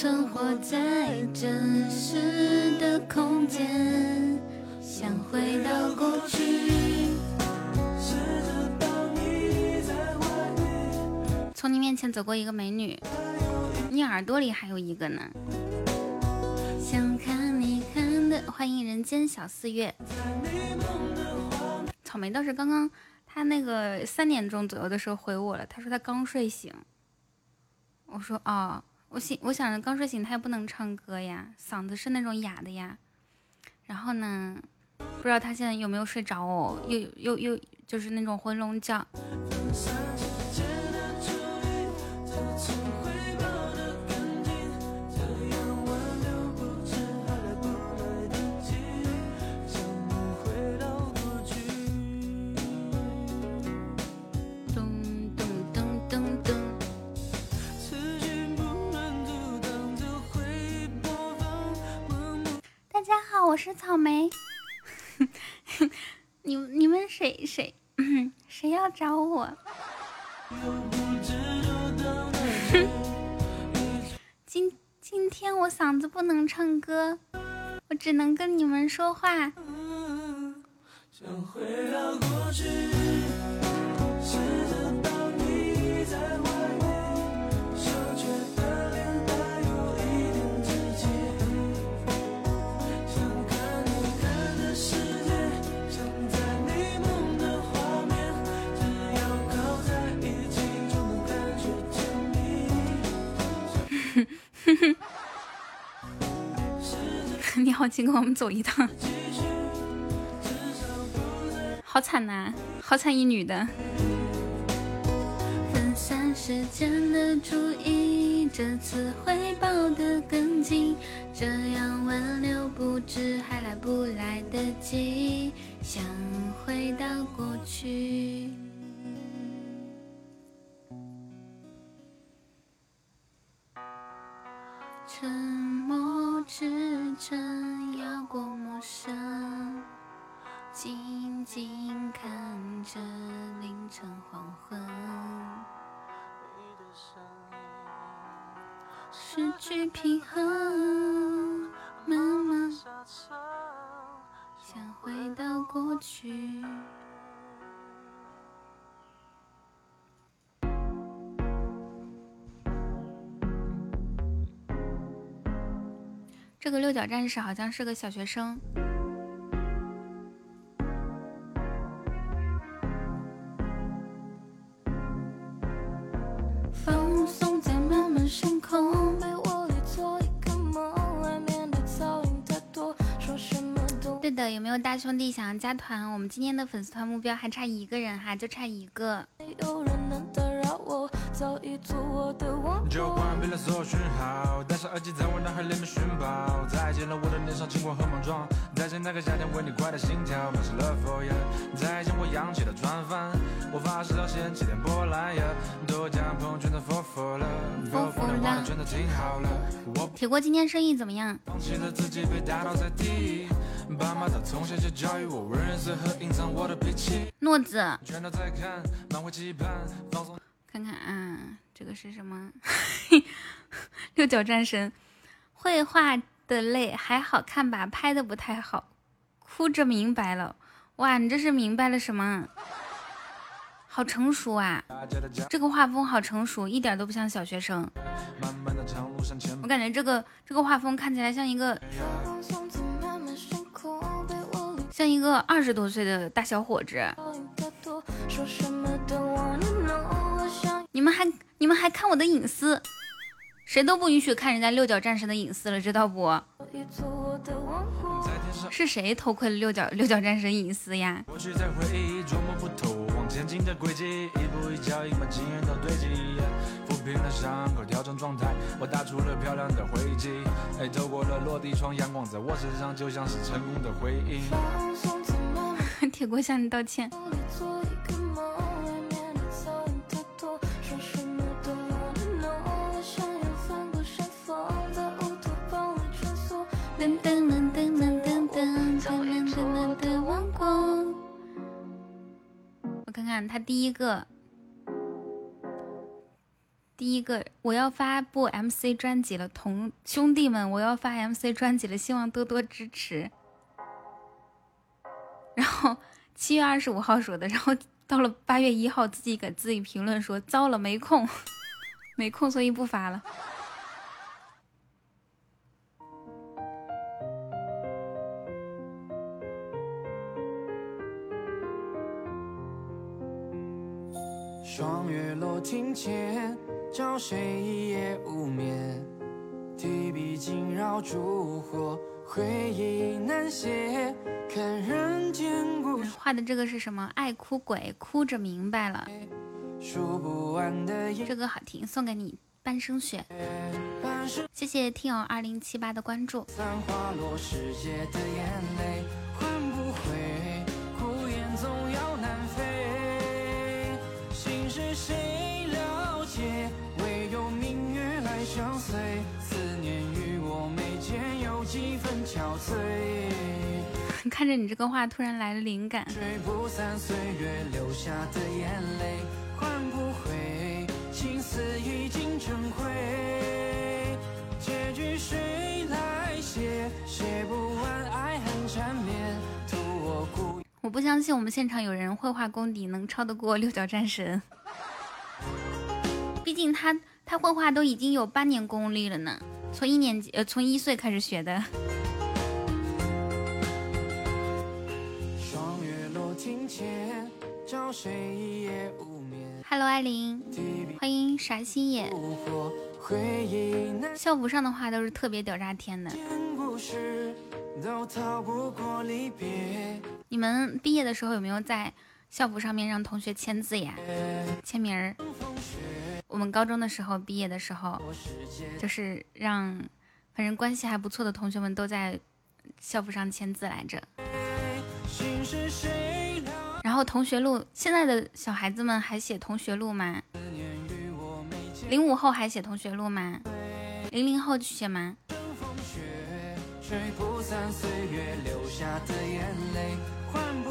存活在真实的空间，想回到过去。从你面前走过一个美女，你耳朵里还有一个呢。想看你看的，欢迎人间小四月。草莓倒是刚刚，他那个三点钟左右的时候回我了，他说他刚睡醒。我说哦，我醒，我想着刚睡醒，他也不能唱歌呀，嗓子是那种哑的呀。然后呢，不知道他现在有没有睡着哦，又又又就是那种回笼觉。我是草莓，(laughs) 你你们谁谁 (clears throat) 谁要找我？(laughs) 今今天我嗓子不能唱歌，我只能跟你们说话。想回到过去，试着你好，请跟我们走一趟。好惨呐，好惨一女的。分散时间的注意，这次汇报的更紧，这样挽留不知还来不来得及。想回到过去。沉默之城遥过陌生，静静看着凌晨黄昏。失去平衡，慢慢想回到过去。这个六角战士好像是个小学生。放松在漫漫星空，被窝里做一个梦，外面的噪音太多，说什么都。对的，有没有大兄弟想要加团？我们今天的粉丝团目标还差一个人哈，就差一个。就关闭了所有讯号，戴上耳机在我脑海里面寻宝。再见了我的年少轻狂和莽撞，再见那个夏天为你快的心跳。再见我扬起的船帆，我发誓要掀起点波澜朋友都听好了。铁锅今天生意怎么样？放弃了自己被打倒在地，爸妈的从小就教育我，温润色和隐藏我的脾气。诺子。看看啊，这个是什么？(laughs) 六角战神，绘画的累还好看吧？拍的不太好，哭着明白了。哇，你这是明白了什么？好成熟啊！这个画风好成熟，一点都不像小学生。我感觉这个这个画风看起来像一个像一个二十多岁的大小伙子。你们还你们还看我的隐私？谁都不允许看人家六角战神的隐私了，知道不？是谁偷窥了六角六角战神隐私呀？铁锅向你道歉。看看他第一个，第一个我要发布 MC 专辑了，同兄弟们，我要发 MC 专辑了，希望多多支持。然后七月二十五号说的，然后到了八月一号自己给自己评论说，糟了，没空，(laughs) 没空，所以不发了。双月落庭前，照谁一夜无眠。提笔惊扰烛火，回忆难写。看人间故事。画的这个是什么？爱哭鬼，哭着明白了。数不完的这个好听，送给你半生雪。谢谢听友二零七八的关注。散花落世界的眼泪，谁了解？唯有明月来相随。思念与我眉间有几分憔悴。(laughs) 看着你这个话，突然来了灵感。吹不散岁月留下的眼泪，换不回。情丝已经成灰。结局谁来写？写不完爱恨缠绵。图我孤。我不相信我们现场有人绘画功底能超得过六角战神。毕竟他他绘画都已经有八年功力了呢，从一年级呃从一岁开始学的。(laughs) Hello，艾琳，欢迎傻心眼。校服上的话都是特别屌炸天的。你们毕业的时候有没有在校服上面让同学签字呀？签名儿。我们高中的时候毕业的时候，就是让反正关系还不错的同学们都在校服上签字来着。然后同学录，现在的小孩子们还写同学录吗？零五后还写同学录吗？零零后写吗？吹不散岁月留下的眼泪，换不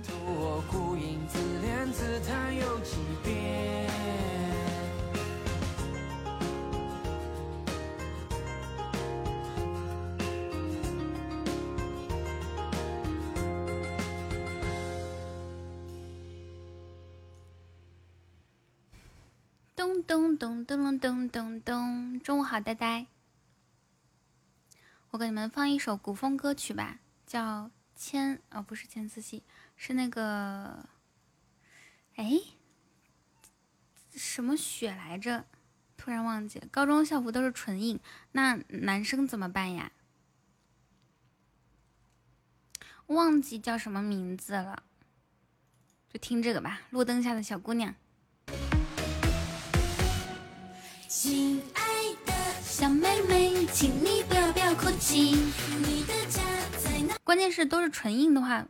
我孤影自怜自叹又几遍。咚咚咚咚咚咚咚！中午好，呆呆。我给你们放一首古风歌曲吧，叫《千》哦，不是《千丝戏》，是那个……哎，什么雪来着？突然忘记。高中校服都是纯印，那男生怎么办呀？忘记叫什么名字了，就听这个吧，《路灯下的小姑娘》。亲爱的小妹妹，请你不要不要哭泣。你的家在哪？关键是都是纯印的话，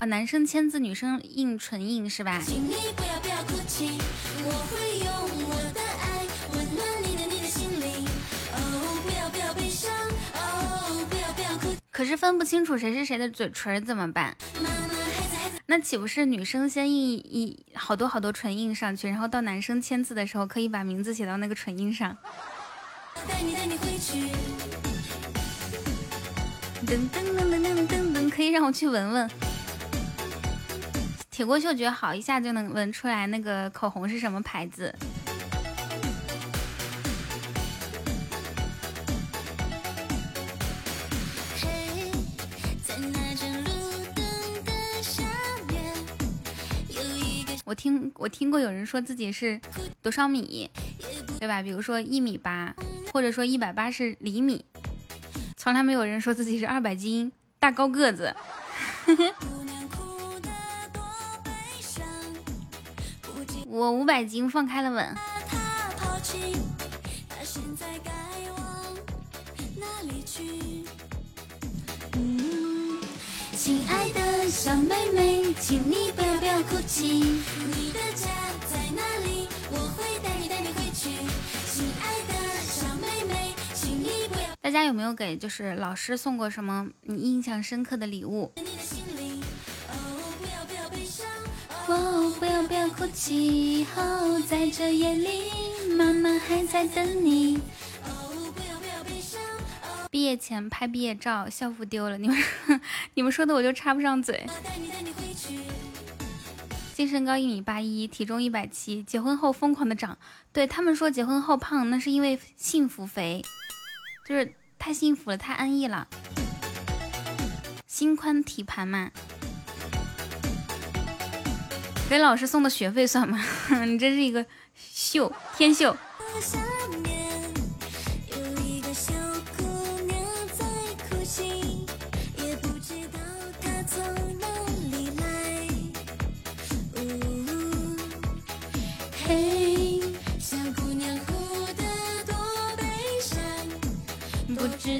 啊，男生签字，女生印唇印是吧？可是分不清楚谁是谁的嘴唇怎么办？那岂不是女生先印一好多好多唇印上去，然后到男生签字的时候可以把名字写到那个唇印上？噔噔噔噔噔噔，可以让我去闻闻。铁锅嗅觉好，一下就能闻出来那个口红是什么牌子。我听我听过有人说自己是多少米，对吧？比如说一米八，或者说一百八十厘米，从来没有人说自己是二百斤大高个子。(laughs) 我五百斤，放开了吻。亲爱的小妹妹，请你不要哭泣。大家有没有给就是老师送过什么你印象深刻的礼物？哦，不要不要。哭泣，哦，在这夜里，妈妈还在等你。毕业前拍毕业照，校服丢了，你们 (laughs) 你们说的我就插不上嘴。净身高一米八一，体重一百七，结婚后疯狂的长。对他们说结婚后胖，那是因为幸福肥，就是太幸福了，太安逸了。心宽体盘嘛。给老师送的学费算吗？(laughs) 你真是一个秀，天秀。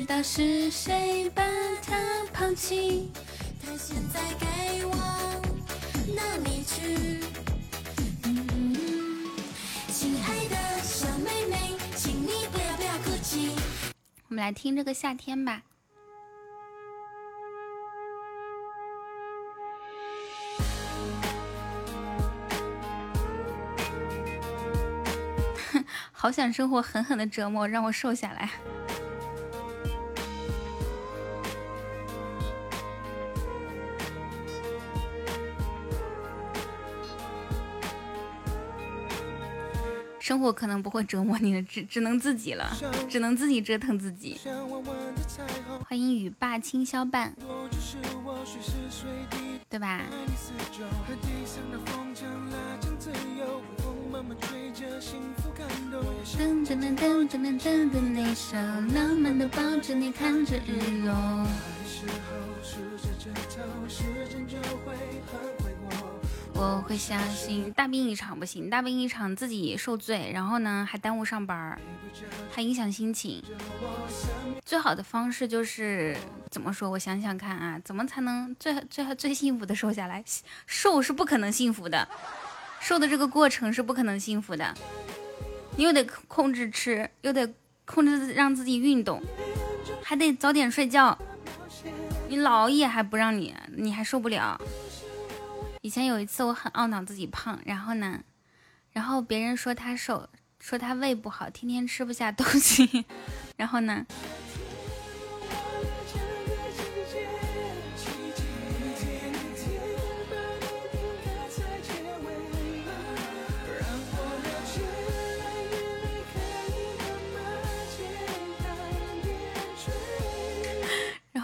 知道是谁把她抛弃，她现在该往哪里去？亲爱的小妹妹，请你不要不要哭泣。我们来听这个夏天吧。(laughs) 好想生活狠狠的折磨，让我瘦下来。生活可能不会折磨你了，只只能自己了，只能自己折腾自己。欢迎雨霸清宵伴，对吧？噔噔噔噔噔噔噔，那首浪漫的抱着你看着日落。我会相信大病一场不行，大病一场自己受罪，然后呢还耽误上班，还影响心情。最好的方式就是怎么说？我想想看啊，怎么才能最最最幸福的瘦下来？瘦是不可能幸福的，瘦的这个过程是不可能幸福的。你又得控制吃，又得控制让自己运动，还得早点睡觉。你老熬夜还不让你，你还受不了。以前有一次我很懊恼自己胖，然后呢，然后别人说他瘦，说他胃不好，天天吃不下东西，(laughs) 然后呢。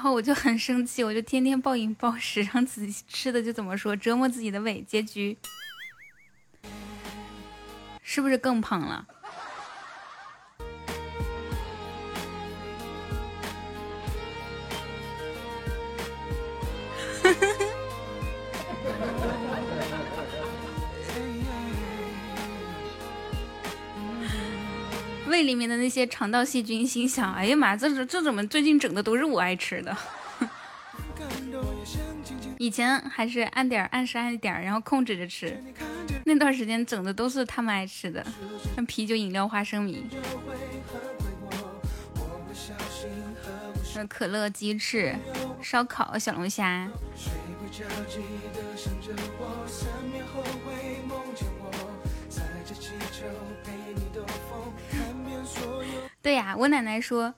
然后我就很生气，我就天天暴饮暴食，让自己吃的就怎么说，折磨自己的胃，结局是不是更胖了？胃里面的那些肠道细菌心想：哎呀妈，这这这怎么最近整的都是我爱吃的？(laughs) 以前还是按点按时按点，然后控制着吃，那段时间整的都是他们爱吃的，像啤酒、饮料、花生米，可乐、鸡翅、烧烤、小龙虾。对呀，我奶奶说，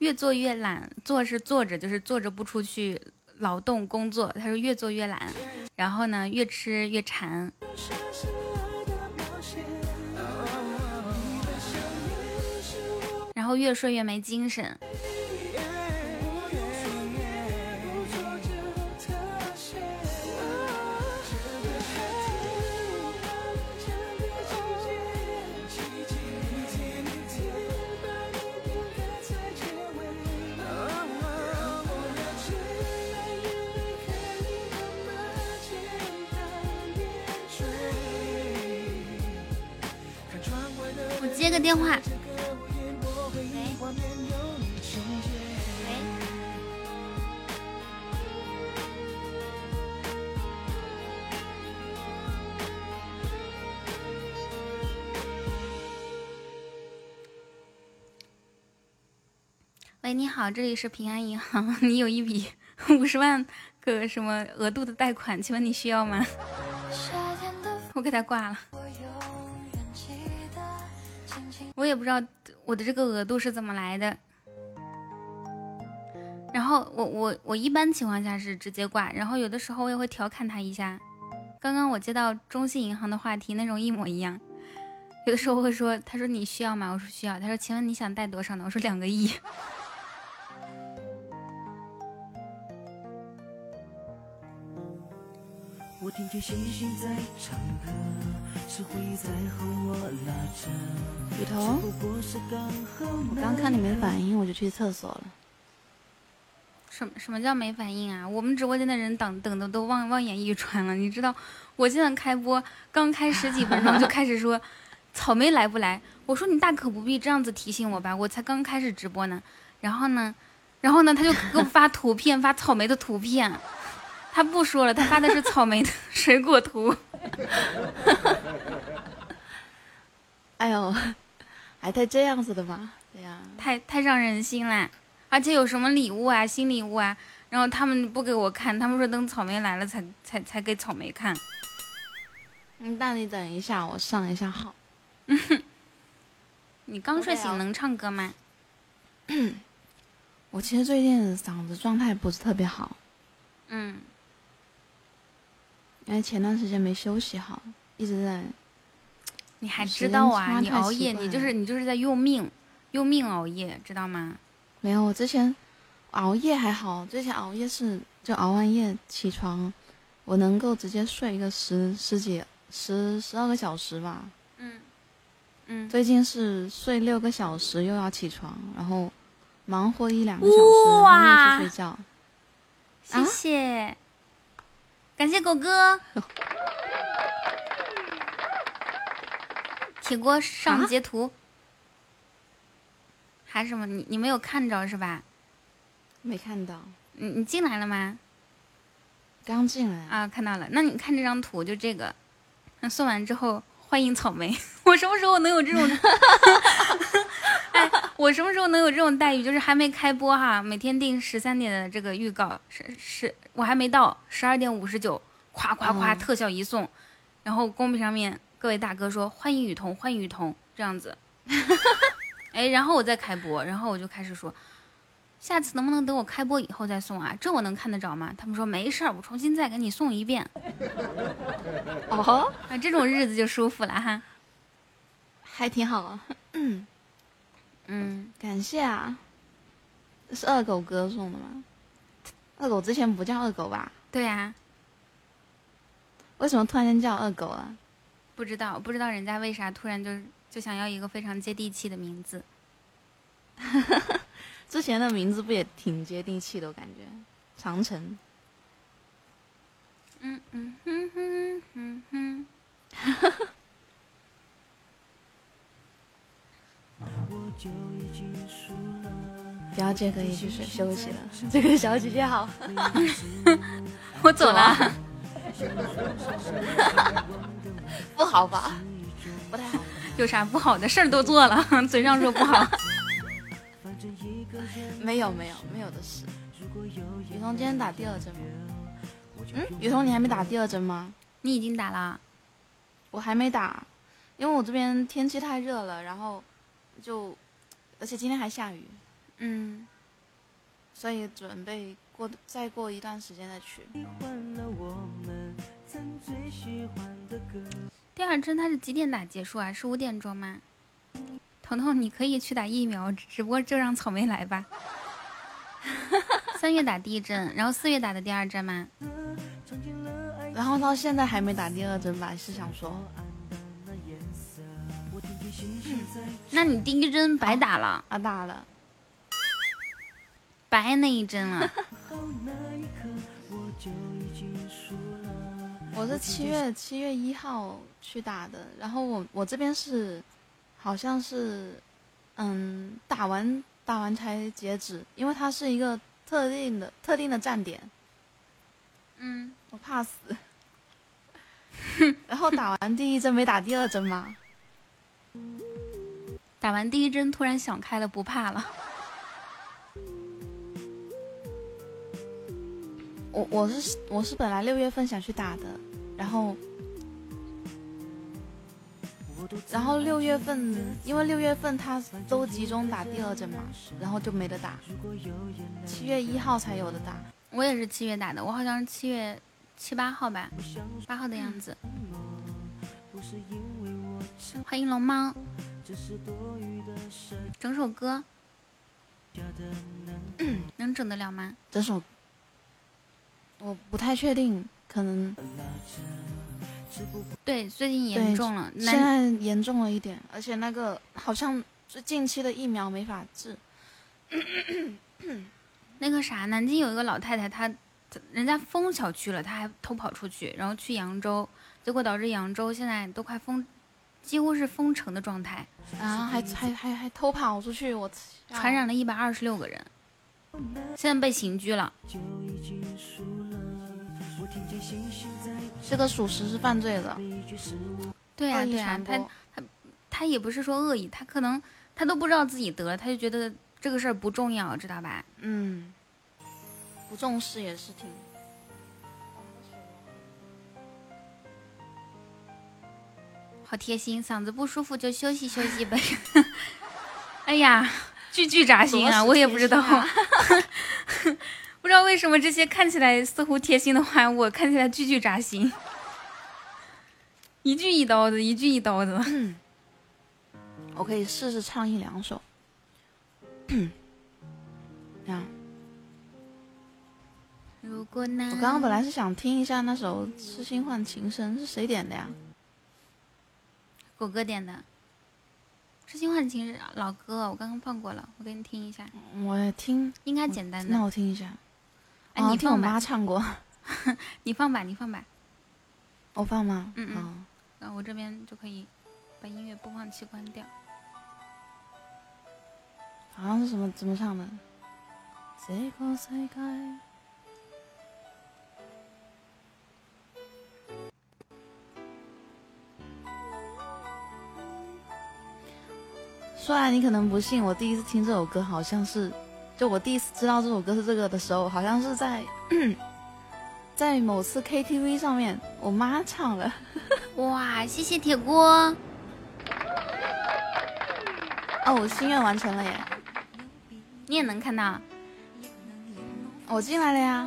越做越懒，坐是坐着，就是坐着不出去劳动工作。她说越做越懒，然后呢，越吃越馋，然后越睡越没精神。个电话。喂，你好，这里是平安银行，(laughs) 你有一笔五十万个什么额度的贷款，请问你需要吗？我给他挂了。我也不知道我的这个额度是怎么来的。然后我我我一般情况下是直接挂，然后有的时候我也会调侃他一下。刚刚我接到中信银行的话题，内容一模一样。有的时候会说，他说你需要吗？我说需要。他说，请问你想贷多少呢？我说两个亿。雨桐，我刚看你没反应，我就去厕所了。什么什么叫没反应啊？我们直播间的人等等的都望望眼欲穿了。你知道，我现在开播刚开十几分钟就开始说草莓来不来？我说你大可不必这样子提醒我吧，我才刚开始直播呢。然后呢，然后呢，他就给我发图片，发草莓的图片。他不说了，他发的是草莓的 (laughs) 水果图。(laughs) 哎呦，还带这样子的吗？对呀，太太伤人心了。而且有什么礼物啊，新礼物啊，然后他们不给我看，他们说等草莓来了才才才给草莓看。嗯，那你等一下，我上一下号。你刚睡醒能唱歌吗？(coughs) 我其实最近嗓子状态不是特别好。嗯。因为前段时间没休息好，一直在。(tsk) 你还知道啊？你熬夜，你就是你就是在用命，用命熬夜，知道吗？没有，我之前熬夜还好，之前熬夜是就熬完夜起床，我能够直接睡一个十十几十十二个小时吧。嗯嗯。最近是睡六个小时又要起床，然后忙活一两个小时然后又去睡觉。谢谢，感谢狗哥。铁锅上截图。还是什么？你你没有看着是吧？没看到。你你进来了吗？刚进来啊，看到了。那你看这张图，就这个。那送完之后，欢迎草莓。(laughs) 我什么时候能有这种？哎，我什么时候能有这种待遇？就是还没开播哈，每天定十三点的这个预告，是是，我还没到十二点五十九，夸夸夸特效一送，然后公屏上面各位大哥说欢迎雨桐，欢迎雨桐，这样子。(laughs) 哎，然后我再开播，然后我就开始说，下次能不能等我开播以后再送啊？这我能看得着吗？他们说没事儿，我重新再给你送一遍。哦，啊，这种日子就舒服了哈，还挺好。啊嗯嗯，感谢啊，是二狗哥送的吗？二狗之前不叫二狗吧？对呀。为什么突然间叫二狗了？不知道，不知道人家为啥突然就。就想要一个非常接地气的名字，(laughs) 之前的名字不也挺接地气的？我感觉长城。嗯嗯哼哼哼哼。(laughs) 表姐可以去睡休息了。(laughs) 这个小姐姐好。(laughs) 我走了。(laughs) 不好吧？不太好。有啥不好的事儿都做了，嘴上说不好。没有没有没有的事。雨桐今天打第二针吗？嗯，雨桐你还没打第二针吗？你已经打了，我还没打，因为我这边天气太热了，然后就，而且今天还下雨，嗯，所以准备过再过一段时间再去。第二针它是几点打结束啊？是五点钟吗？彤彤，你可以去打疫苗，只不过就让草莓来吧。(laughs) 三月打第一针，然后四月打的第二针吗？然后到现在还没打第二针吧？是想说，那你第一针白打了啊？打了，白那一针了。(laughs) 我是七月七月一号去打的，然后我我这边是，好像是，嗯，打完打完才截止，因为它是一个特定的特定的站点。嗯，我怕死。(laughs) 然后打完第一针没打第二针吗？打完第一针突然想开了，不怕了。我我是我是本来六月份想去打的，然后然后六月份，因为六月份他都集中打第二针嘛，然后就没得打。七月一号才有的打。我也是七月打的，我好像是七月七八号吧，八号的样子。欢迎龙猫，整首歌，(clears throat) 能整得了吗？整首，我不太确定，可能。对，最近严重了，现在严重了一点，而且那个好像是近期的疫苗没法治。(clears throat) 那个啥，南京有一个老太太，她人家封小区了，她还偷跑出去，然后去扬州，结果导致扬州现在都快封，几乎是封城的状态。啊，还还还还偷跑出去，我传染了一百二十六个人，现在被刑拘了。这个属实是犯罪的。对呀对呀，他他他也不是说恶意，他可能他都不知道自己得了，他就觉得这个事儿不重要，知道吧？嗯，不重视也是挺。好贴心，嗓子不舒服就休息休息呗。(laughs) 哎呀，句句扎心啊！我也不知道。(laughs) 不知道为什么这些看起来似乎贴心的话，我看起来句句扎心，一句一刀子，一句一刀子。我可以试试唱一两首。这样。如果那……我刚刚本来是想听一下那首《痴心换情深》，是谁点的呀？狗哥点的。《痴心换情》是老歌，我刚刚放过了，我给你听一下。我听，应该简单的。那我听一下。哎，你听我妈唱过，(laughs) 你放吧，你放吧，我放吗？嗯嗯，然后我这边就可以把音乐播放器关掉。好像是什么怎么唱的？这个世界。虽然你可能不信，我第一次听这首歌好像是。就我第一次知道这首歌是这个的时候，好像是在 (coughs) 在某次 KTV 上面，我妈唱的。(laughs) 哇，谢谢铁锅！哦，我心愿完成了耶！你也能看到？我进来了呀。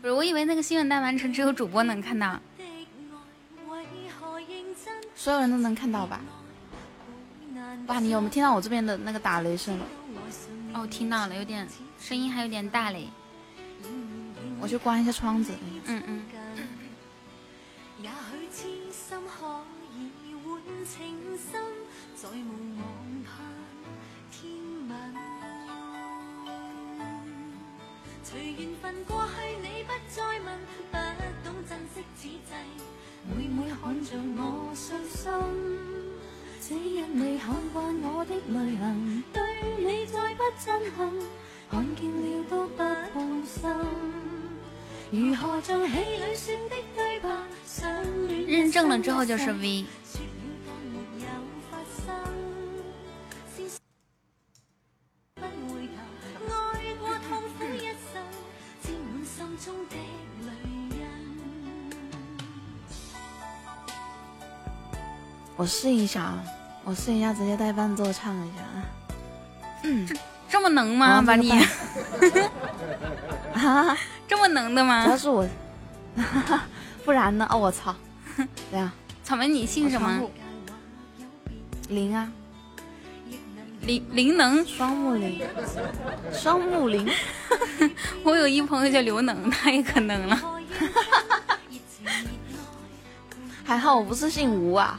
不是，我以为那个心愿单完成只有主播能看到。所有人都能看到吧？哇，你有没有听到我这边的那个打雷声？哦，听到了，有点声音，还有点大嘞。我去关一下窗子。嗯嗯。只因你看惯我的泪痕，对你再不震撼，看见了都不痛心。如何像戏里说的对白，相恋认证了之后就是 V。我试一下啊。我试一下，直接带伴奏唱一下啊！嗯这这么能吗？把你 (laughs) 啊，这么能的吗？主要是我，(laughs) 不然呢？哦，我操！(laughs) 对呀，草莓，你姓什么？林啊，林林能，双木林，双木林。我有一朋友叫刘能，他也可能了。还好我不是姓吴啊。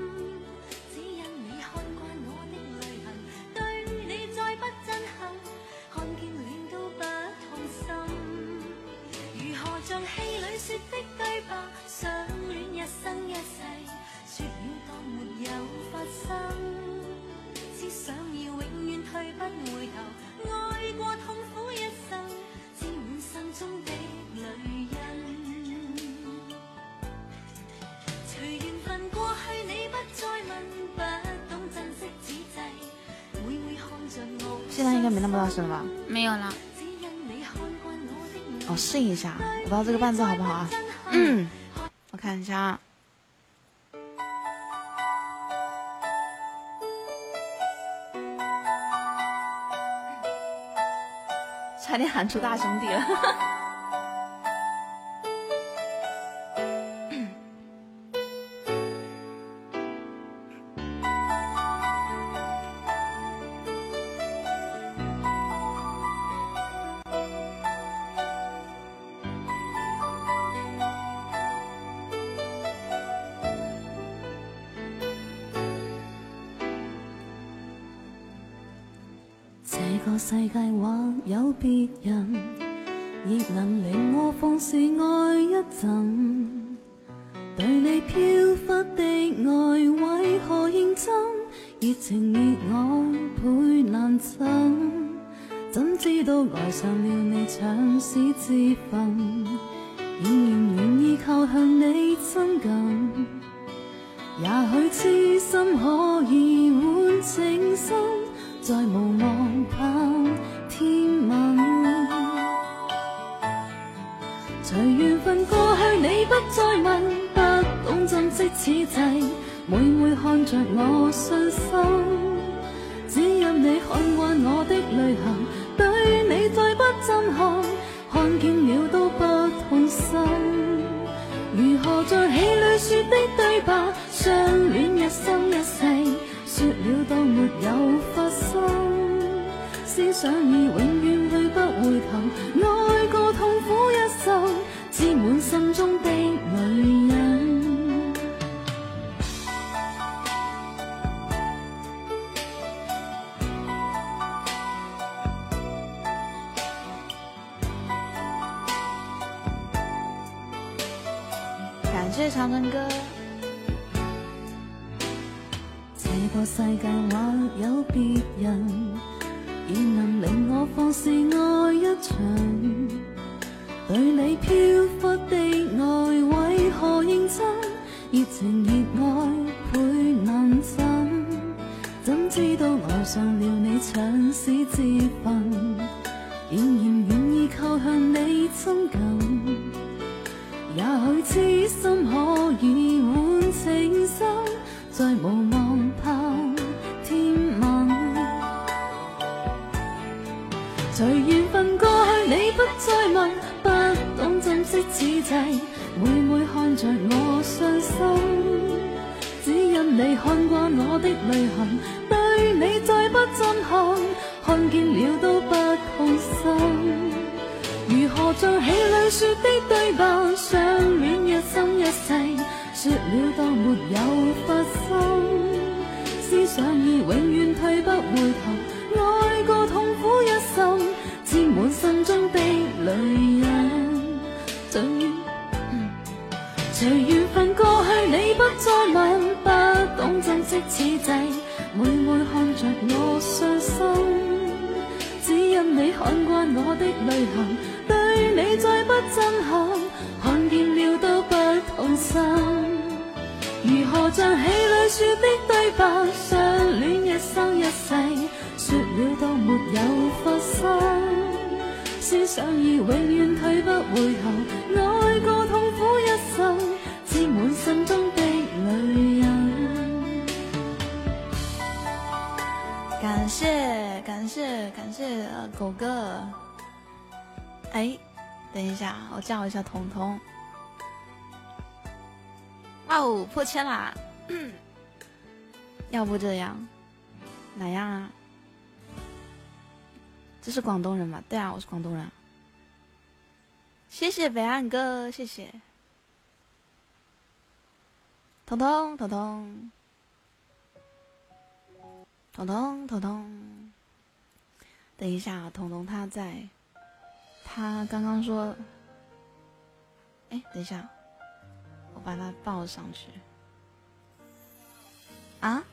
恋一生一世说了当没有发生只想永远退不回头爱过痛苦一生心中的泪印随缘分过去你不再问不懂珍惜此际每每看着我现在应该没那么大声了吧？没有了。我试一下我不知道这个伴奏好不好啊。嗯。我看一下啊。差点喊出大兄弟了。我是广东人。谢谢北岸哥，谢谢。彤彤，彤彤，彤彤，彤彤。等一下，彤彤他在，他刚刚说，哎，等一下，我把他抱上去。啊？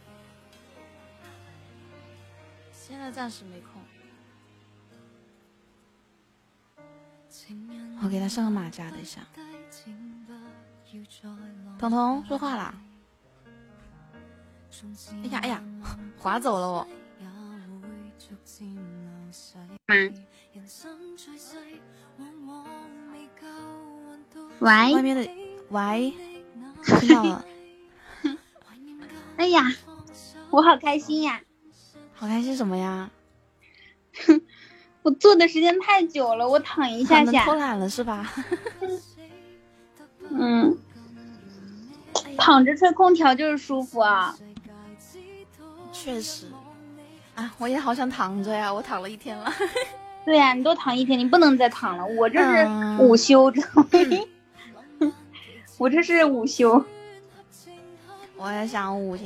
现在暂时没空。给他上个马甲，等一下。彤彤说话啦！哎呀哎呀，划走了我。喂。外面的喂，听到了。(laughs) 哎呀，我好开心呀！好开心什么呀？(laughs) 我坐的时间太久了，我躺一下下。偷懒了是吧？(laughs) 嗯，躺着吹空调就是舒服啊。确实，啊，我也好想躺着呀，我躺了一天了。(laughs) 对呀，你都躺一天，你不能再躺了。我这是午休，知道吗？(laughs) 我这是午休。我也想午休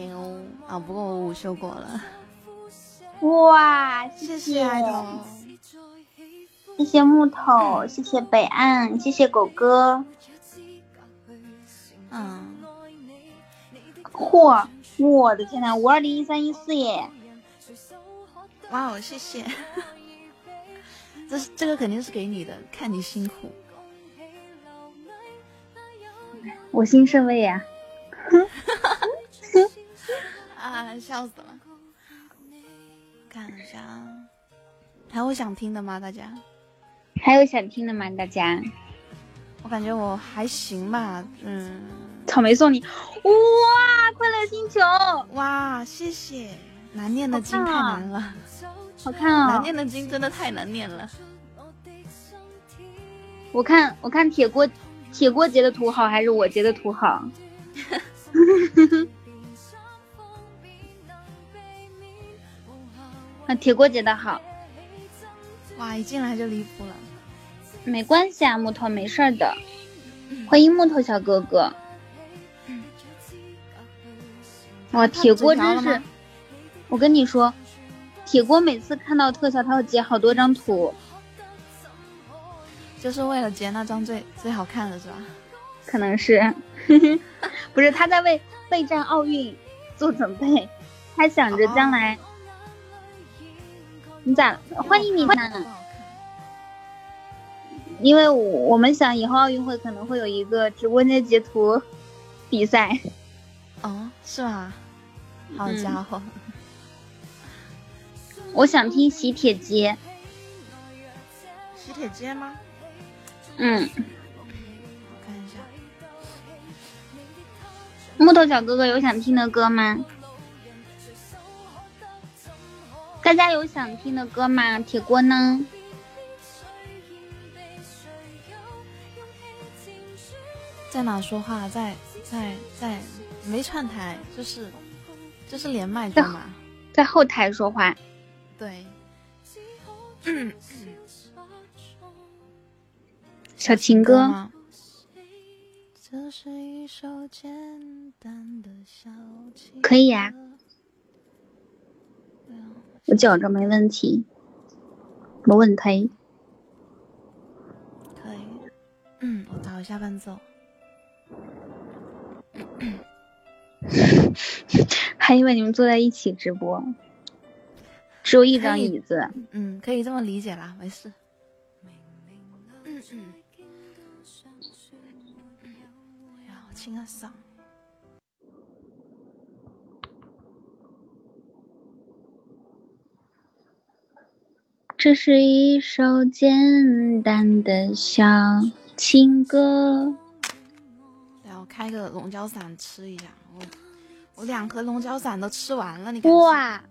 啊，不过我午休过了。哇，谢谢爱豆，谢谢木头，谢谢北岸，谢谢狗哥。嗯，嚯，我的天呐，五二零一三一四耶！哇哦，谢谢。这是这个肯定是给你的，看你辛苦。我心甚慰呀。啊，笑死了！看一下，还有想听的吗？大家还有想听的吗？大家，我感觉我还行吧。嗯，草莓送你，哇！快乐星球，哇！谢谢。难念的经太难了，好看啊！难念的经真的太难念了。我看，我看铁锅，铁锅截的图好还是我截的图好？(laughs) (laughs) 啊，铁锅截的好。哇，一进来就离谱了。没关系啊，木头没事的。欢迎木头小哥哥。哇，铁锅真是，我跟你说，铁锅每次看到特效，他会截好多张图，就是为了截那张最最好看的，是吧？可能是，(laughs) 不是他在为备战奥运做准备，他想着将来。你咋？欢迎你呢？因为我们想以后奥运会可能会有一个直播间截图比赛。哦，是吗？好家伙！我想听喜帖街。喜帖街吗？嗯。我看一下。木头小哥哥有想听的歌吗？大家有想听的歌吗？铁锅呢？在哪说话？在在在没串台，就是就是连麦的嘛？在后台说话。对。小情歌。可以呀。我觉着没问题，没问题。可以，嗯，我找一下伴奏。(coughs) 还以为你们坐在一起直播，只有一张椅子。嗯，可以这么理解啦，没事。嗯嗯。哎呀，我清个嗓。这是一首简单的小情歌。开个龙角散吃一下，我我两盒龙角散都吃完了，你看。哇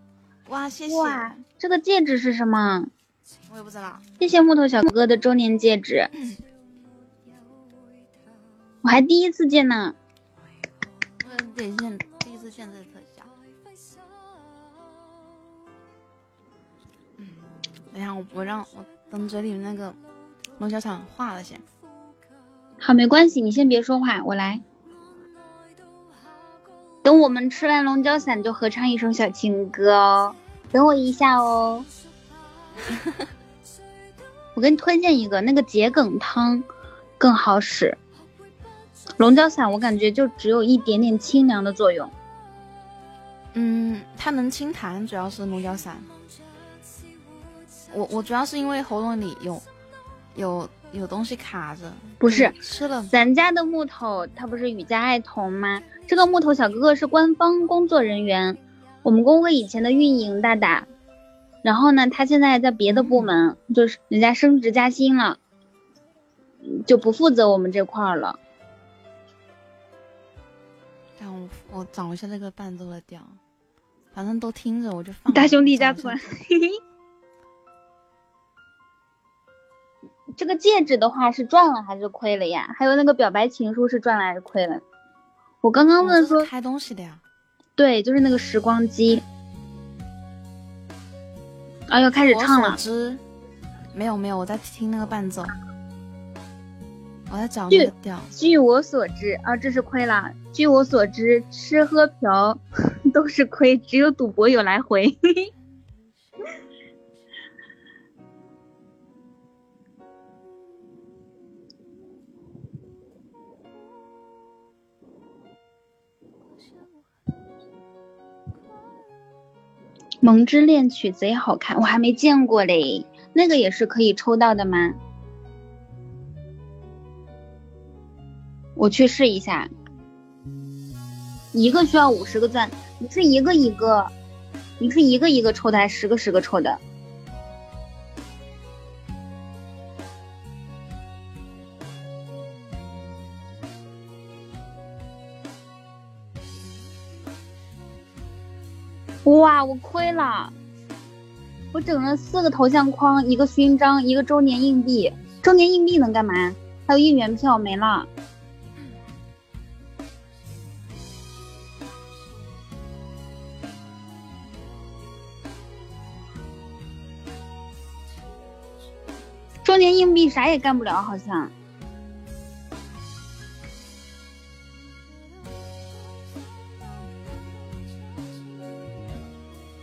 哇，谢谢。哇，这个戒指是什么？我也不知道。谢谢木头小哥哥的周年戒指，我还第一次见呢。我得见第一次见这个特效。等下，我不让我等嘴里那个龙角散化了先。好，没关系，你先别说话，我来。等我们吃完龙角散，就合唱一首小情歌哦。等我一下哦。我给你推荐一个，那个桔梗汤更好使。龙角散我感觉就只有一点点清凉的作用。嗯，它能清痰，主要是龙角散。我我主要是因为喉咙里有有有东西卡着。不是吃了，咱家的木头它不是与家爱童吗？这个木头小哥哥是官方工作人员，我们工会以前的运营大大。然后呢，他现在在别的部门，就是人家升职加薪了，就不负责我们这块儿了。但我我找一下这个伴奏的调，反正都听着，我就放。大兄弟加团。(laughs) 这个戒指的话是赚了还是亏了呀？还有那个表白情书是赚了还是亏了？我刚刚问说开东西的呀？对，就是那个时光机。啊，又开始唱了。没有没有，我在听那个伴奏，我在找那个调。据我所知啊，这是亏了。据我所知，吃喝嫖 (laughs) 都是亏，只有赌博有来回。《萌之恋曲》贼好看，我还没见过嘞。那个也是可以抽到的吗？我去试一下。一个需要五十个钻，你是一个一个，你是一个一个抽的，还是十个十个抽的？哇，我亏了！我整了四个头像框，一个勋章，一个周年硬币。周年硬币能干嘛？还有应援票没了。周年硬币啥也干不了，好像。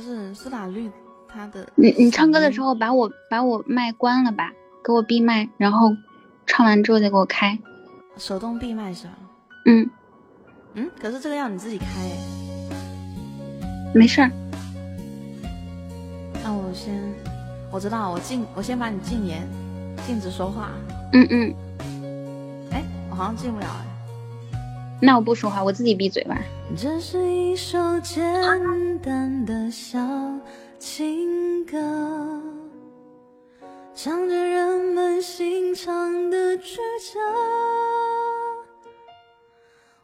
是苏打绿，他的你你唱歌的时候把我把我麦关了吧，给我闭麦，然后唱完之后再给我开，手动闭麦是吧？嗯嗯，可是这个要你自己开哎，没事儿。那我先，我知道，我禁，我先把你禁言，禁止说话。嗯嗯。哎，我好像进不了哎。那我不说话，我自己闭嘴吧。这是一首简单的小情歌，唱着人们心肠的曲折。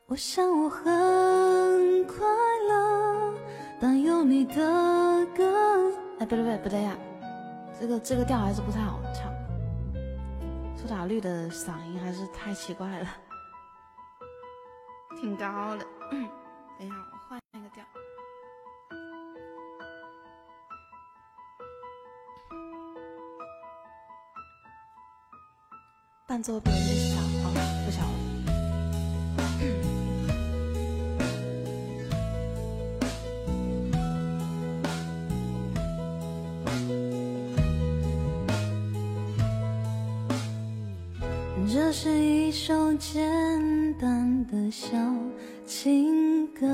我想我很快乐，但有你的歌。哎，不对不对不对呀，这个这个调还是不太好唱。苏打绿的嗓音还是太奇怪了。挺高的，等一下，我换一个调。伴奏比我小，哦，不小了。这是一首简。淡的小情歌，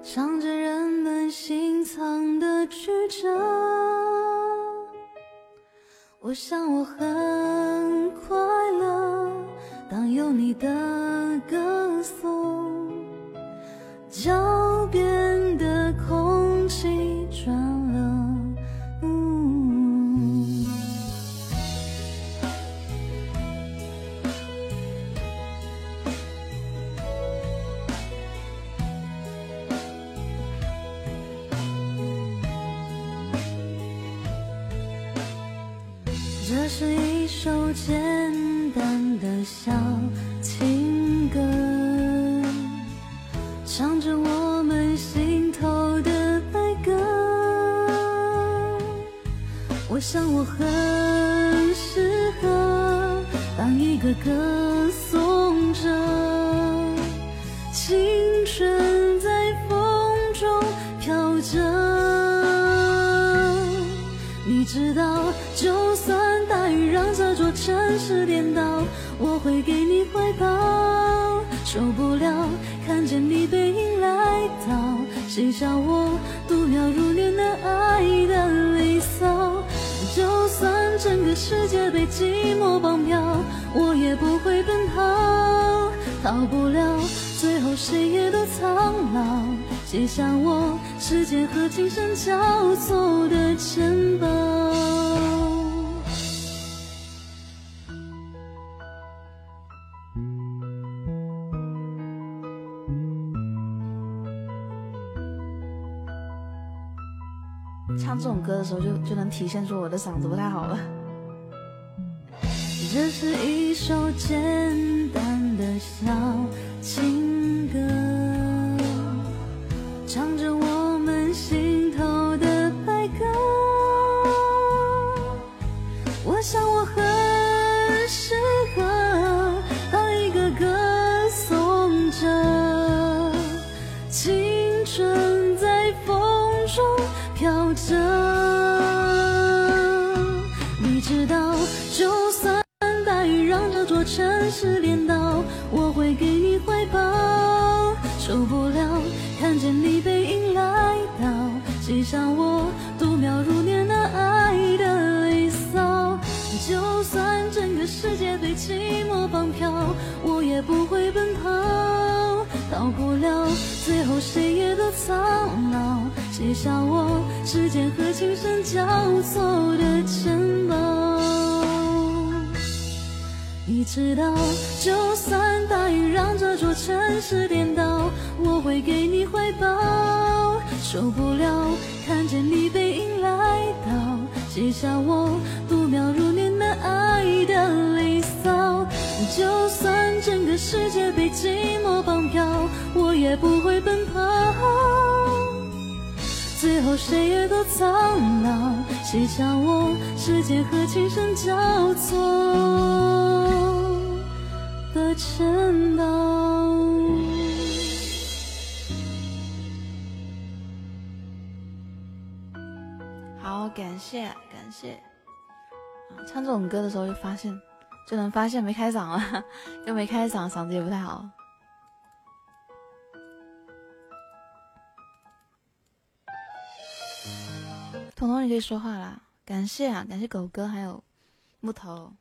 唱着人们心藏的曲折。我想我很快乐，当有你的歌颂，脚边的小情歌，唱着我们心头的哀歌。想我很适合当一个歌颂者，青春在风中飘着。你知道，就算大雨让这座城市颠倒，我会给你怀抱。受不了看见你背影来到，写下我度秒如年的爱的离骚。就算整个世界被寂寞绑票，我也不会奔跑。逃不了，最后谁也都苍老，写下我时间和琴声交错的城堡。这种歌的时候，就就能体现出我的嗓子不太好了。这是一首简单的小情歌，唱着世界被寂寞绑票，我也不会奔跑。到不了最后，谁也都苍老。写下我时间和琴声交错的城堡。你知道，就算大雨让这座城市颠倒，我会给你怀抱。受不了看见你背影来到，写下我度秒如爱的离骚。就算整个世界被寂寞绑票，我也不会奔跑。最后谁也都苍老，写下我时间和琴声交错的城堡。好，感谢感谢。唱这种歌的时候就发现，就能发现没开嗓了，(laughs) 又没开嗓，嗓子也不太好。彤彤，你可以说话啦！感谢啊，感谢狗哥还有木头，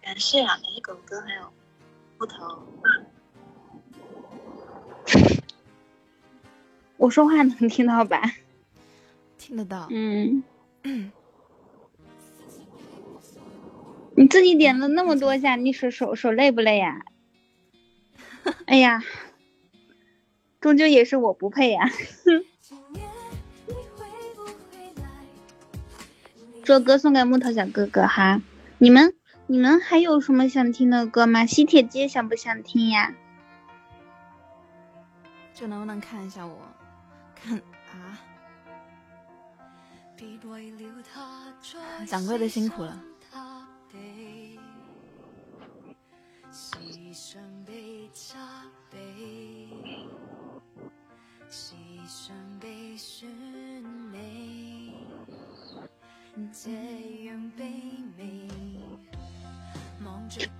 感谢啊，感谢狗哥还有木头。(laughs) 我说话能听到吧？听得到。嗯。(clears throat) 你自己点了那么多下，你手手手累不累呀？(laughs) 哎呀，终究也是我不配呀。(laughs) 这歌送给木头小哥哥哈，你们你们还有什么想听的歌吗？西铁街想不想听呀？就能不能看一下我？看啊！(laughs) 掌柜的辛苦了。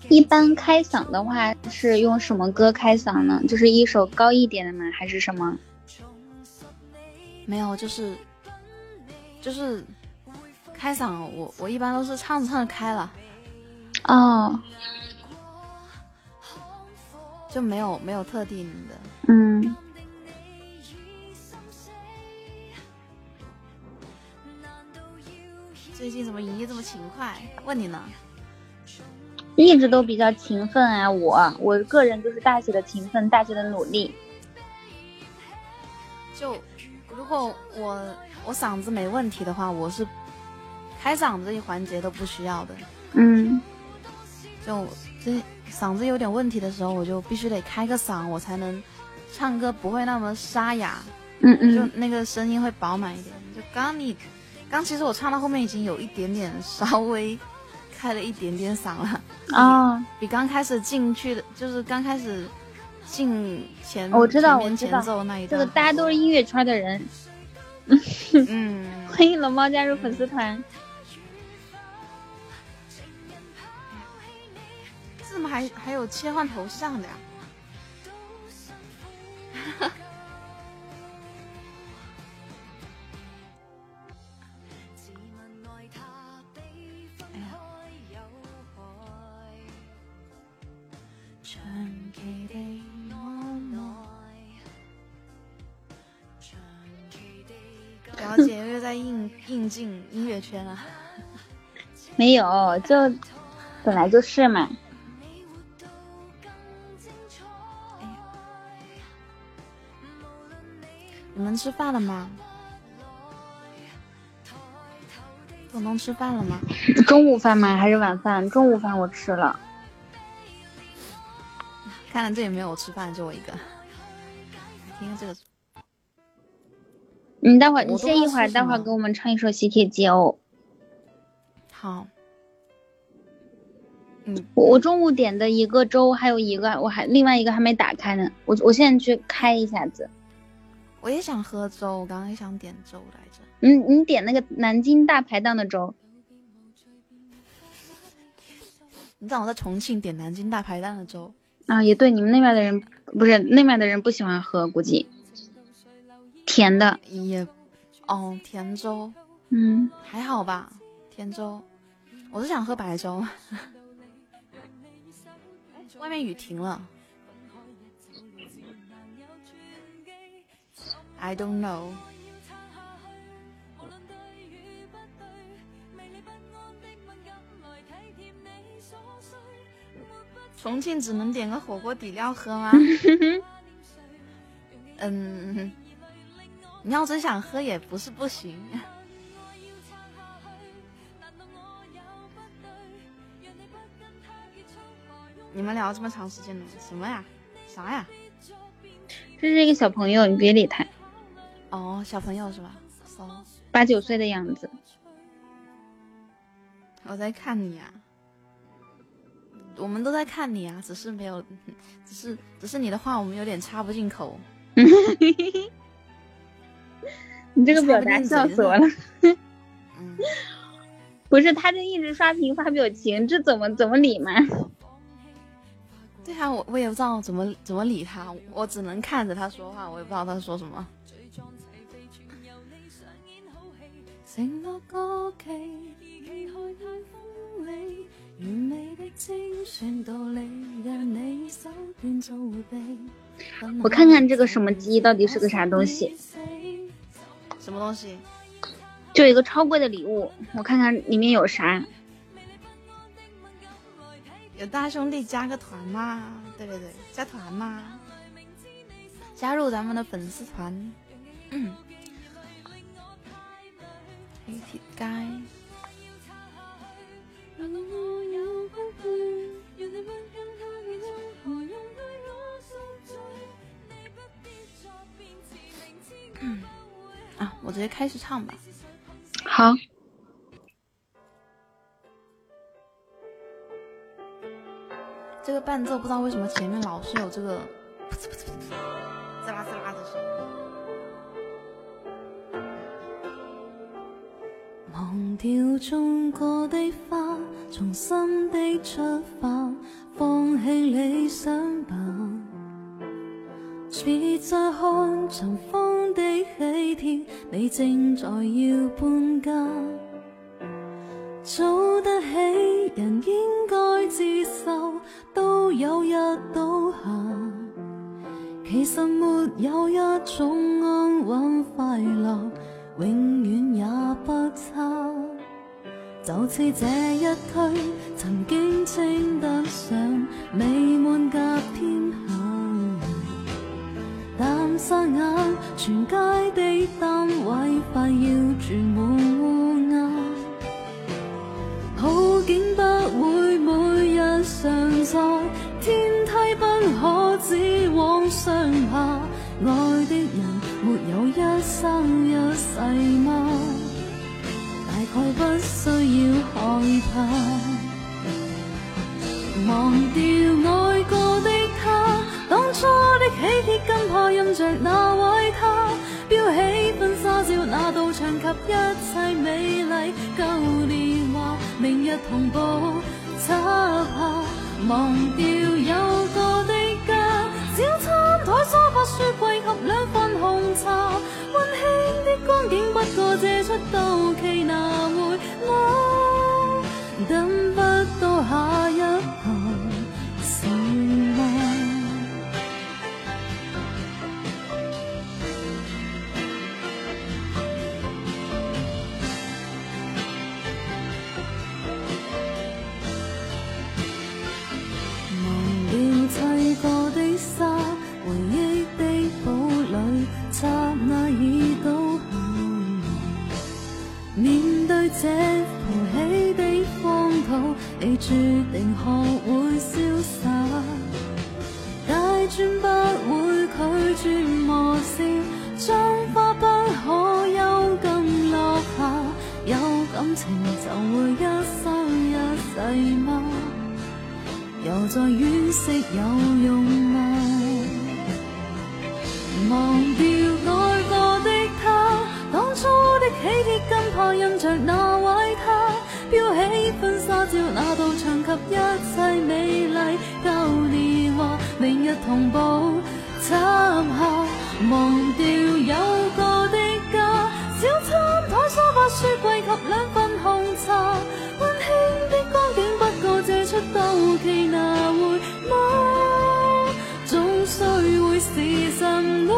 一般开嗓的话是用什么歌开嗓呢？就是一首高一点的吗？还是什么？没有，就是就是开嗓，我我一般都是唱着唱着开了。哦，就没有没有特定的。嗯。最近怎么营业这么勤快？问你呢？一直都比较勤奋啊，我我个人就是大写的勤奋，大写的努力。就如果我我嗓子没问题的话，我是开嗓子这一环节都不需要的。嗯。就这嗓子有点问题的时候，我就必须得开个嗓，我才能唱歌不会那么沙哑。嗯嗯。就那个声音会饱满一点。就刚刚你。刚其实我唱到后面已经有一点点稍微开了一点点嗓了啊，比刚开始进去的，就是刚开始进前我知道我知道这个大家都是音乐圈的人，嗯，(laughs) 欢迎龙猫加入粉丝团。怎么还还有切换头像的呀？表姐又在应应进音乐圈了？没有，就本来就是嘛。你们吃饭了吗？彤彤吃饭了吗？中午饭吗？还是晚饭？中午饭我吃了。看来这里没有吃饭，就我一个。(laughs) 听这个。你待会儿，你歇一会儿，待会儿给我们唱一首《喜帖街》哦。好。嗯，我我中午点的一个粥，还有一个，我还另外一个还没打开呢。我我现在去开一下子。我也想喝粥，我刚刚也想点粥来着。嗯，你点那个南京大排档的粥。你让我在重庆点南京大排档的粥啊？也对，你们那边的人不是那边的人不喜欢喝，估计甜的也哦，甜粥，嗯，还好吧，甜粥。我是想喝白粥。外面雨停了。I don't know。重庆只能点个火锅底料喝吗？(laughs) 嗯，你要真想喝也不是不行。你们聊这么长时间了，什么呀？啥呀？这是一个小朋友，你别理他。哦，小朋友是吧？八九岁的样子。我在看你呀，我们都在看你啊，只是没有，(laughs) 只是只是你的话我们有点插不进口。(laughs) 你这个表达笑死我了。嗯，(laughs) 不是，他就一直刷屏发表情，这怎么怎么理嘛？对啊，我我也不知道怎么怎么理他，我只能看着他说话，我也不知道他说什么。我看看这个什么鸡到底是个啥东西？什么东西？就一个超贵的礼物，我看看里面有啥。有大兄弟加个团吗？对对对，加团吗？加入咱们的粉丝团。嗯。黑铁街。啊，我直接开始唱吧。好。这个伴奏不知道为什么前面老是有这个滋啦滋啦的声音。忘掉种过的花，重新的出发，放弃理想吧。别再看尘封的喜帖，你正在要搬家。做得起人应该接受，都有日倒下。其实没有一种安稳快乐。永远也不差，就似这一区曾经称得上美满甲天下，但霎眼全街的单位快要住满乌鸦，好景不会每日常在，天梯不可只往上爬，爱的人。没有一生一世吗？概不需要害怕，忘掉爱过的他，当初的喜帖跟怕印着那位他，标起婚纱照那道墙及一切美丽旧年华，明日同步插下，忘掉有过的家，小餐台、梳化、书柜及两份红茶。温馨的光景，不过借出到期拿回我，等不到下一台面對這浮起的荒土，你注定學會瀟灑。大專不會拒絕磨蝕，將花不可休禁落下。有感情就會一生一世嗎？又再惋惜有用嗎？忘掉愛過的他，當初的喜帖跟怕印着那位他，標起婚纱照那道牆及一切美麗舊年华，明日同步插下，忘掉有過的家，小餐台、梳化、書櫃及兩份紅茶，温馨的光景不過借出到期拿回嗎？總須會是神咯，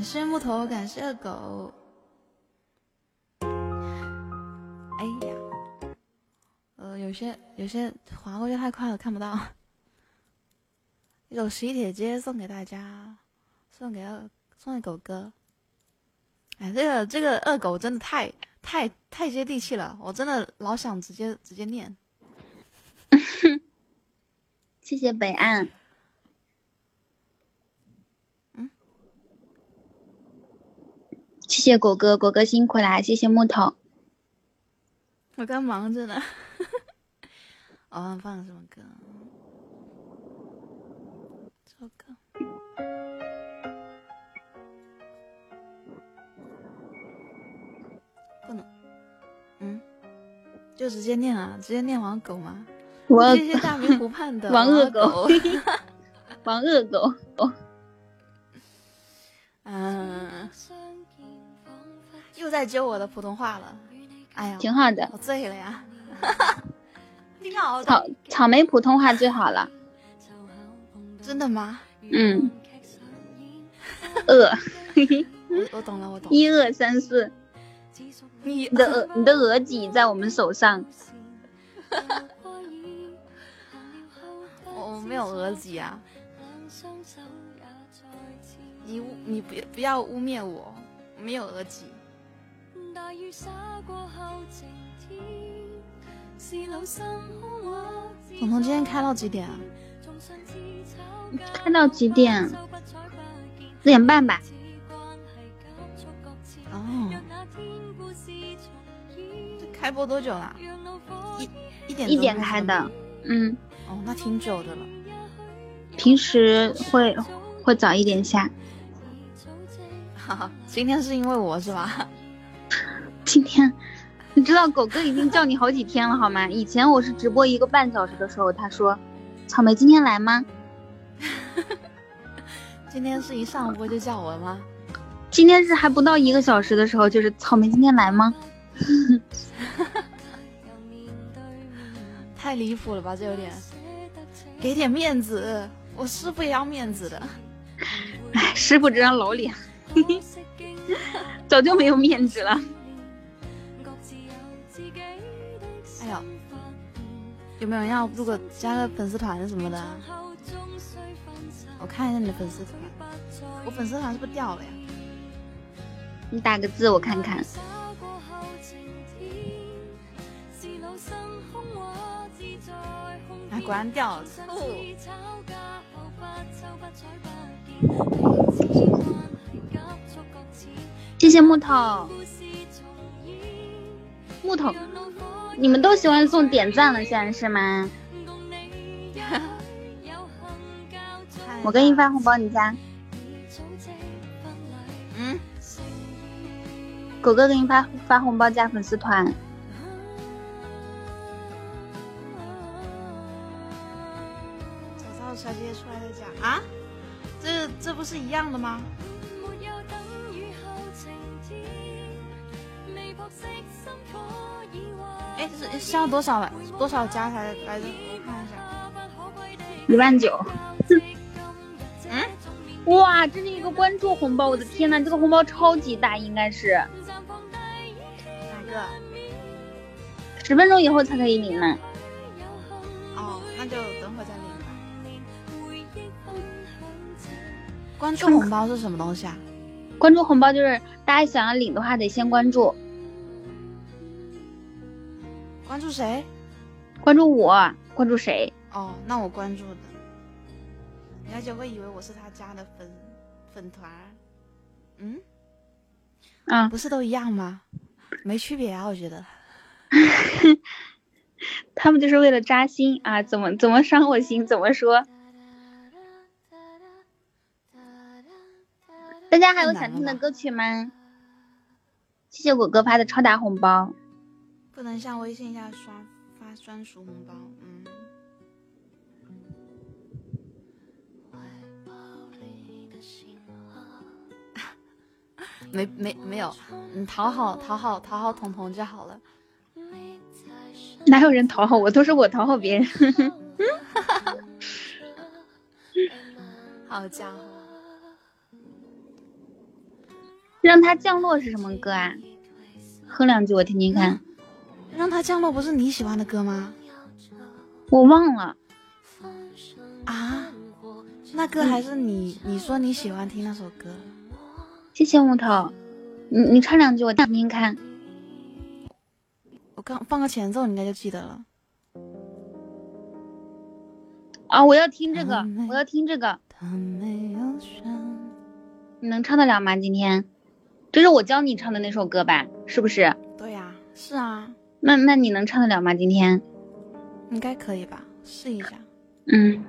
感谢木头，感謝狗。哎呀，呃，有些有些划过去太快了，看不到。一首《喜帖街》送给大家，送给二送给狗哥。哎，这个这个二狗真的太太太接地气了，我真的老想直接直接念。(laughs) 谢谢北岸。谢谢果哥，果哥辛苦啦！谢谢木头。(laughs) 我刚忙着呢。(laughs) 哦，放什么歌？这首歌。不能。嗯，就直接念啊，直接念王狗吗？我谢谢大明湖畔的 (laughs) 王恶狗狗。王恶狗。哦，嗯，又在揪我的普通话了。哎呀，挺好的。我醉了呀！(laughs) 挺好草的。草莓普通话最好了。真的吗？嗯。(laughs) 恶。我我懂了，我懂了。一二三四。你你的额你的额脊在我们手上。我我没有额脊啊！你污你不不要污蔑我，我没有额脊。彤彤今天开到几点啊？开到几点？四点半吧。哦，这开播多久了？一一点一点钟开的。嗯。哦，那挺久的了。平时会会早一点下。哈哈，今天是因为我是吧？今天，你知道狗哥已经叫你好几天了好吗？以前我是直播一个半小时的时候，他说：“草莓今天来吗？” (laughs) 今天是一上播就叫我了吗？今天是还不到一个小时的时候，就是草莓今天来吗？(laughs) 太离谱了吧，这有点，给点面子，我师傅也要面子的。哎，师傅这张老脸，(laughs) (laughs) 早就没有面子了。哎呦，有没有人要如果加个粉丝团什么的？我看一下你的粉丝团，我粉丝团是不是掉了呀？你打个字我看看。哎，果然掉了。谢谢木头，木头，你们都喜欢送点赞了，现在是吗？(laughs) 我给你发红包，你加。嗯。狗哥给你发发红包，加粉丝团。早上小姐姐出来再讲啊？这这不是一样的吗？哎，是需要多少多少加才来着？我看一下，一万九。嗯，哇，这是一个关注红包！我的天呐，这个红包超级大，应该是哪个？十分钟以后才可以领呢。哦，那就等会再领吧。关注红包是什么东西啊？关注红包就是大家想要领的话，得先关注。关注谁？关注我。关注谁？哦，那我关注的。小姐会以为我是他家的粉粉团。嗯？啊，不是都一样吗？没区别啊，我觉得。(laughs) 他们就是为了扎心啊！怎么怎么伤我心？怎么说？大家还有想听的歌曲吗？谢谢果哥发的超大红包。不能像微信一样刷发专属红包，嗯。(laughs) 没没没有，你，讨好讨好讨好彤彤就好了。哪有人讨好我，都是我讨好别人。(laughs) 好家伙！让他降落是什么歌啊？哼两句我听听看。让他降落不是你喜欢的歌吗？我忘了。啊？那歌还是你你说你喜欢听那首歌？谢谢木头，你你唱两句我听听看。我刚放个前奏，你应该就记得了。啊！我要听这个，我要听这个。你能唱得了吗？今天，这是我教你唱的那首歌吧？是不是？对呀，是啊。那那你能唱得了吗？今天应该可以吧，试一下。嗯。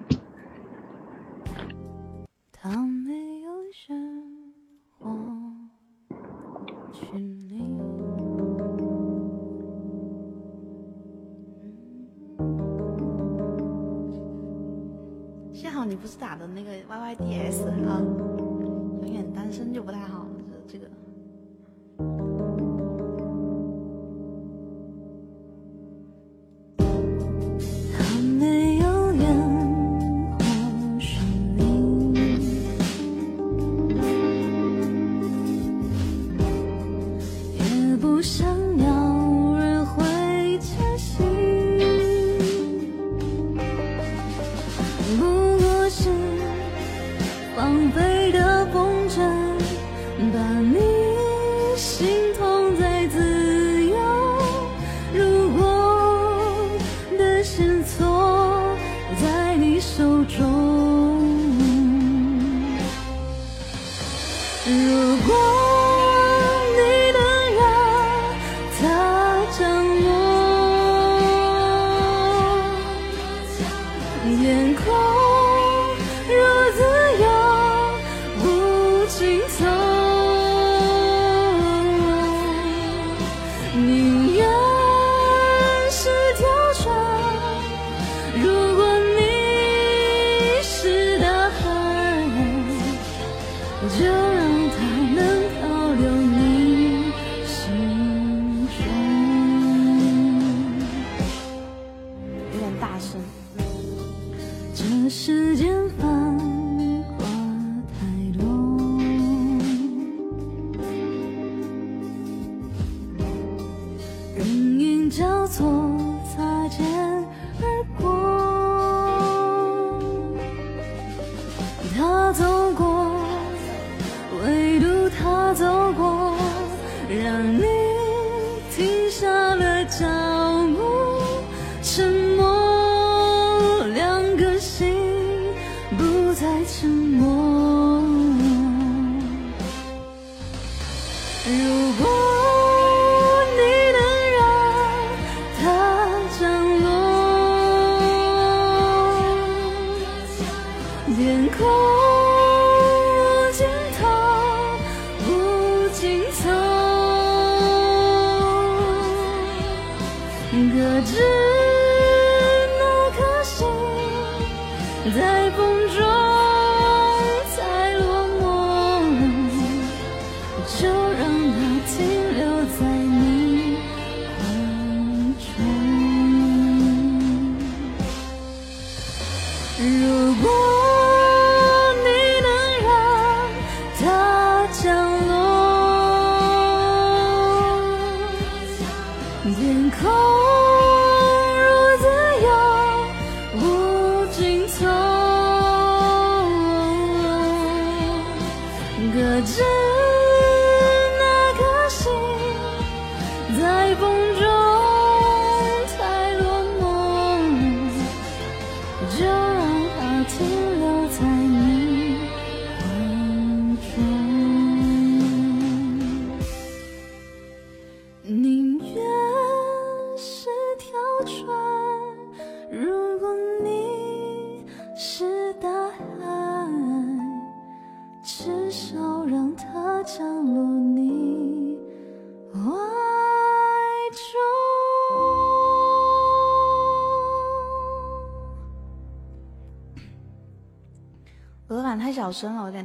幸好你不是打的那个 Y Y D S 啊，永远单身就不太好，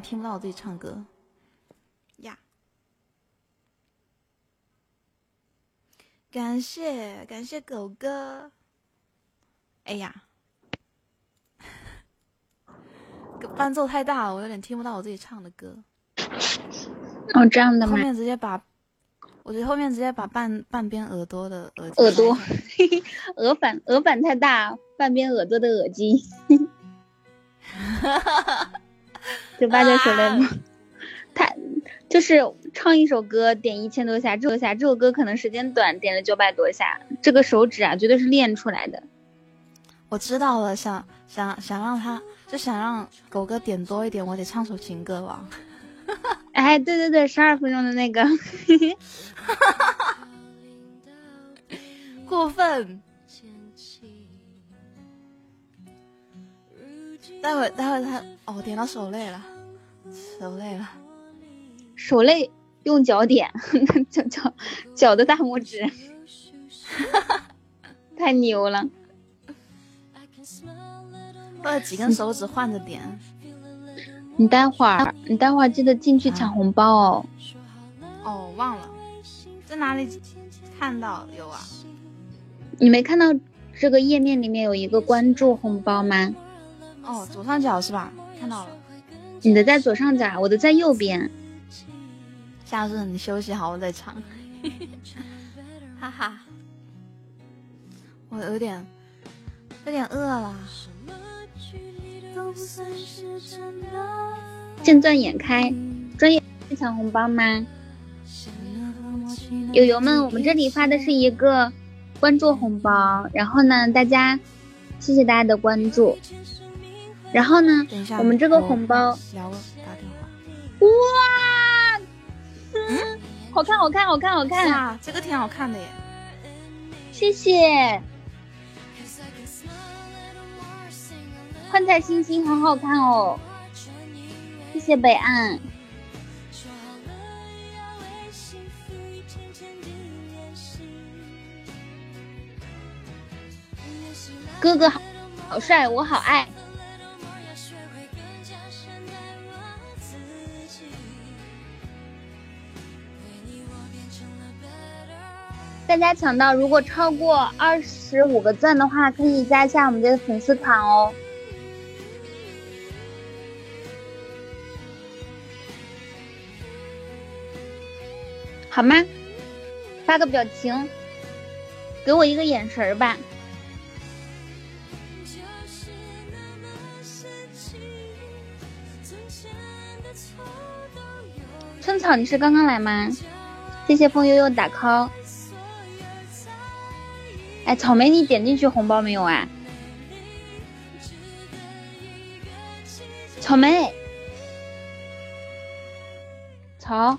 听不到我自己唱歌。呀，感谢感谢狗哥。哎呀，(laughs) 伴奏太大了，我有点听不到我自己唱的歌。哦，这样的吗？后面直接把，我觉得后面直接把半半边耳朵的耳耳朵掰开额板耳板太大，半边耳朵的耳机。(laughs) 就八九首雷吗？他就是唱一首歌点一千多下，这下这首歌可能时间短，点了九百多下，这个手指啊绝对是练出来的。我知道了，想想想让他，就想让狗哥点多一点，我得唱首情歌了。哎，对对对，十二分钟的那个，(laughs) 过分。待会待会他哦，点到手累了，手累了。手累用脚点，(laughs) 脚脚脚的大拇指，(laughs) 太牛了。或者几根手指换着点。你待会儿，你待会儿记得进去抢红包哦。哦，忘了，在哪里看到有啊？你没看到这个页面里面有一个关注红包吗？哦，左上角是吧？看到了。你的在左上角，我的在右边。下次你休息好，我再唱。(laughs) 哈哈，我有点有点饿了。见钻眼开，专业抢红包吗？友友们，我们这里发的是一个关注红包，然后呢，大家谢谢大家的关注，然后呢，等一下，我们这个红包聊个打电话。哇，嗯，好看，好看，好看，好看，啊，这个挺好看的耶！谢谢。幻彩星星好好看哦，谢谢北岸。哥哥好，好帅，我好爱。大家抢到，如果超过二十五个钻的话，可以加一下我们的粉丝团哦。好吗？发个表情，给我一个眼神儿吧。春草，你是刚刚来吗？谢谢风悠悠打 call。哎，草莓，你点进去红包没有啊？草莓，草，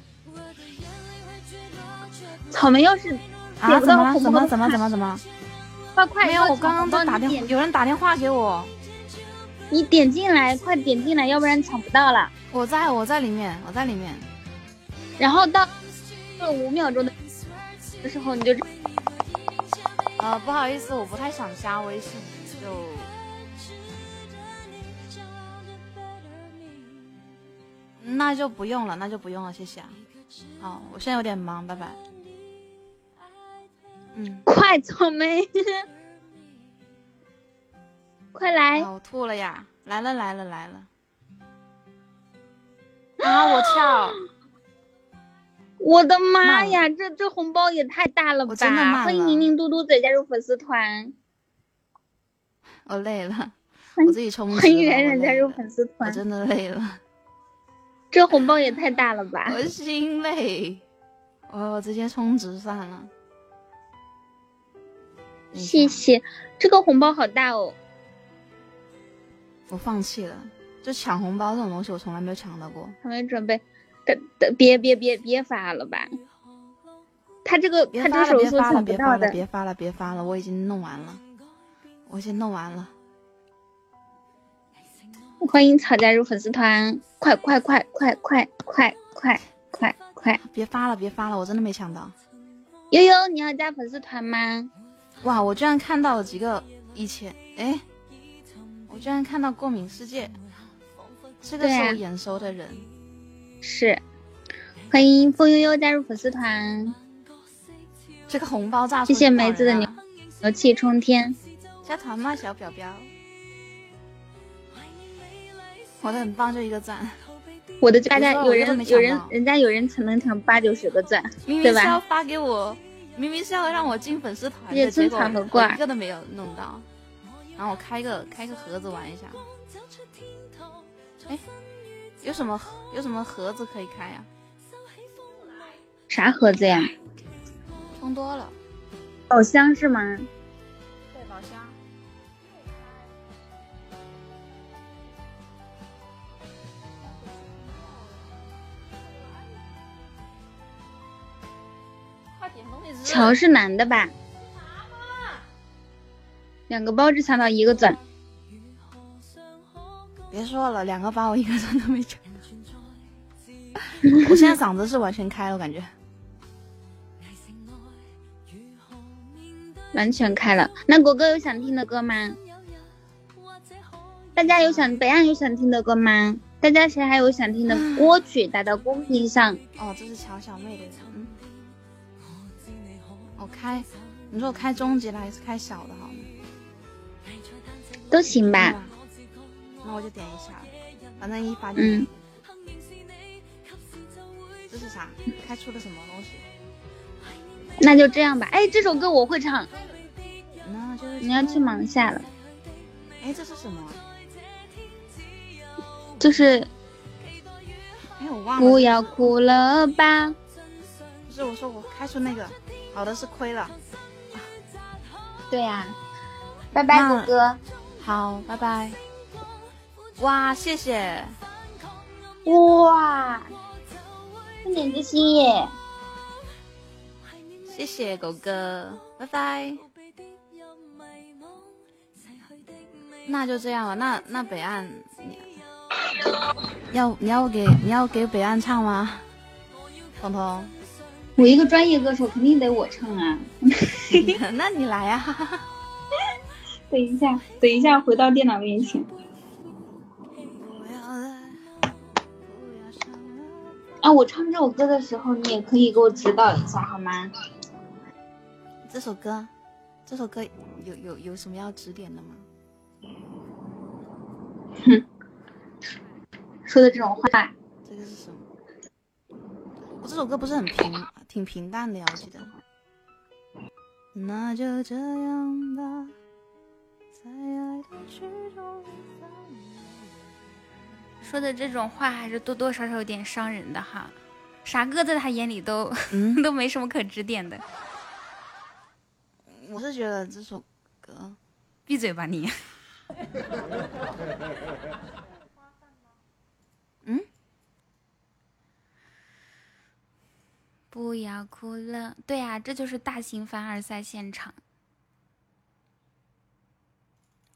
草莓要是啊？怎么怎么怎么话怎么怎么？快快没有，我刚刚在打电话，话，有人打电话给我。你点进来，快点进来，要不然抢不到了。我在我在里面，我在里面。然后到了五秒钟的的时候，你就呃，不好意思，我不太想加微信，就那就不用了，那就不用了，谢谢啊。好，我现在有点忙，拜拜。嗯，快草莓，快来！啊，我吐了呀！来了来了来了！啊，我跳！(laughs) 我的妈呀，这 (laughs) 这红包也太大了吧！我真的慢了欢迎宁宁嘟嘟嘴加入粉丝团，我累了，我自己充。欢迎冉冉加入粉丝团我。真的累了，这红包也太大了吧！我心累。我我直接充值算了。谢谢，这个红包好大哦。我放弃了，就抢红包这种东西，我从来没有抢到过。还没准备，别别别别发了吧！他这个他这个手别发了，速抢不别发了，到的。别发了，别发了，我已经弄完了，我已经弄完了。欢迎草加入粉丝团，快快快快快快快快快！别发了，别发了，我真的没抢到。悠悠，你要加粉丝团吗？哇，我居然看到了几个以前，哎，我居然看到过敏世界，这个是我眼熟的人。是，欢迎风悠悠加入粉丝团，这个红包炸出谢谢梅子的牛牛气冲天。加团吗，小表表？我的很棒，就一个赞。我的大家有人有人人家有人才能抢八九十个钻，明对吧？明是要发给我，明明是要让我进粉丝团的，结果一个都没有弄到。然后我开个开个盒子玩一下。哎，有什么有什么盒子可以开呀、啥盒子呀？充多了，宝箱是吗？对，宝箱。乔是男的吧？两个包只抢到一个钻，别说了，两个包我一个钻都没抢。我现在嗓子是完全开了，我感觉。完全开了。那果哥有想听的歌吗？大家有想北岸有想听的歌吗？大家谁还有想听的歌曲？打到公屏上。哦，这是乔小妹的人。嗯，我开，你说我开中级的还是开小的好呢？都行吧。吧那我就点一下，反正一发就嗯。这是啥？开出了什么东西？那就这样吧。哎，这首歌我会唱，那就是你要去忙下了。哎，这是什么？就是哎，我忘了。不要哭了吧。不是，我说我开出那个，好的是亏了。对呀、拜拜，那果哥。好，拜拜。哇，谢谢。哇，三点之心耶！谢谢狗哥，拜拜。那就这样了，那那北岸，你要你要给你要给北岸唱吗？彤彤，我一个专业歌手，肯定得我唱啊。(laughs) 那你来啊、(laughs) 等一下，等一下，回到电脑面前。啊，我唱这首歌的时候，你也可以给我指导一下，好吗？这首歌，这首歌有有有什么要指点的吗？哼 (laughs) 说的这种话，这个是什么？我这首歌不是很平，挺平淡的呀，我记得。那就这样吧，在爱的曲中散说的这种话还是多多少少有点伤人的哈。傻哥在他眼里都、嗯 (laughs) 都没什么可指点的。我是觉得这首歌，闭嘴吧你！(laughs) 嗯，不要哭了，对呀，这就是大型凡尔赛现场。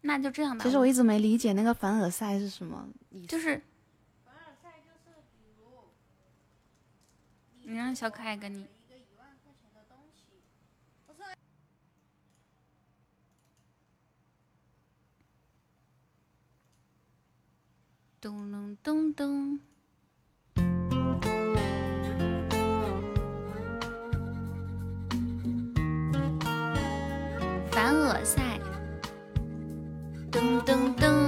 那就这样吧。其实我一直没理解那个凡尔赛是什么意思就是。你让小可爱跟你。咚隆咚咚。凡尔赛。噔噔噔。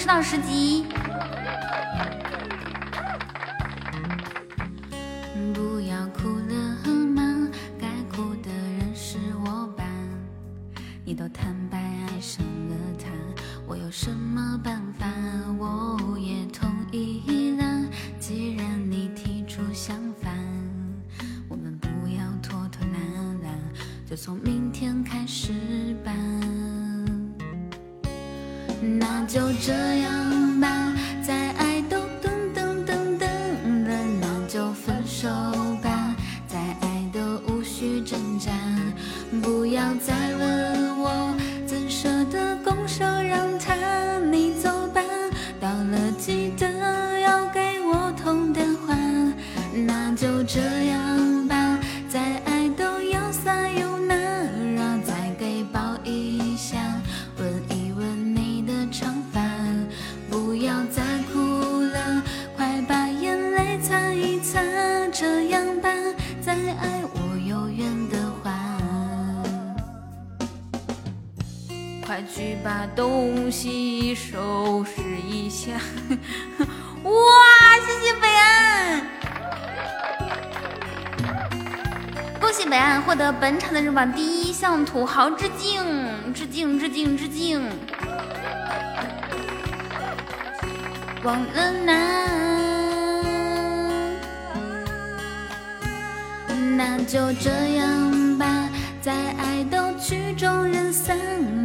升到十级获得本场的日榜第一，向土豪致敬，致敬，致敬，致敬。忘了拿。那就这样吧，再爱都曲终人散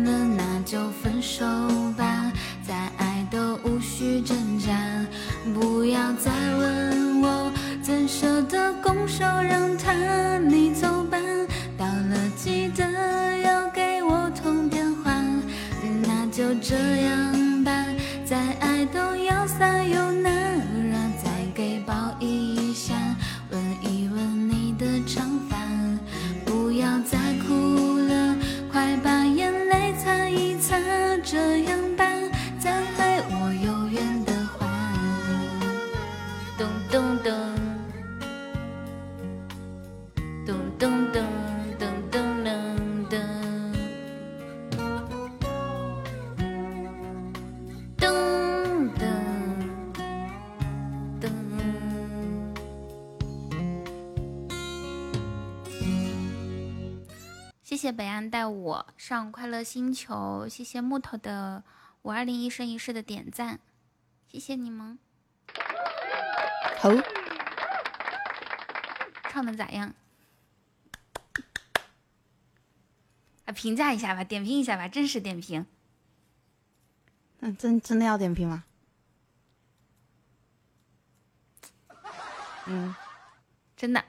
了，那就分手吧，再爱都无需挣扎，不要再问我怎舍得拱手让他，你走谢谢北岸带我上快乐星球，谢谢木头的五二零一生一世的点赞，谢谢你们。好，唱的咋样？评价一下吧，点评一下吧，真实点评。嗯，真真的要点评吗？嗯，真的。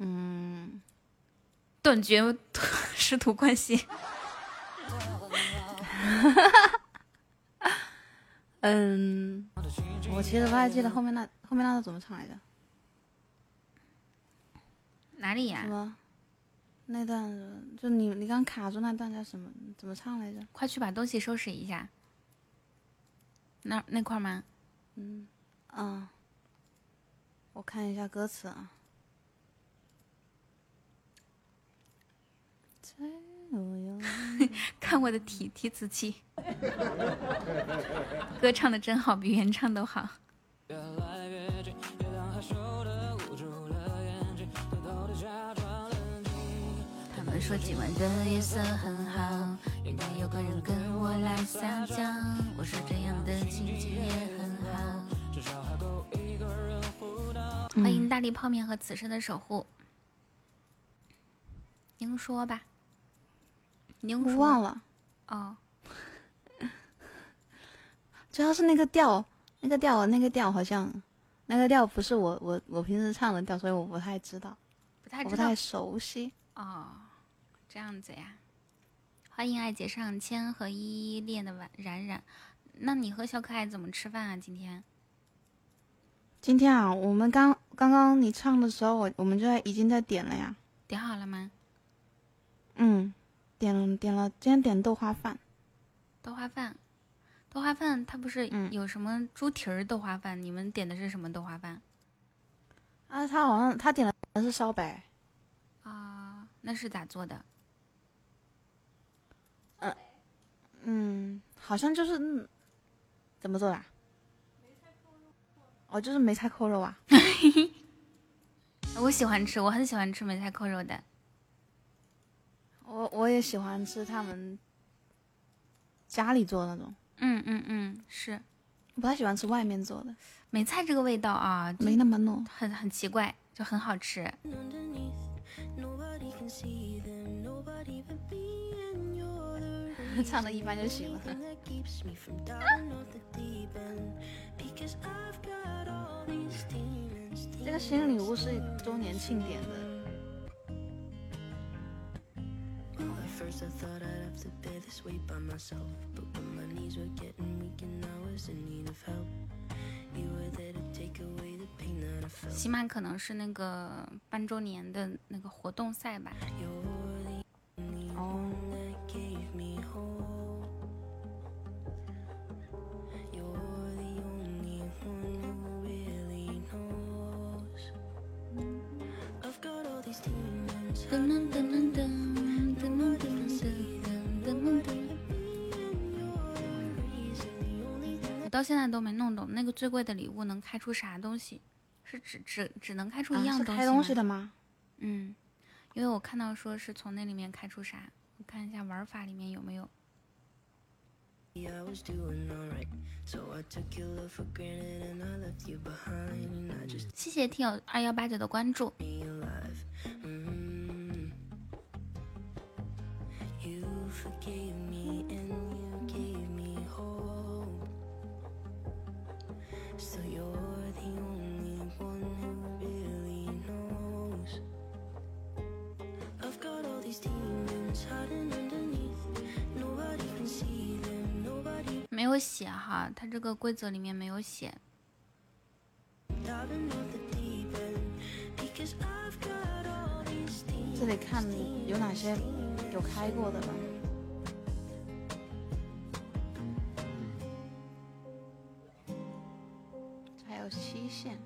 嗯，断绝师徒关系。(laughs) 嗯，我其实不太记得后面那后面那个怎么唱来着。哪里呀？什么？那段就你你刚卡住那段叫什么？怎么唱来着？快去把东西收拾一下。那那块吗？嗯，啊，我看一下歌词啊。(laughs) 看我的提提词器，(laughs) 歌唱的真好，比原唱都好。他们说今晚的夜色很好，应该有个人跟我来撒娇。我说这样的情景也很好。欢迎大力泡面和此生的守护。您说吧。我忘了，哦，主要是那个调，那个调，那个调好像，那个调不是我我我平时唱的调，所以我不太知道，不太不太熟悉。哦，这样子呀。欢迎爱姐上千和依依恋的晚冉冉，那你和小可爱怎么吃饭啊？今天？今天啊，我们刚刚刚你唱的时候，我我们就在已经在点了呀。点好了吗？嗯。点了点了，今天点豆花饭。豆花饭，豆花饭，它不是有什么猪蹄儿豆花饭？你们点的是什么豆花饭？啊，他好像他点的是烧白。啊，那是咋做的？嗯嗯，好像就是怎么做的？哦，就是梅菜扣肉啊。(laughs) 我喜欢吃，我很喜欢吃梅菜扣肉的。我我也喜欢吃他们家里做的那种，嗯嗯嗯，是，我不太喜欢吃外面做的梅菜这个味道啊，没那么浓，很很奇怪，就很好吃。(laughs) 唱的一般就行了。(laughs) 这个新礼物是周年庆典的。First I thought I'd have to bear this weight by myself But when my knees were getting weak and I was in need of help You were there to take away the pain that I felt 起码可能是那个半周年的那个活动赛吧。哦。噔噔噔噔噔 到现在都没弄懂那个最贵的礼物能开出啥东西，是只只只能开出一样东西开东西的吗？嗯，因为我看到说是从那里面开出啥，我看一下玩法里面有没有。谢谢听友二幺八九的关注。没有写哈，它这个规则里面没有写。这得看有哪些有开过的吧。还有期限。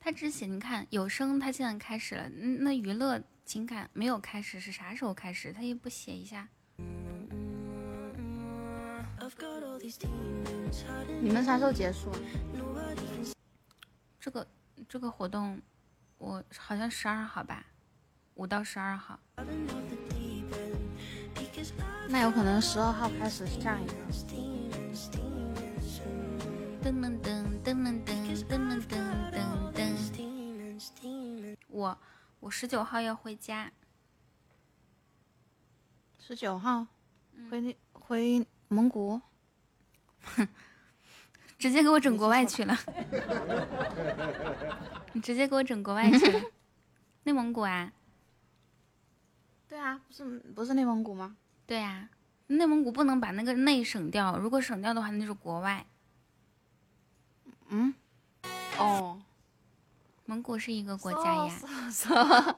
他只写你看有声，他现在开始了。那娱乐情感没有开始，是啥时候开始？他也不写一下。你们啥时候结束？这个这个活动，我好像十二号吧，五到十二号。那有可能十二号开始下一个。我我十九号要回家十九号回回蒙古哼直接给我整国外去了你直接给我整国外去内蒙古啊对啊不是不是内蒙古吗对啊内蒙古不能把那个内省掉如果省掉的话那就是国外嗯，哦，蒙古是一个国家呀。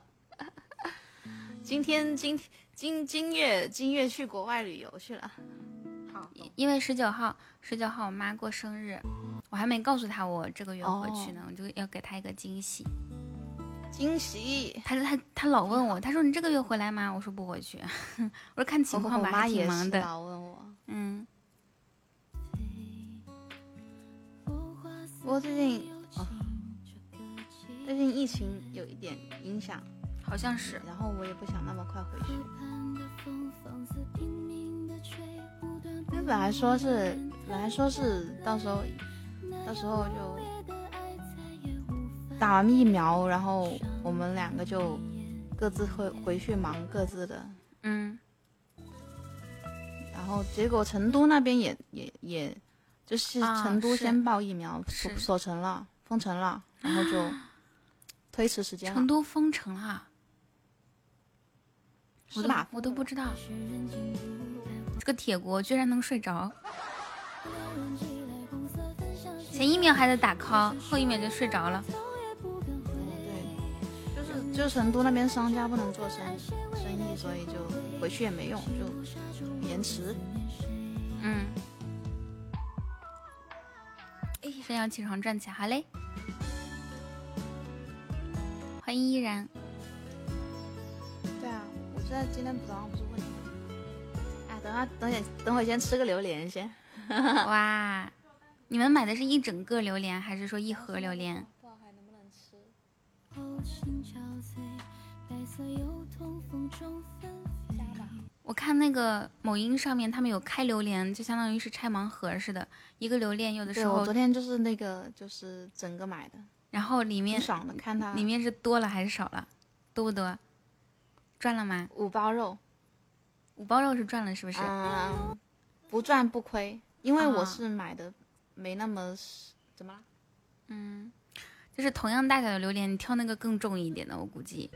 (laughs) 今天今今今月今月去国外旅游去了。好，因为十九号十九号我妈过生日，我还没告诉她我这个月回去呢，我就要给她一个惊喜。惊喜！她说她她老问我，她说你这个月回来吗？我说不回去，我说看情况吧，还挺忙的。不过最近，最近疫情有一点影响，好像是。然后我也不想那么快回去。因为本来说是，本来说是到时候，到时候就打完疫苗，然后我们两个就各自回回去忙各自的。嗯。然后结果成都那边也也也。就是成都先报疫苗，锁锁城了，封城了，然后就推迟时间了。成都封城了，是吧？我都不知道，这个铁锅居然能睡着。前一秒还在打 call，后一秒就睡着了。对，就是就成都那边商家不能做生生意，所以就回去也没用，就延迟。嗯。先要起床赚钱，好嘞！欢迎依然。对啊，我知道今天早上不是问你，哎，等下等下等会先吃个榴莲先。(laughs) (laughs) 哇，你们买的是一整个榴莲，还是说一盒榴莲？不知道还能不能吃。我看那个某音上面，他们有开榴莲，就相当于是拆盲盒似的，一个榴莲有的时候。我昨天就是那个，就是整个买的，然后里面爽的，看它里面是多了还是少了，多不多？赚了吗？五包肉，五包肉是赚了是不是？嗯，不赚不亏，因为我是买的没那么怎么了？嗯，就是同样大小的榴莲，你挑那个更重一点的，我估计。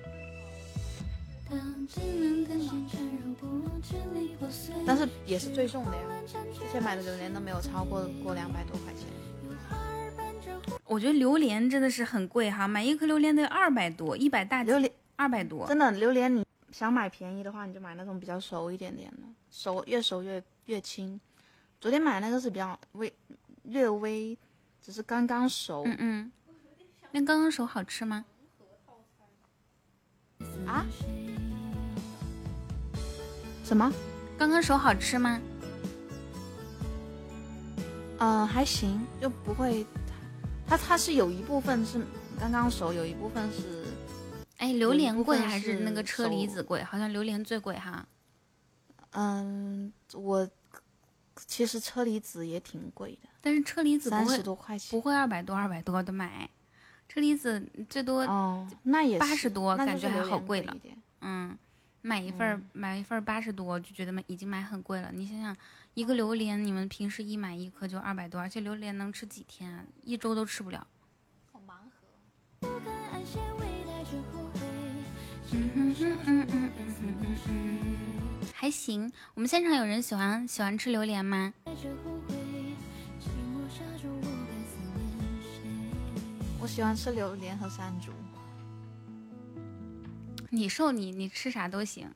但是也是最重的呀，之前买的榴莲都没有超过过两百多块钱。我觉得榴莲真的是很贵哈，买一颗榴莲得二百多，一百大榴莲二百多。真的榴莲，你想买便宜的话，你就买那种比较熟一点点的，熟越熟越越轻。昨天买那个是比较微略微，只是刚刚熟。嗯嗯，那刚刚熟好吃吗？啊？什么？刚刚熟好吃吗？嗯，还行，就不会。它它是有一部分是刚刚熟，有一部分是。哎，榴莲贵还是那个车厘子贵？好像榴莲最贵哈。嗯，我其实车厘子也挺贵的，但是车厘子三十多块钱，不会二百多二百多的买。车厘子最多哦，那也八十多，感觉还好贵了。嗯。买一份买一份八十多就觉得买已经买很贵了。你想想，一个榴莲，你们平时一买一颗就二百多，而且榴莲能吃几天啊？一周都吃不了。好盲盒。还行。我们现场有人喜欢喜欢吃榴莲吗？我喜欢吃榴莲和山竹。你瘦你你吃啥都行，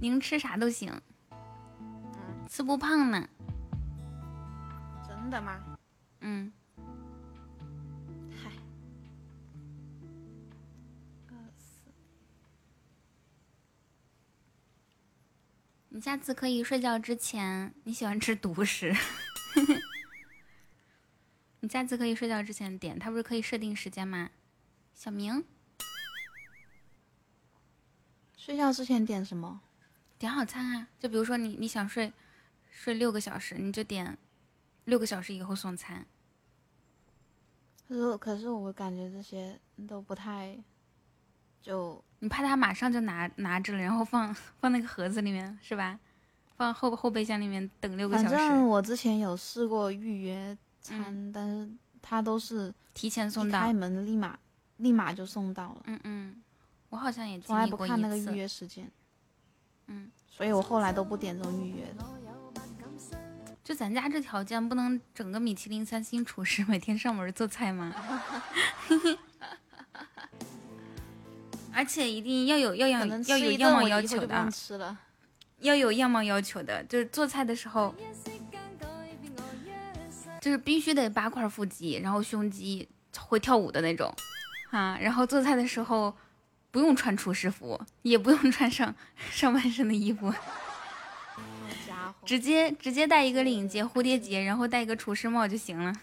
您吃啥都行，嗯吃不胖呢。真的吗？嗯。嗨。你下次可以睡觉之前，你喜欢吃独食。(laughs) 你下次可以睡觉之前点，它不是可以设定时间吗？小明，睡觉之前点什么？点好餐啊！就比如说你你想睡睡六个小时，你就点六个小时以后送餐。可是可是我感觉这些都不太，就你怕他马上就拿拿着了，然后放放那个盒子里面是吧？放后后备箱里面等六个小时反时，正我之前有试过预约餐，但是他都是提前送到开。门立马立马就送到了，嗯嗯，我好像也从来不。看那个预约时间。嗯，所以我后来都不点这种预约的。就咱家这条件，不能整个米其林三星厨师每天上门做菜吗？(laughs) 而且一定要有要可样要有样貌要求的。要有样貌要求的，就是做菜的时候，就是必须得八块腹肌，然后胸肌会跳舞的那种，啊，然后做菜的时候不用穿厨师服，也不用穿上上半身的衣服，好家伙，直接直接戴一个领结蝴蝶结，然后戴一个厨师帽就行了。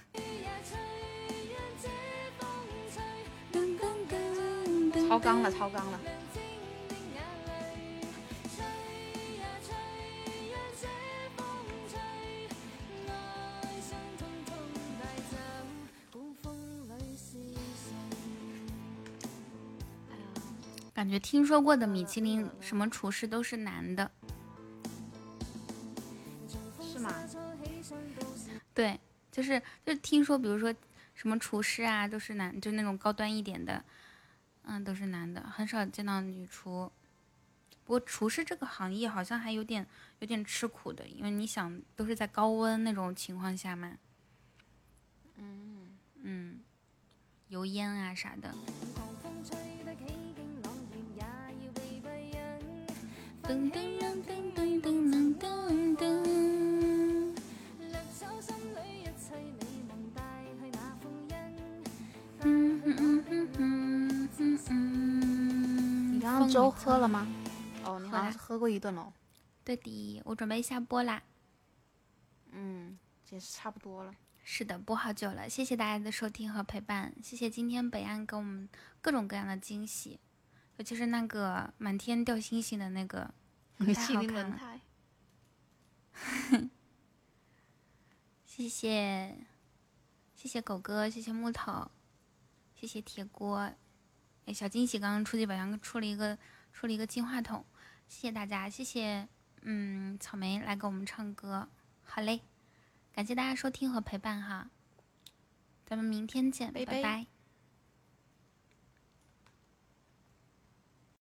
超纲了，超纲了。感觉听说过的米其林什么厨师都是男的，是吗？对，就是就是听说，比如说什么厨师啊，都是男，就那种高端一点的，嗯，都是男的，很少见到女厨。不过厨师这个行业好像还有点有点吃苦的，因为你想都是在高温那种情况下嘛，嗯，嗯，油烟啊啥的。你刚刚粥喝了吗？哦，你好像是喝过一顿喽。对的，我准备下播啦。嗯，解释差不多了。是的，播好久了，谢谢大家的收听和陪伴，谢谢今天北岸给我们各种各样的惊喜，尤其是那个满天掉星星的那个。米太其林轮好看了。胎。(laughs) 谢谢，谢谢狗哥，谢谢木头，谢谢铁锅，哎，小惊喜刚刚出去宝箱出了一个出了一个金话筒，谢谢大家，谢谢，嗯，草莓来给我们唱歌，好嘞，感谢大家收听和陪伴哈，咱们明天见，拜拜拜。拜